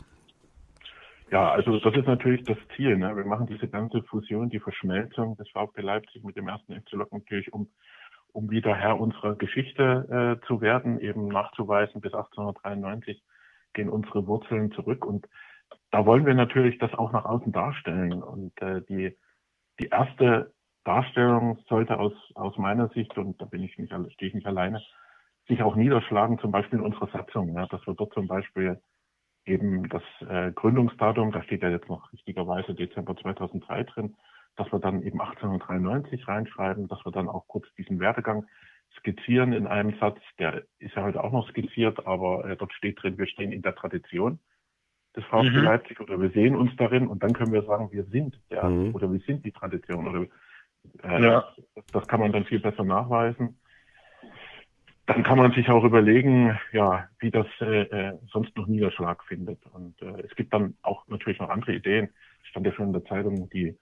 Ja, also das ist natürlich das Ziel. Ne? Wir machen diese ganze Fusion, die Verschmelzung des VfB Leipzig mit dem ersten FC Lok natürlich, um, um wieder Herr unserer Geschichte äh, zu werden, eben nachzuweisen, bis 1893 gehen unsere Wurzeln zurück und da wollen wir natürlich das auch nach außen darstellen. Und äh, die die erste Darstellung sollte aus, aus meiner Sicht, und da bin ich nicht, stehe ich nicht alleine, sich auch niederschlagen, zum Beispiel in unserer Satzung, ja, dass wir dort zum Beispiel eben das äh, Gründungsdatum, da steht ja jetzt noch richtigerweise Dezember 2003 drin, dass wir dann eben 1893 reinschreiben, dass wir dann auch kurz diesen Werdegang skizzieren in einem Satz, der ist ja heute auch noch skizziert, aber äh, dort steht drin, wir stehen in der Tradition des VfB mhm. Leipzig oder wir sehen uns darin und dann können wir sagen, wir sind der mhm. oder wir sind die Tradition oder äh, ja. das, das, kann man dann viel besser nachweisen. Dann kann man sich auch überlegen, ja, wie das äh, äh, sonst noch Niederschlag findet. Und äh, es gibt dann auch natürlich noch andere Ideen. Es stand ja schon in der Zeitung, die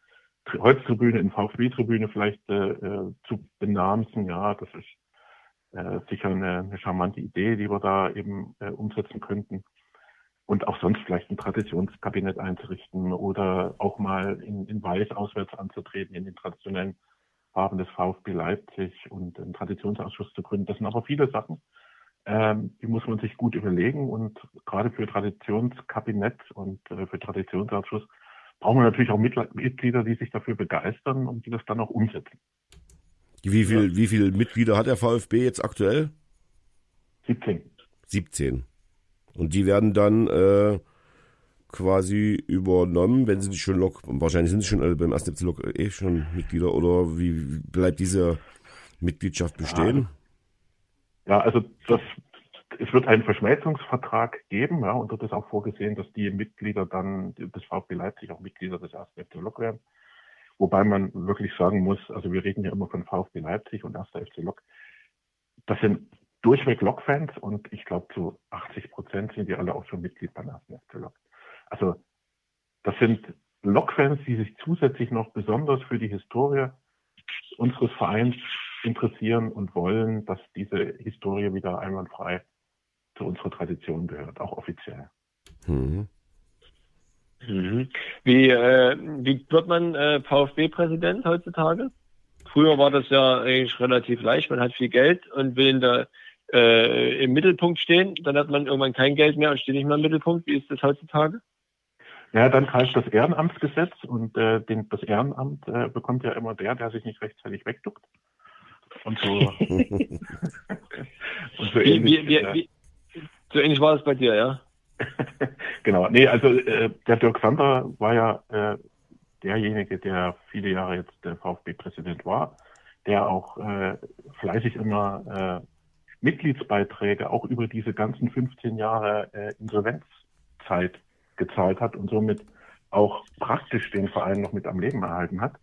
Holztribüne in VfB-Tribüne vielleicht äh, äh, zu benamsen. Ja, das ist äh, sicher eine, eine charmante Idee, die wir da eben äh, umsetzen könnten und auch sonst vielleicht ein Traditionskabinett einzurichten oder auch mal in, in Weiß auswärts anzutreten in den traditionellen Farben des VfB Leipzig und einen Traditionsausschuss zu gründen. Das sind aber viele Sachen, ähm, die muss man sich gut überlegen und gerade für Traditionskabinett und äh, für Traditionsausschuss brauchen wir natürlich auch Mitglieder, die sich dafür begeistern und die das dann auch umsetzen. Wie viel, ja. wie viele Mitglieder hat der VfB jetzt aktuell? 17. 17. Und die werden dann äh, quasi übernommen, wenn sie nicht schon Lok, wahrscheinlich sind sie schon alle beim ersten FC Lok eh schon Mitglieder, oder wie bleibt diese Mitgliedschaft bestehen? Ja, also das, es wird einen Verschmelzungsvertrag geben, ja, und dort ist auch vorgesehen, dass die Mitglieder dann des VfB Leipzig auch Mitglieder des ersten FC Lok werden. Wobei man wirklich sagen muss, also wir reden ja immer von VfB Leipzig und erster FC Lok. Das sind durchweg Lok-Fans und ich glaube zu 80 Prozent sind die alle auch schon Mitglied beim ersten FC Lok. Also das sind Lok-Fans, die sich zusätzlich noch besonders für die Historie unseres Vereins interessieren und wollen, dass diese Historie wieder einwandfrei zu unserer Tradition gehört, auch offiziell. Mhm. Mhm. Wie, äh, wie wird man äh, VfB-Präsident heutzutage? Früher war das ja eigentlich relativ leicht. Man hat viel Geld und will in der äh, im Mittelpunkt stehen, dann hat man irgendwann kein Geld mehr und steht nicht mehr im Mittelpunkt. Wie ist das heutzutage? Ja, dann greift das Ehrenamtsgesetz und äh, den, das Ehrenamt äh, bekommt ja immer der, der sich nicht rechtzeitig wegduckt. Und so. und so, wie, ähnlich, wie, wie, so ähnlich war es bei dir, ja? genau. Nee, also äh, der Dirk Sander war ja äh, derjenige, der viele Jahre jetzt der VfB-Präsident war, der auch äh, fleißig immer äh, Mitgliedsbeiträge auch über diese ganzen 15 Jahre äh, Insolvenzzeit gezahlt hat und somit auch praktisch den Verein noch mit am Leben erhalten hat.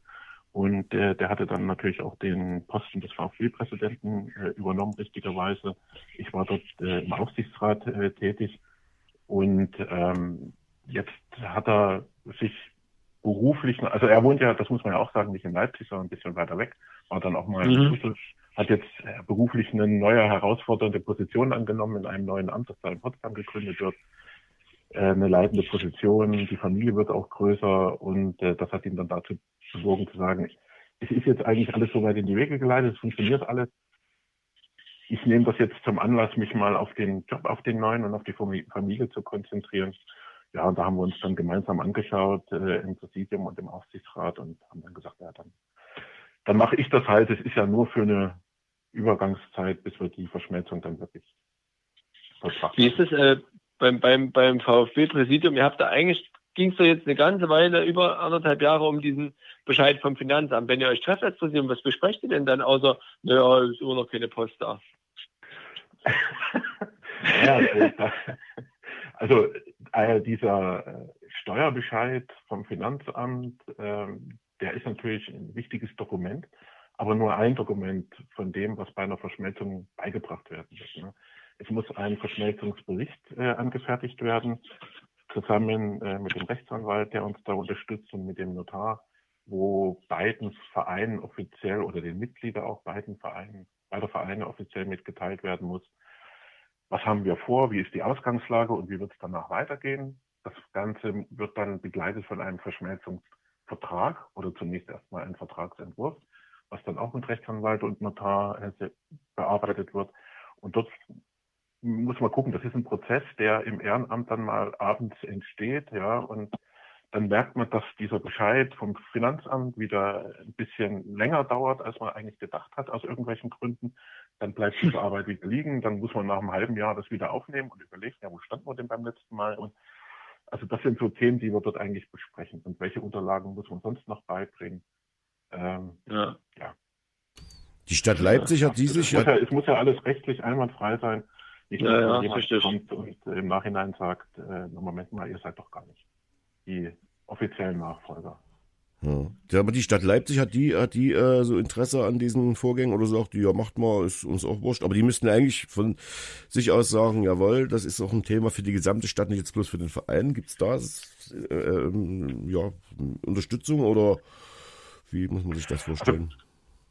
Und äh, der hatte dann natürlich auch den Posten des VfB-Präsidenten äh, übernommen, richtigerweise. Ich war dort äh, im Aufsichtsrat äh, tätig. Und ähm, jetzt hat er sich beruflich, also er wohnt ja, das muss man ja auch sagen, nicht in Leipzig, sondern ein bisschen weiter weg, war dann auch mal mhm. in hat jetzt äh, beruflich eine neue herausfordernde Position angenommen in einem neuen Amt, das da in Potsdam gegründet wird. Äh, eine leitende Position, die Familie wird auch größer und äh, das hat ihn dann dazu bewogen zu sagen, es ist jetzt eigentlich alles so weit in die Wege geleitet, es funktioniert alles. Ich nehme das jetzt zum Anlass, mich mal auf den Job, auf den neuen und auf die Familie zu konzentrieren. Ja, und da haben wir uns dann gemeinsam angeschaut äh, im Präsidium und im Aufsichtsrat und haben dann gesagt, ja, dann, dann mache ich das halt. Es ist ja nur für eine Übergangszeit, bis wir die Verschmelzung dann wirklich betrachten. Wie ist es äh, beim, beim, beim VfB-Präsidium? Ihr habt da eigentlich, ging es da jetzt eine ganze Weile, über anderthalb Jahre um diesen Bescheid vom Finanzamt. Wenn ihr euch trefft als Präsidium, was besprecht ihr denn dann, außer, naja, ist immer noch keine Post da? ja, also, also äh, dieser äh, Steuerbescheid vom Finanzamt, äh, der ist natürlich ein wichtiges Dokument aber nur ein Dokument von dem, was bei einer Verschmelzung beigebracht werden wird. Ne? Es muss ein Verschmelzungsbericht äh, angefertigt werden, zusammen äh, mit dem Rechtsanwalt, der uns da unterstützt und mit dem Notar, wo beiden Vereinen offiziell oder den Mitgliedern auch beiden Vereinen, beider Vereine offiziell mitgeteilt werden muss, was haben wir vor, wie ist die Ausgangslage und wie wird es danach weitergehen. Das Ganze wird dann begleitet von einem Verschmelzungsvertrag oder zunächst erstmal ein Vertragsentwurf, was dann auch mit Rechtsanwalt und Notar äh, bearbeitet wird. Und dort muss man gucken, das ist ein Prozess, der im Ehrenamt dann mal abends entsteht, ja, und dann merkt man, dass dieser Bescheid vom Finanzamt wieder ein bisschen länger dauert, als man eigentlich gedacht hat, aus irgendwelchen Gründen. Dann bleibt diese Arbeit wieder liegen. Dann muss man nach einem halben Jahr das wieder aufnehmen und überlegen, ja, wo stand man denn beim letzten Mal? Und also das sind so Themen, die wir dort eigentlich besprechen. Und welche Unterlagen muss man sonst noch beibringen? Ähm, ja. ja. Die Stadt Leipzig hat die sich es, muss ja, es muss ja alles rechtlich einwandfrei sein. Nicht, dass ja, ja, jemand kommt und im Nachhinein sagt, äh, Moment mal, ihr seid doch gar nicht die offiziellen Nachfolger. Ja. Aber die Stadt Leipzig hat die, hat die äh, so Interesse an diesen Vorgängen oder sagt die, ja macht mal, ist uns auch wurscht. Aber die müssten eigentlich von sich aus sagen, jawohl, das ist auch ein Thema für die gesamte Stadt, nicht jetzt bloß für den Verein. Gibt es da äh, äh, ja, Unterstützung oder wie muss man sich das vorstellen? Also,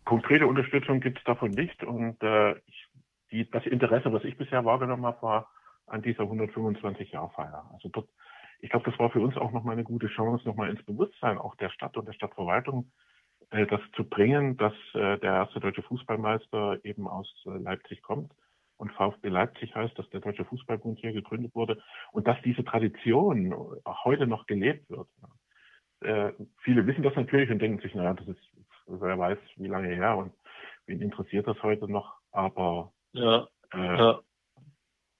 konkrete Unterstützung gibt es davon nicht und äh, ich, die, das Interesse, was ich bisher wahrgenommen habe, war an dieser 125-Jahr-Feier. Also dort ich glaube, das war für uns auch nochmal eine gute Chance, nochmal ins Bewusstsein auch der Stadt und der Stadtverwaltung äh, das zu bringen, dass äh, der erste deutsche Fußballmeister eben aus äh, Leipzig kommt und VfB Leipzig heißt, dass der Deutsche Fußballbund hier gegründet wurde und dass diese Tradition heute noch gelebt wird. Äh, viele wissen das natürlich und denken sich, naja, das ist, wer weiß, wie lange her und wen interessiert das heute noch, aber ja, äh, ja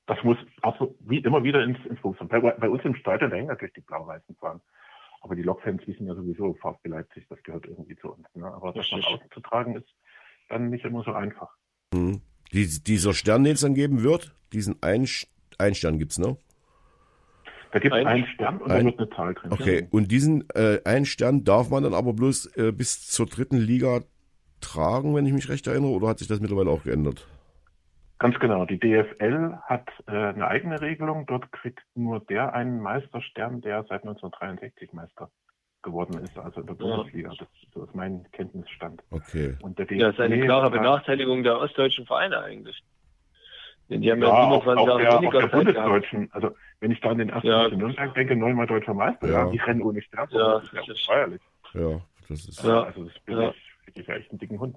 das muss also wie immer wieder ins, ins Fokus bei, bei uns im Stadion, da hängen natürlich die blau-weißen Fahnen. Aber die Lokfans wissen ja sowieso, VfB Leipzig, das gehört irgendwie zu uns. Ne? Aber das nach außen zu tragen, ist dann nicht immer so einfach. Mhm. Die, dieser Stern, den es dann geben wird, diesen einen, einen Stern gibt's, ne? Da gibt es einen Stern und da wird eine Zahl drin. Okay, ja. und diesen äh, einen Stern darf man dann aber bloß äh, bis zur dritten Liga tragen, wenn ich mich recht erinnere, oder hat sich das mittlerweile auch geändert? Ganz genau. Die DFL hat äh, eine eigene Regelung. Dort kriegt nur der einen Meisterstern, der seit 1963 Meister geworden ist, also in der Bundesliga. Das, so ist mein Kenntnisstand. Okay. Und der DFL das ist eine klare Benachteiligung der ostdeutschen Vereine eigentlich. Denn die haben ja, ja 27 auch, Jahre weniger der Bundesdeutschen. Also wenn ich da an den ersten ja. Nürnberg denke, neunmal deutscher Meister, ja. die rennen ohne Stern. Ja, das ist ja feierlich. Ja, das ist. Ja. Also das bin ja. ich, ich echt einen dicken Hund.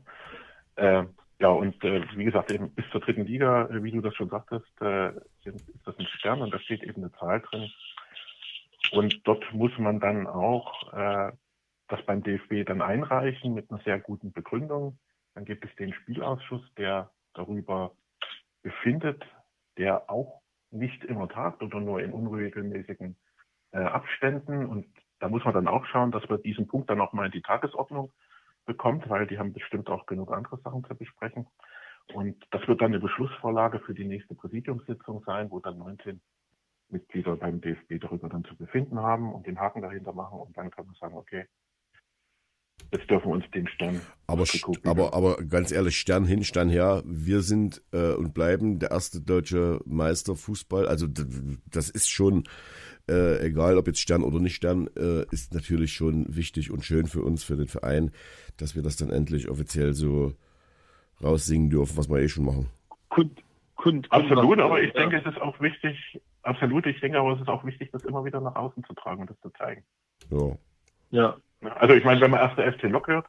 Äh, ja, und äh, wie gesagt, eben bis zur dritten Liga, äh, wie du das schon sagtest, äh, ist das ein Stern und da steht eben eine Zahl drin. Und dort muss man dann auch äh, das beim DFB dann einreichen mit einer sehr guten Begründung. Dann gibt es den Spielausschuss, der darüber befindet, der auch nicht immer tagt oder nur in unregelmäßigen äh, Abständen. Und da muss man dann auch schauen, dass wir diesen Punkt dann auch mal in die Tagesordnung bekommt, weil die haben bestimmt auch genug andere Sachen zu besprechen. Und das wird dann eine Beschlussvorlage für die nächste Präsidiumssitzung sein, wo dann 19 Mitglieder beim DFB darüber dann zu befinden haben und den Haken dahinter machen. Und dann kann man sagen, okay, Jetzt dürfen wir uns den Stern. Aber, aber, aber ganz ehrlich, Stern hin, Stern her. Wir sind äh, und bleiben der erste deutsche Meister Fußball. Also das ist schon äh, egal ob jetzt Stern oder nicht Stern, äh, ist natürlich schon wichtig und schön für uns, für den Verein, dass wir das dann endlich offiziell so raussingen dürfen, was wir eh schon machen. Kund, kund, absolut, aber ich ja. denke, es ist auch wichtig, absolut, ich denke aber, es ist auch wichtig, das immer wieder nach außen zu tragen und das zu zeigen. Ja. Ja. Also ich meine, wenn man erst der FC Lok hört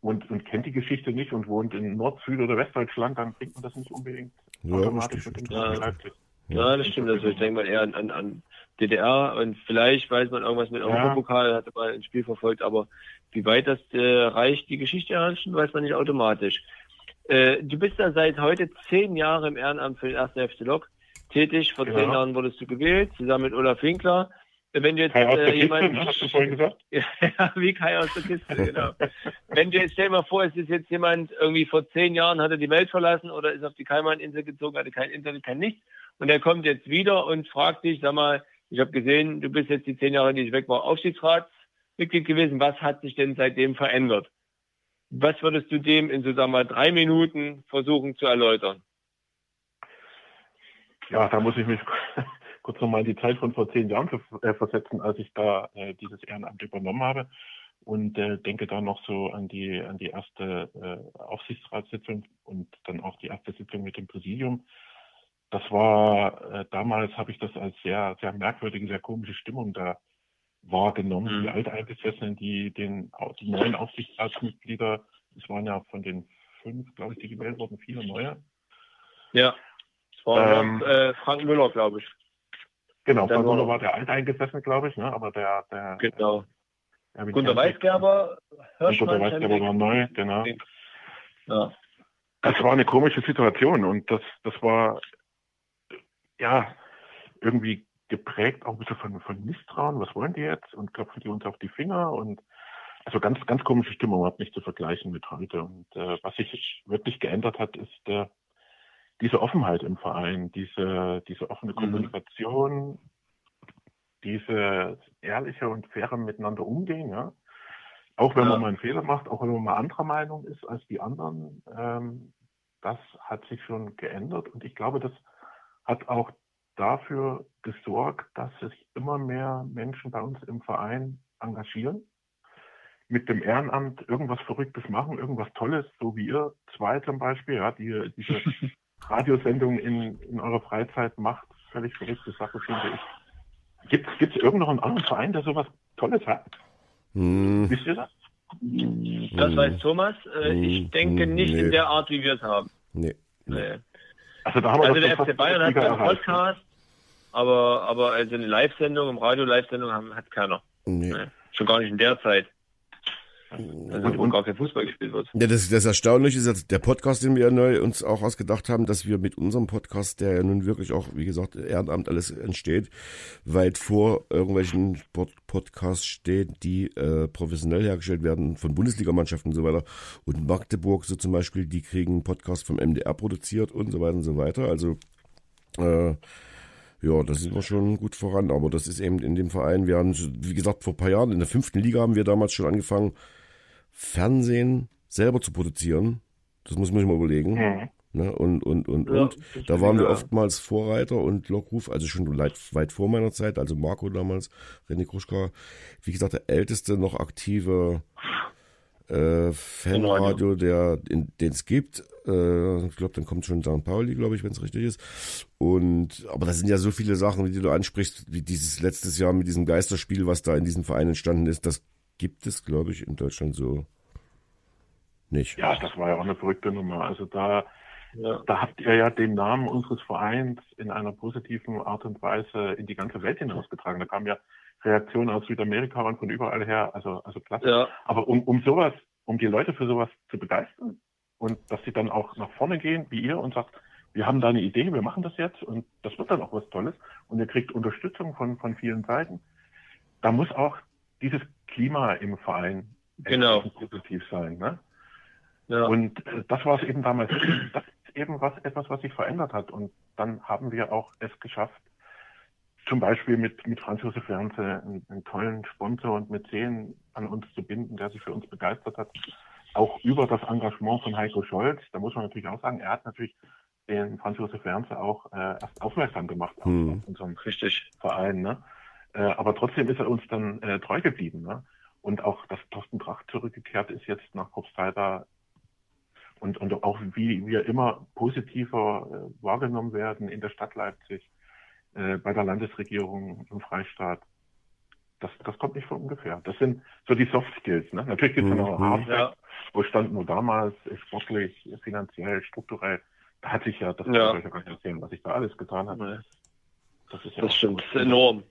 und, und kennt die Geschichte nicht und wohnt in Nord-, Süd- oder Westdeutschland, dann denkt man das nicht unbedingt ja, automatisch mit dem ja. Leipzig. Ja, das stimmt. Also ich denke mal eher an, an, an DDR und vielleicht weiß man irgendwas mit Europapokal, hatte mal ein Spiel verfolgt, aber wie weit das äh, reicht, die Geschichte erhalten, weiß man nicht automatisch. Äh, du bist ja seit heute zehn Jahre im Ehrenamt für den ersten FC Lok tätig. Vor genau. zehn Jahren wurdest du gewählt, zusammen mit Olaf Winkler. Wenn du jetzt Kai äh, jemand, Kiste, hast du vorhin gesagt? ja, wie Kai aus der Kiste, genau. Wenn du jetzt stell dir mal vor, es ist jetzt jemand irgendwie vor zehn Jahren hat er die Welt verlassen oder ist auf die Kaiman-Insel gezogen, hatte kein Internet, kein nichts und er kommt jetzt wieder und fragt dich, sag mal, ich habe gesehen, du bist jetzt die zehn Jahre, die ich weg war, Aufsichtsratsmitglied gewesen. Was hat sich denn seitdem verändert? Was würdest du dem in so sagen wir drei Minuten versuchen zu erläutern? Ja, da muss ich mich kurz nochmal in die Zeit von vor zehn Jahren äh, versetzen, als ich da äh, dieses Ehrenamt übernommen habe. und äh, denke da noch so an die an die erste äh, Aufsichtsratssitzung und dann auch die erste Sitzung mit dem Präsidium. Das war äh, damals habe ich das als sehr sehr merkwürdige, sehr komische Stimmung da wahrgenommen. Mhm. Die Alteingesessenen, die den die neuen Aufsichtsratsmitglieder, es waren ja von den fünf, glaube ich, die gewählt wurden, viele neue. Ja. Das war Ähm, äh, Frank Müller, glaube ich. Genau, Frank war der Alteingesessene, glaube ich, ne? aber der, der Genau. Erwin Gunter Kempe- Weisgerber, Hirschmann, Gunter Weisgerber war neu, genau. Ja. Das war eine komische Situation und das, das war ja irgendwie geprägt auch ein bisschen von, von Misstrauen. Was wollen die jetzt? Und klopfen die uns auf die Finger? Und also ganz, ganz komische Stimmung, überhaupt nicht zu vergleichen mit heute. Und äh, was sich wirklich geändert hat, ist äh, diese Offenheit im Verein, diese, diese offene Mhm. Kommunikation, diese ehrliche und faire Miteinander umgehen, ja. Auch wenn Ja. man mal einen Fehler macht, auch wenn man mal anderer Meinung ist als die anderen, ähm, das hat sich schon geändert und ich glaube, das hat auch dafür gesorgt, dass sich immer mehr Menschen bei uns im Verein engagieren, mit dem Ehrenamt irgendwas Verrücktes machen, irgendwas Tolles, so wie ihr zwei zum Beispiel, ja, die diese Radiosendung in, in eurer Freizeit macht, völlig verrückte Sache, finde ich. Gibt es irgend noch einen anderen Verein, der sowas Tolles hat? Hm, Wisst ihr das? Das weiß Thomas. Äh, Mhm. Ich denke nicht Nee. in der Art, wie wir es haben. nee. Nee. Also da haben wir Also der FC Bayern hat einen erreicht. Podcast, aber, aber also eine Live-Sendung, im Radio Live-Sendung haben- hat keiner. nee. Nee. Schon gar nicht in der Zeit. Also Und- und- gar kein Fußball gespielt wird. Ja, das, das Erstaunliche ist der Podcast, den wir ja neu uns auch ausgedacht haben, dass wir mit unserem Podcast, der ja nun wirklich auch, wie gesagt, Ehrenamt alles entsteht, weit vor irgendwelchen Pod Podcasts stehen, die äh, professionell hergestellt werden von Bundesligamannschaften und so weiter. Und Magdeburg so zum Beispiel, die kriegen einen Podcast vom MDR produziert und so weiter und so weiter. Also äh, ja, da sind wir schon gut voran, aber das ist eben in dem Verein, wir haben, wie gesagt, vor ein paar Jahren, in der fünften Liga haben wir damals schon angefangen, Fernsehen selber zu produzieren. Das muss man sich mal überlegen. Mhm. Ne? Und, und, und, Ja, und. das Da waren wir mega. oftmals Vorreiter und Lockruf, also schon weit, weit vor meiner Zeit, also Marco damals, René Kruschka, wie gesagt, der älteste noch aktive äh, Fanradio, der den es gibt. Äh, ich glaube, dann kommt schon St. Pauli, glaube ich, wenn es richtig ist. Und aber da sind ja so viele Sachen, die du ansprichst, wie dieses letztes Jahr mit diesem Geisterspiel, was da in diesem Verein entstanden ist, das gibt es, glaube ich, in Deutschland so nicht. Ja, das war ja auch eine verrückte Nummer. Also da, Ja. da habt ihr ja den Namen unseres Vereins in einer positiven Art und Weise in die ganze Welt hinausgetragen. Da kamen ja Reaktionen aus Südamerika und von überall her. Also, also klasse. Ja. Aber um, um sowas, um die Leute für sowas zu begeistern und dass sie dann auch nach vorne gehen, wie ihr, und sagt, wir haben da eine Idee, wir machen das jetzt und das wird dann auch was Tolles und ihr kriegt Unterstützung von, von vielen Seiten. Da muss auch dieses Klima im Verein Genau. positiv sein. Ne? Ja. Und äh, das war es eben damals. Das ist eben was, etwas, was sich verändert hat. Und dann haben wir auch es geschafft, zum Beispiel mit, mit Franz Josef Wernse einen, einen tollen Sponsor und Mäzen an uns zu binden, der sich für uns begeistert hat. Auch über das Engagement von Heiko Scholz. Da muss man natürlich auch sagen, er hat natürlich den Franz Josef Wernse auch äh, erst aufmerksam gemacht auf, Hm. auf unseren Richtig. Verein. Ne? Äh, aber trotzdem ist er uns dann äh, treu geblieben. Ne? Und auch, dass Thorsten Tracht zurückgekehrt ist jetzt nach Kopfzeiter und, und auch wie wir immer positiver äh, wahrgenommen werden in der Stadt Leipzig, äh, bei der Landesregierung im Freistaat. Das, das kommt nicht von ungefähr. Das sind so die Soft Skills. Ne? Natürlich gibt es Mhm. noch Hard Ja. Wo standen wir damals, äh, sportlich, finanziell, strukturell. Da hat sich ja, das Ja. kann ich euch ja gar nicht erzählen, was sich da alles getan hat. Nee. Das ist ja Das stimmt. Das ist enorm.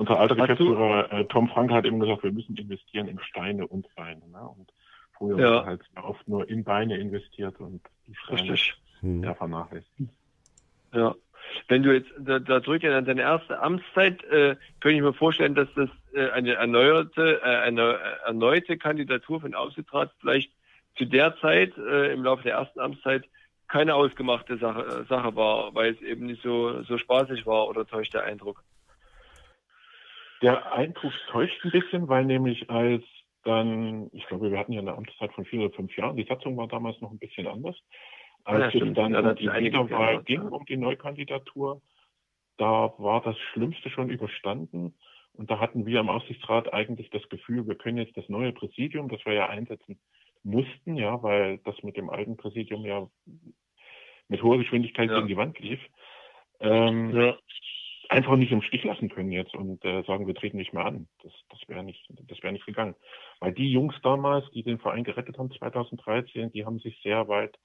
Unser alter Geschäftsführer äh, Tom Frank hat eben gesagt, wir müssen investieren in Steine und Beine. Ne? Und früher Ja. wurde halt oft nur in Beine investiert und die Steine. Hm. ja, vernachlässigt. Ja. Wenn du jetzt da, da zurückgehst an deine erste Amtszeit, äh, könnte ich mir vorstellen, dass das äh, eine erneuerte, äh, eine erneute Kandidatur für den Aufsichtsrat vielleicht zu der Zeit, äh, im Laufe der ersten Amtszeit, keine ausgemachte Sache, äh, Sache war, weil es eben nicht so, so spaßig war oder täuscht der Eindruck. Der Eindruck täuscht ein bisschen, weil nämlich als dann, ich glaube, wir hatten ja eine Amtszeit von vier oder fünf Jahren, die Satzung war damals noch ein bisschen anders. Ah, ja, Als es dann Ja, da um die Wiederwahl geändert, ging, ja. um die Neukandidatur, da war das Schlimmste schon überstanden. Und da hatten wir im Aufsichtsrat eigentlich das Gefühl, wir können jetzt das neue Präsidium, das wir ja einsetzen mussten, ja, weil das mit dem alten Präsidium ja mit hoher Geschwindigkeit Ja. gegen die Wand lief, ähm, Ja. Einfach nicht im Stich lassen können jetzt und äh, sagen, wir treten nicht mehr an. Das, das wäre nicht, das wäre nicht gegangen. Weil die Jungs damals, die den Verein gerettet haben 2013, die haben sich sehr weit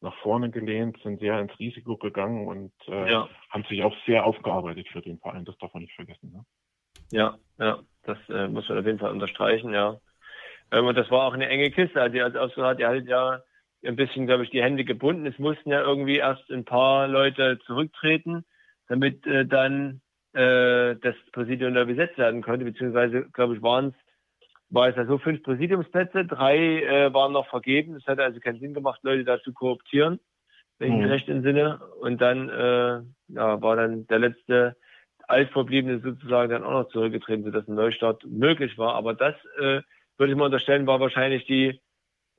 nach vorne gelehnt, sind sehr ins Risiko gegangen und äh, Ja. haben sich auch sehr aufgearbeitet für den Verein. Das darf man nicht vergessen. Ne? Ja, ja, das äh, muss man auf jeden Fall unterstreichen, ja. Ähm, und das war auch eine enge Kiste. Also, als Aufsichtsrat, die hat ja ein bisschen, glaube ich, die Hände gebunden. Es mussten ja irgendwie erst ein paar Leute zurücktreten, damit äh, dann äh, das Präsidium da besetzt werden konnte, beziehungsweise, glaube ich, waren es war es ja so fünf Präsidiumsplätze, drei äh, waren noch vergeben. Es hat also keinen Sinn gemacht, Leute da zu kooptieren, wenn ich mich Mhm. recht entsinne. Und dann äh, ja, war dann der letzte Altverbliebene sozusagen dann auch noch zurückgetreten, sodass ein Neustart möglich war. Aber das äh, würde ich mal unterstellen, war wahrscheinlich die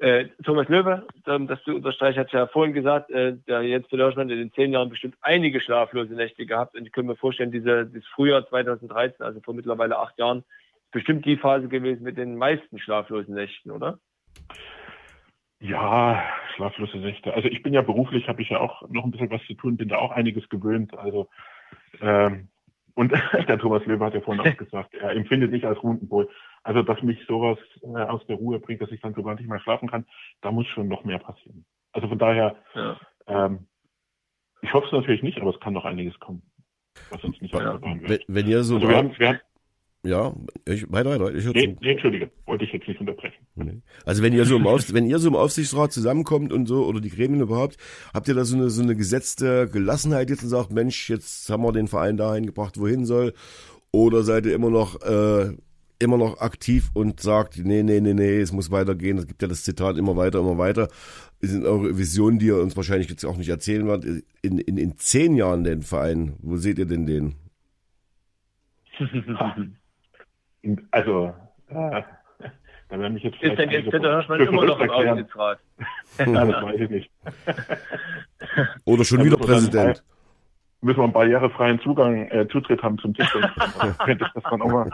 äh, Thomas Löwe, ähm, das du unterstreichst, hat ja vorhin gesagt, äh, der Jens Deutschland in den zehn Jahren bestimmt einige schlaflose Nächte gehabt. Und ich kann mir vorstellen, diese, dieses Frühjahr 2013, also vor mittlerweile acht Jahren, ist bestimmt die Phase gewesen mit den meisten schlaflosen Nächten, oder? Ja, schlaflose Nächte. Also ich bin ja beruflich, habe ich ja auch noch ein bisschen was zu tun, bin da auch einiges gewöhnt. Also ähm, und der Thomas Löwe hat ja vorhin auch gesagt, er empfindet nicht als Rundenboy. Also dass mich sowas äh, aus der Ruhe bringt, dass ich dann sogar nicht mehr schlafen kann, da muss schon noch mehr passieren. Also von daher, Ja. ähm, ich hoffe es natürlich nicht, aber es kann noch einiges kommen, was uns nicht Ja. ausgefahren Wenn, wird. wenn ihr so Also wir haben, wir haben, ja, ich, weiter, weiter, ich höre nee, zu. nee, Entschuldige, wollte ich jetzt nicht unterbrechen. Also wenn ihr so im Aufs wenn ihr so im Aufsichtsrat zusammenkommt und so oder die Gremien überhaupt, habt ihr da so eine so eine gesetzte Gelassenheit jetzt und sagt, Mensch, jetzt haben wir den Verein dahin gebracht, wohin soll, oder seid ihr immer noch äh, immer noch aktiv und sagt, nee, nee, nee, nee, es muss weitergehen. Es gibt ja das Zitat immer weiter, immer weiter. Es sind eure Visionen, die ihr uns wahrscheinlich jetzt auch nicht erzählen werdet. In, in, in zehn Jahren den Verein, wo seht ihr denn den? Also, äh, da werden mich jetzt Ist denn jetzt Peter Hirschmann immer noch im. Aufsichtsrat? Das weiß ich nicht. Oder schon Da wieder Präsident? Müssen wir einen barrierefreien Zugang, äh, Zutritt haben zum. Dann könnte ich das dann auch mal.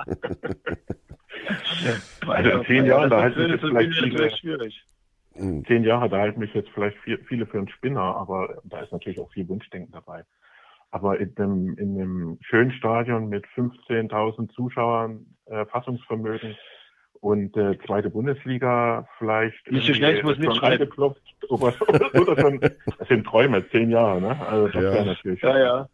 Also in zehn Jahren, da halten mich jetzt vielleicht viele, schwierig. Zehn Jahre, da halten mich jetzt vielleicht viel, viele für einen Spinner, aber da ist natürlich auch viel Wunschdenken dabei. Aber in dem, in dem schönen Stadion mit 15.000 Zuschauern, äh, Fassungsvermögen und äh, zweite Bundesliga vielleicht. Nicht so schnell, ich muss schon mitschreiben. angeklopft, Oder, oder schon, das sind Träume, zehn Jahre, ne? Also das Ja. wäre natürlich. Ja, ja.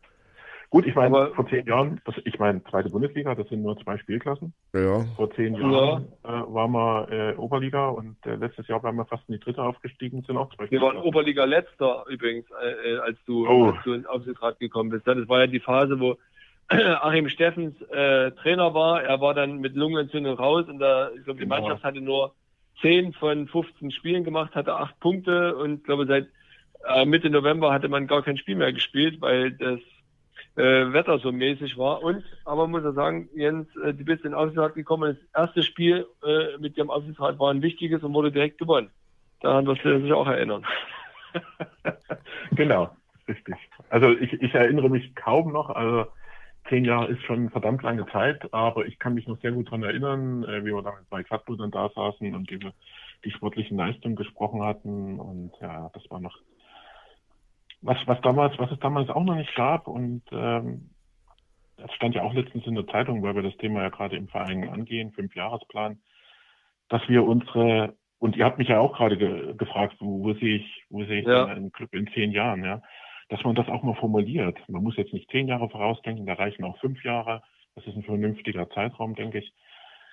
Gut, ich meine, vor zehn Jahren, das, ich meine, zweite Bundesliga, das sind nur zwei Spielklassen. Ja. Vor zehn Jahren äh, waren wir äh, Oberliga und äh, letztes Jahr waren wir fast in die dritte aufgestiegen, sind auch zwei Wir waren. Oberliga letzter übrigens, äh, äh, als du, Oh. als du ins Aufsichtsrat gekommen bist. Das war ja die Phase, wo Achim Steffens äh, Trainer war. Er war dann mit Lungenentzündung raus und da, ich glaube, die Genau. Mannschaft hatte nur 10 von 15 Spielen gemacht, hatte acht Punkte und ich glaube seit äh, Mitte November hatte man gar kein Spiel mehr gespielt, weil das äh, Wetter so mäßig war. Und, aber muss er sagen, Jens, äh, du bist in den Aufsichtsrat gekommen. Das erste Spiel äh, mit dem Aufsichtsrat war ein wichtiges und wurde direkt gewonnen. Daran wirst du dich auch erinnern. Genau, richtig. Also ich, ich erinnere mich kaum noch, also zehn Jahre ist schon verdammt lange Zeit, aber ich kann mich noch sehr gut daran erinnern, äh, wie wir damals bei Gladbrudern da saßen und über die sportlichen Leistungen gesprochen hatten und ja, das war noch was, was damals, was es damals auch noch nicht gab und ähm, das stand ja auch letztens in der Zeitung, weil wir das Thema ja gerade im Verein angehen, Fünfjahresplan, dass wir unsere und ihr habt mich ja auch gerade ge gefragt, wo, wo sehe ich, wo sehe ich Ja. einen Club in zehn Jahren, ja? Dass man das auch mal formuliert. Man muss jetzt nicht zehn Jahre vorausdenken, da reichen auch fünf Jahre. Das ist ein vernünftiger Zeitraum, denke ich.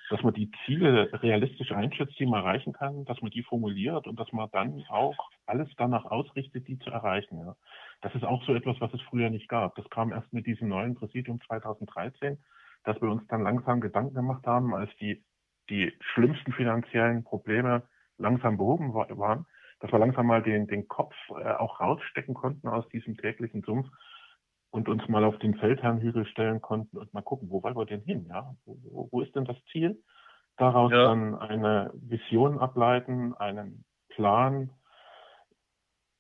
Dass man die Ziele realistisch einschätzt, die man erreichen kann, dass man die formuliert und dass man dann auch alles danach ausrichtet, die zu erreichen. Ja. Das ist auch so etwas, was es früher nicht gab. Das kam erst mit diesem neuen Präsidium 2013, dass wir uns dann langsam Gedanken gemacht haben, als die, die schlimmsten finanziellen Probleme langsam behoben wa- waren, dass wir langsam mal den, den Kopf äh, auch rausstecken konnten aus diesem täglichen Sumpf und uns mal auf den Feldherrnhügel stellen konnten und mal gucken, wo wollen wir denn hin? Ja? Wo, wo ist denn das Ziel? Daraus Ja. dann eine Vision ableiten, einen Plan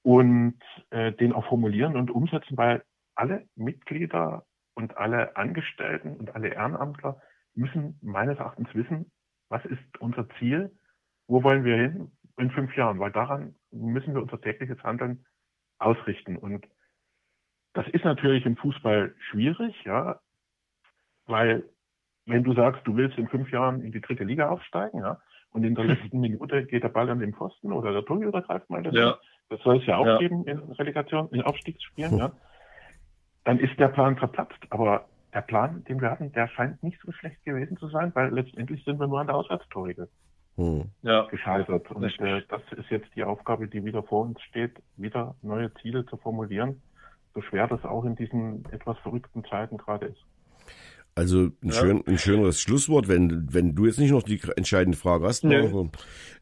und äh, den auch formulieren und umsetzen, weil alle Mitglieder und alle Angestellten und alle Ehrenamtler müssen meines Erachtens wissen, was ist unser Ziel, wo wollen wir hin in fünf Jahren, weil daran müssen wir unser tägliches Handeln ausrichten. Und das ist natürlich im Fußball schwierig, ja, weil wenn du sagst, du willst in fünf Jahren in die dritte Liga aufsteigen, ja, und in der letzten Minute geht der Ball an den Pfosten oder der Torhüter greift mal das. Ja. Das soll es ja auch Ja. geben in Relegation, in Aufstiegsspielen, ja. Dann ist der Plan verplatzt. Aber der Plan, den wir hatten, der scheint nicht so schlecht gewesen zu sein, weil letztendlich sind wir nur an der Auswärtstorregel Hm. Ja. gescheitert. Und äh, das ist jetzt die Aufgabe, die wieder vor uns steht, wieder neue Ziele zu formulieren, so schwer das auch in diesen etwas verrückten Zeiten gerade ist. Also ein, schön, ein schöneres Schlusswort, wenn, wenn du jetzt nicht noch die entscheidende Frage hast. Nö. Marco.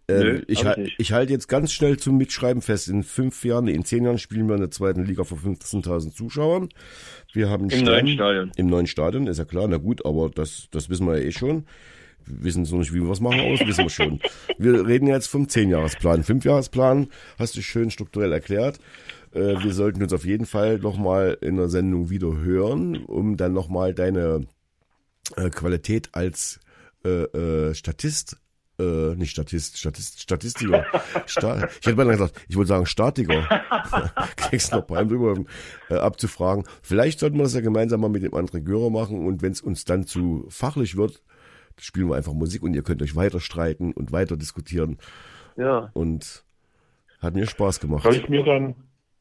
Äh, Nö, ich, ich halte jetzt ganz schnell zum Mitschreiben fest. In fünf Jahren, nee, in zehn Jahren spielen wir in der zweiten Liga vor 15.000 Zuschauern. Wir haben Im Stern- neuen Stadion. Im neuen Stadion, ist ja klar. Na gut, aber das, das wissen wir ja eh schon. Wissen so nicht, wie wir es machen, aber das wissen wir schon. Wir reden jetzt vom Zehnjahresplan. Fünfjahresplan hast du schön strukturell erklärt. Äh, wir sollten uns auf jeden Fall nochmal in der Sendung wieder hören, um dann nochmal deine äh, Qualität als äh, Statist, nicht Statist, Statist, Statistiker. Sta ich hätte mal gesagt, ich wollte sagen Statiker. Kriegst noch beim drüber abzufragen. Vielleicht sollten wir das ja gemeinsam mal mit dem André Görer machen und wenn es uns dann zu fachlich wird, spielen wir einfach Musik und ihr könnt euch weiter streiten und weiter diskutieren Ja. und hat mir Spaß gemacht. Soll ich mir dann,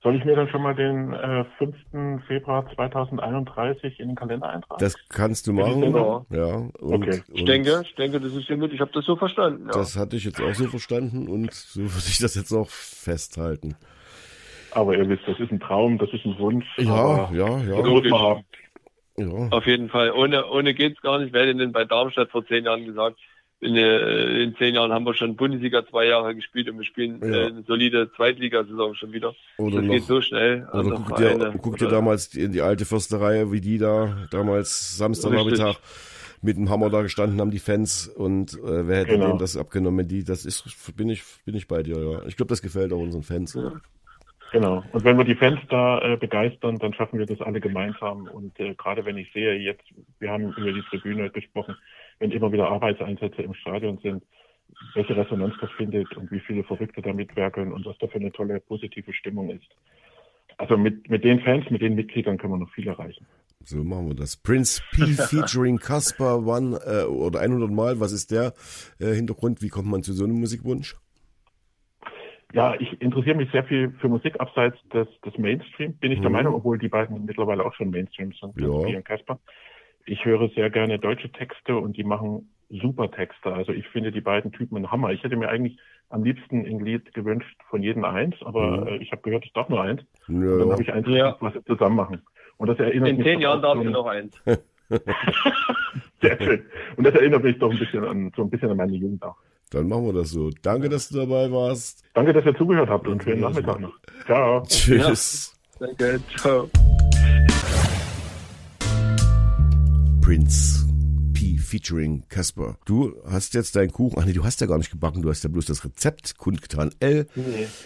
soll ich mir dann schon mal den äh, 5. Februar 2031 in den Kalender eintragen? Das kannst du machen. genau. Ja, und, Okay. Ich denke, ich denke, das ist sehr gut. Ich habe das so verstanden. Ja. Das hatte ich jetzt auch so verstanden und so würde ich das jetzt auch festhalten. Aber ihr wisst, das ist ein Traum, das ist ein Wunsch. Ja, aber ja, Das ja. muss man haben. Ja. Auf jeden Fall. Ohne, ohne geht's gar nicht. Wer hätte denn bei Darmstadt vor zehn Jahren gesagt, in, äh, in zehn Jahren haben wir schon Bundesliga zwei Jahre gespielt und wir spielen Ja. äh, eine solide Zweitligasaison schon wieder. Oder das geht noch, so schnell. oder Andere guck dir, guck dir damals die, die alte Försterei, wie die da damals Samstagnachmittag mit dem Hammer da gestanden haben, die Fans und äh, wer hätte Genau. denen das abgenommen? Die, das ist, bin ich, bin ich bei dir, ja. Ich glaube, das gefällt auch unseren Fans. Genau. Und wenn wir die Fans da äh, begeistern, dann schaffen wir das alle gemeinsam. Und äh, gerade wenn ich sehe, jetzt, wir haben über die Tribüne gesprochen, wenn immer wieder Arbeitseinsätze im Stadion sind, welche Resonanz das findet und wie viele Verrückte da mitwerkeln und was da für eine tolle positive Stimmung ist. Also mit, mit den Fans, mit den Mitgliedern können wir noch viel erreichen. So machen wir das. Prince P featuring Casper One äh, oder 100 Mal. Was ist der äh, Hintergrund? Wie kommt man zu so einem Musikwunsch? Ja, ich interessiere mich sehr viel für Musik abseits des, des Mainstream, bin ich der Mhm. Meinung, obwohl die beiden mittlerweile auch schon Mainstream sind, Ja. Sophie und Casper. Ich höre sehr gerne deutsche Texte und die machen super Texte. Also ich finde die beiden Typen ein Hammer. Ich hätte mir eigentlich am liebsten ein Lied gewünscht von jedem eins, aber Mhm. äh, ich habe gehört, es ist doch nur eins. Und dann Ja, habe ich eins, Ja. was wir zusammen machen. Und das erinnert In mich zehn Jahren darfst du ein- noch eins. Sehr schön. Und das erinnert mich doch ein bisschen an so ein bisschen an meine Jugend auch. Dann machen wir das so. Danke, dass du dabei warst. Danke, dass ihr zugehört habt und schönen Nachmittag noch. Ciao. Tschüss. Danke, ciao. Prince P featuring Casper. Du hast jetzt deinen Kuchen. Ach nee, du hast ja gar nicht gebacken. Du hast ja bloß das Rezept kundgetan. L.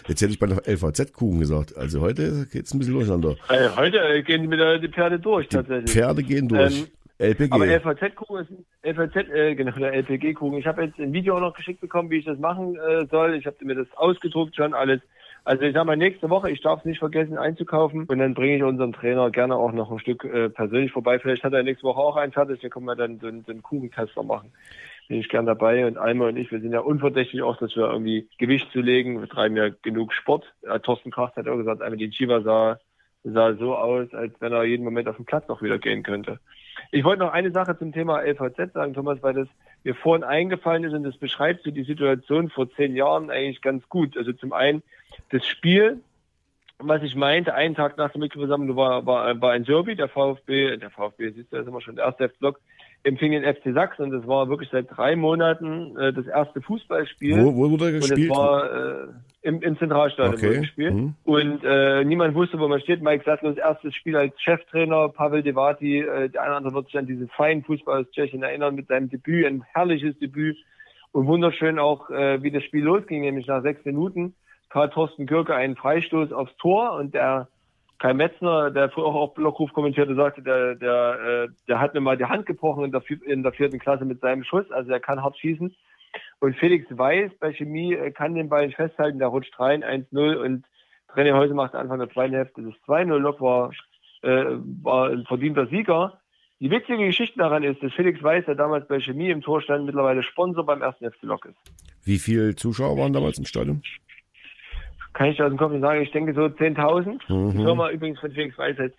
Jetzt hätte ich bei noch LVZ-Kuchen gesagt. Also heute geht's ein bisschen durcheinander. Äh, heute äh, gehen wieder die Pferde durch, tatsächlich. Pferde gehen durch. Ähm, LPG. Aber LVZ-Kuchen ist LVZ, äh, genau, der LPG-Kuchen. Ich habe jetzt ein Video auch noch geschickt bekommen, wie ich das machen äh, soll. Ich habe mir das ausgedruckt schon alles. Also ich sag mal, nächste Woche, ich darf es nicht vergessen einzukaufen und dann bringe ich unserem Trainer gerne auch noch ein Stück äh, persönlich vorbei. Vielleicht hat er nächste Woche auch einen fertig, dann können wir dann so, einen- so einen Kuchentester machen. Bin ich gern dabei und Alma und ich, wir sind ja unverdächtig auch, dass wir irgendwie Gewicht zu legen. Wir treiben ja genug Sport. Äh, Thorsten Kracht hat auch gesagt, einmal die Chiva sah, sah so aus, als wenn er jeden Moment auf den Platz noch wieder gehen könnte. Ich wollte noch eine Sache zum Thema LVZ sagen, Thomas, weil das mir vorhin eingefallen ist und das beschreibt so die Situation vor zehn Jahren eigentlich ganz gut. Also zum einen das Spiel, was ich meinte, einen Tag nach der Mitgliederversammlung war, war, war ein Derby, der VfB, der VfB, siehst du, das ist immer schon der erste F-Block, empfing den FC Sachsen und das war wirklich seit drei Monaten äh, das erste Fußballspiel. wo, wo wurde er Und gespielt? es war äh, im, im Zentralstadion Okay. gespielt. Hm. Und äh, niemand wusste, wo man steht. Mike Sattlos erstes Spiel als Cheftrainer, Pavel Devati, äh, der eine oder andere wird sich an diesen feinen Fußball aus Tschechien erinnern mit seinem Debüt, ein herrliches Debüt. Und wunderschön auch, äh, wie das Spiel losging, nämlich nach sechs Minuten trat Thorsten Kürke einen Freistoß aufs Tor und der Kai Metzner, der früher auch auf Blockruf kommentierte, sagte, der, der, äh, der hat mir mal die Hand gebrochen in der, in der vierten Klasse mit seinem Schuss, also er kann hart schießen. Und Felix Weiß bei Chemie äh, kann den Ball nicht festhalten, der rutscht rein, 1-0 und René Häuser macht Anfang der zweiten Hälfte das 2-0. Lok war, äh, war ein verdienter Sieger. Die witzige Geschichte daran ist, dass Felix Weiß, der damals bei Chemie im Tor stand, mittlerweile Sponsor beim ersten FC Lok ist. Wie viele Zuschauer waren damals im Stadion? Kann ich aus dem Kopf nicht sagen, ich denke so 10.000. Mhm. Die Firma übrigens von Felix Weiß heißt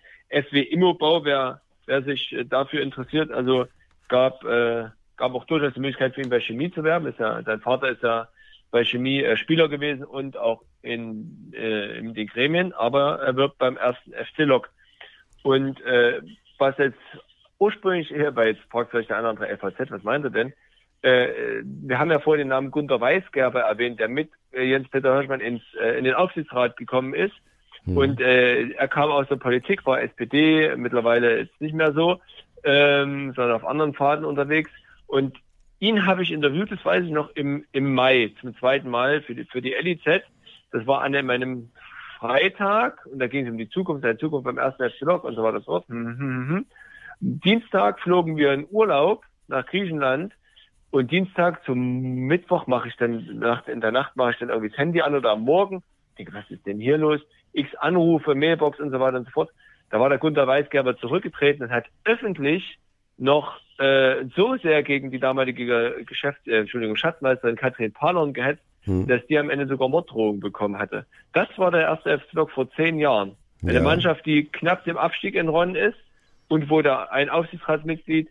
SW Immobau, wer, wer sich äh, dafür interessiert. Also gab, äh, gab auch durchaus die Möglichkeit für ihn bei Chemie zu werben. Ist ja, sein Vater ist ja bei Chemie äh, Spieler gewesen und auch in, äh, in den Gremien, aber er wirbt beim ersten FC Lok. Und äh, was jetzt ursprünglich hier bei jetzt fragt vielleicht der andere FAZ, was meint er denn? Äh, wir haben ja vorhin den Namen Gunter Weisgerber erwähnt, der mit äh, Jens-Peter Hirschmann ins, äh, in den Aufsichtsrat gekommen ist. Und äh, er kam aus der Politik, war SPD, mittlerweile ist nicht mehr so, ähm, sondern auf anderen Pfaden unterwegs. Und ihn habe ich interviewt, das weiß ich noch, im, im Mai zum zweiten Mal für die, für die LIZ. Das war an meinem Freitag und da ging es um die Zukunft, seine Zukunft beim ersten FC Lok und so weiter und so fort. Hm, hm, hm, hm. Dienstag flogen wir in Urlaub nach Griechenland und Dienstag zum Mittwoch mache ich dann, nach, in der Nacht mache ich dann irgendwie das Handy an oder am Morgen. Ich denke, was ist denn hier los? X Anrufe, Mailbox und so weiter und so fort. Da war der Gunter Weisgerber zurückgetreten und hat öffentlich noch äh, so sehr gegen die damalige Geschäfts äh, Entschuldigung, Schatzmeisterin Katrin Palon gehetzt, Hm. dass die am Ende sogar Morddrohungen bekommen hatte. Das war der erste FC Lok vor zehn Jahren. Eine Ja. Mannschaft, die knapp dem Abstieg entronnen ist und wo da ein Aufsichtsratsmitglied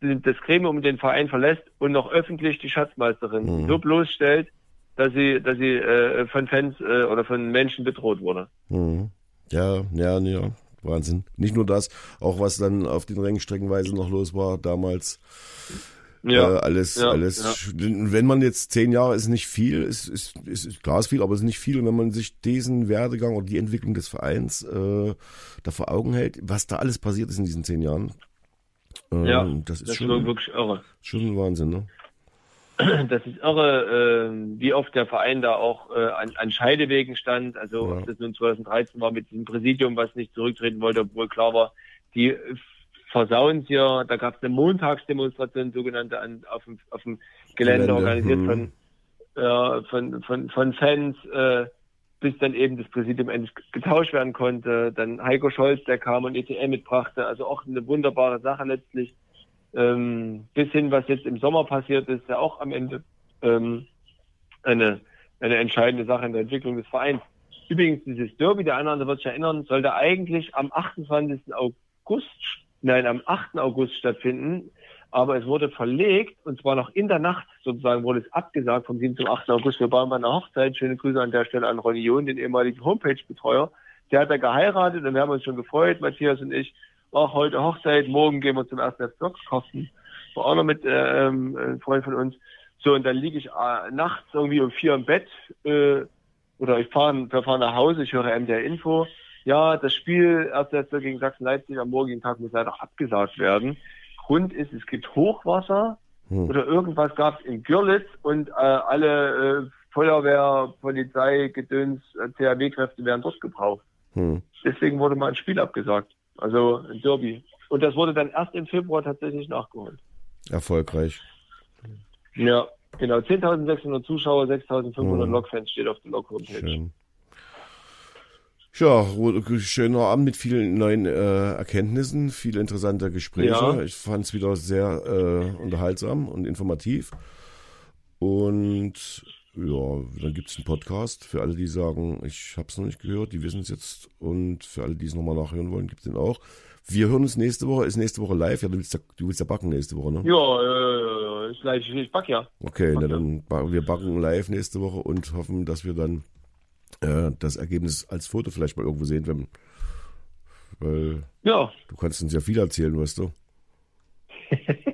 das Gremium um den Verein verlässt und noch öffentlich die Schatzmeisterin Mhm. so bloßstellt, dass sie, dass sie äh, von Fans äh, oder von Menschen bedroht wurde. Mhm. Ja, ja, ja, Wahnsinn. Nicht nur das, auch was dann auf den Rängen streckenweise noch los war damals. Äh, alles, ja, alles. Wenn man jetzt zehn Jahre ist nicht viel, ist, ist, ist, ist klar ist viel, aber es ist nicht viel. Und wenn man sich diesen Werdegang oder die Entwicklung des Vereins äh, da vor Augen hält, was da alles passiert ist in diesen zehn Jahren, ähm, Ja, das ist Das schon, wirklich irre. schon Wahnsinn, ne? Das ist irre, äh, wie oft der Verein da auch äh, an, an Scheidewegen stand. Also Ja. ob das nun 2013 war mit diesem Präsidium, was nicht zurücktreten wollte, obwohl klar war, die versauen hier. Da gab es eine Montagsdemonstration, sogenannte, an, auf, dem, auf dem Gelände, Gelände, organisiert hm. von, äh, von, von, von Fans, äh, bis dann eben das Präsidium endlich getauscht werden konnte. Dann Heiko Scholz, der kam und ETL mitbrachte. Also auch eine wunderbare Sache letztlich ähm, bis hin, was jetzt im Sommer passiert ist, ja auch am Ende ähm, eine, eine entscheidende Sache in der Entwicklung des Vereins. Übrigens, dieses Derby, der eine oder andere wird sich erinnern, sollte eigentlich am 28. August, nein, am 8. August stattfinden, aber es wurde verlegt und zwar noch in der Nacht sozusagen wurde es abgesagt vom 7. zum 8. August. Wir waren bei einer Hochzeit. Schöne Grüße an der Stelle an Ronny John, den ehemaligen Homepage-Betreuer. Der hat da geheiratet und wir haben uns schon gefreut, Matthias und ich. Auch heute Hochzeit, morgen gehen wir zum ersten Block kosten. War auch noch mit ähm, ein Freund von uns. So, und dann liege ich äh, nachts irgendwie um vier im Bett äh, oder ich fahre fahren nach Hause, ich höre MDR Info. Ja, das Spiel erst gegen Sachsen-Leipzig am morgigen Tag muss leider abgesagt werden. Grund ist, es gibt Hochwasser Hm. oder irgendwas gab es in Görlitz und äh, alle äh, Feuerwehr, Polizei, Gedöns, äh, THW-Kräfte werden dort gebraucht. Hm. Deswegen wurde mal ein Spiel abgesagt. Also ein Derby. Und das wurde dann erst im Februar tatsächlich nachgeholt. Erfolgreich. Ja, genau. 10.600 Zuschauer, 6.500 Mhm. Lok-Fans steht auf der Lok-Homepage. Ja, schöner Abend mit vielen neuen äh, Erkenntnissen, viele interessante Gespräche. Ja. Ich fand es wieder sehr äh, unterhaltsam und informativ. Und ja, dann gibt's einen Podcast für alle, die sagen, ich habe es noch nicht gehört, die wissen es jetzt. Und für alle, die es nochmal nachhören wollen, gibt's den auch. Wir hören uns nächste Woche. Ist nächste Woche live? Ja, du willst ja, du willst ja backen nächste Woche, ne? Ja, äh, ist gleich, ich back ja. Okay, na Okay. dann ba- wir backen live nächste Woche und hoffen, dass wir dann äh, das Ergebnis als Foto vielleicht mal irgendwo sehen, wenn, weil Ja, du kannst uns ja viel erzählen, weißt du.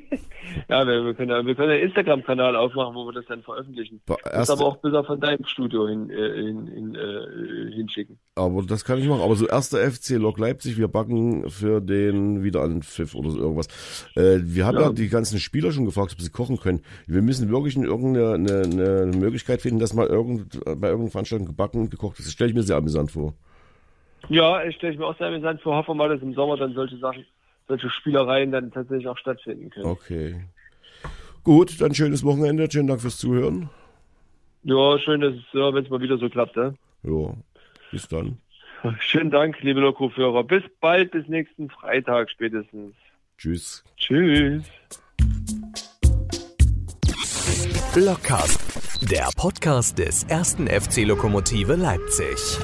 ja wir, wir können ja, wir können einen Instagram-Kanal aufmachen, wo wir das dann veröffentlichen. Ba- Das Erst, aber auch Bilder von deinem Studio hin, äh, hin, hin, äh, hinschicken. aber das kann ich machen. Aber so erster FC Lok Leipzig, wir backen für den wieder an Pfiff oder so irgendwas. Äh, wir haben ja. Ja. die ganzen Spieler schon gefragt, ob sie kochen können. Wir müssen wirklich in irgendeine eine, eine Möglichkeit finden, dass mal irgend, bei irgendeiner Veranstaltung gebacken und gekocht ist. Das stelle ich mir sehr amüsant vor. Ja, ich stelle mir auch sehr amüsant vor. Hoffen wir mal, dass im Sommer dann solche Sachen, solche Spielereien dann tatsächlich auch stattfinden können. Okay. Gut, dann schönes Wochenende. Schönen Dank fürs Zuhören. Ja, schön, dass es, ja, wenn es mal wieder so klappt. Ja? Ja, bis dann. Schönen Dank, liebe Lokoführer. Bis bald, bis nächsten Freitag spätestens. Tschüss. Tschüss. Blockcast, der Podcast des ersten FC Lokomotive Leipzig.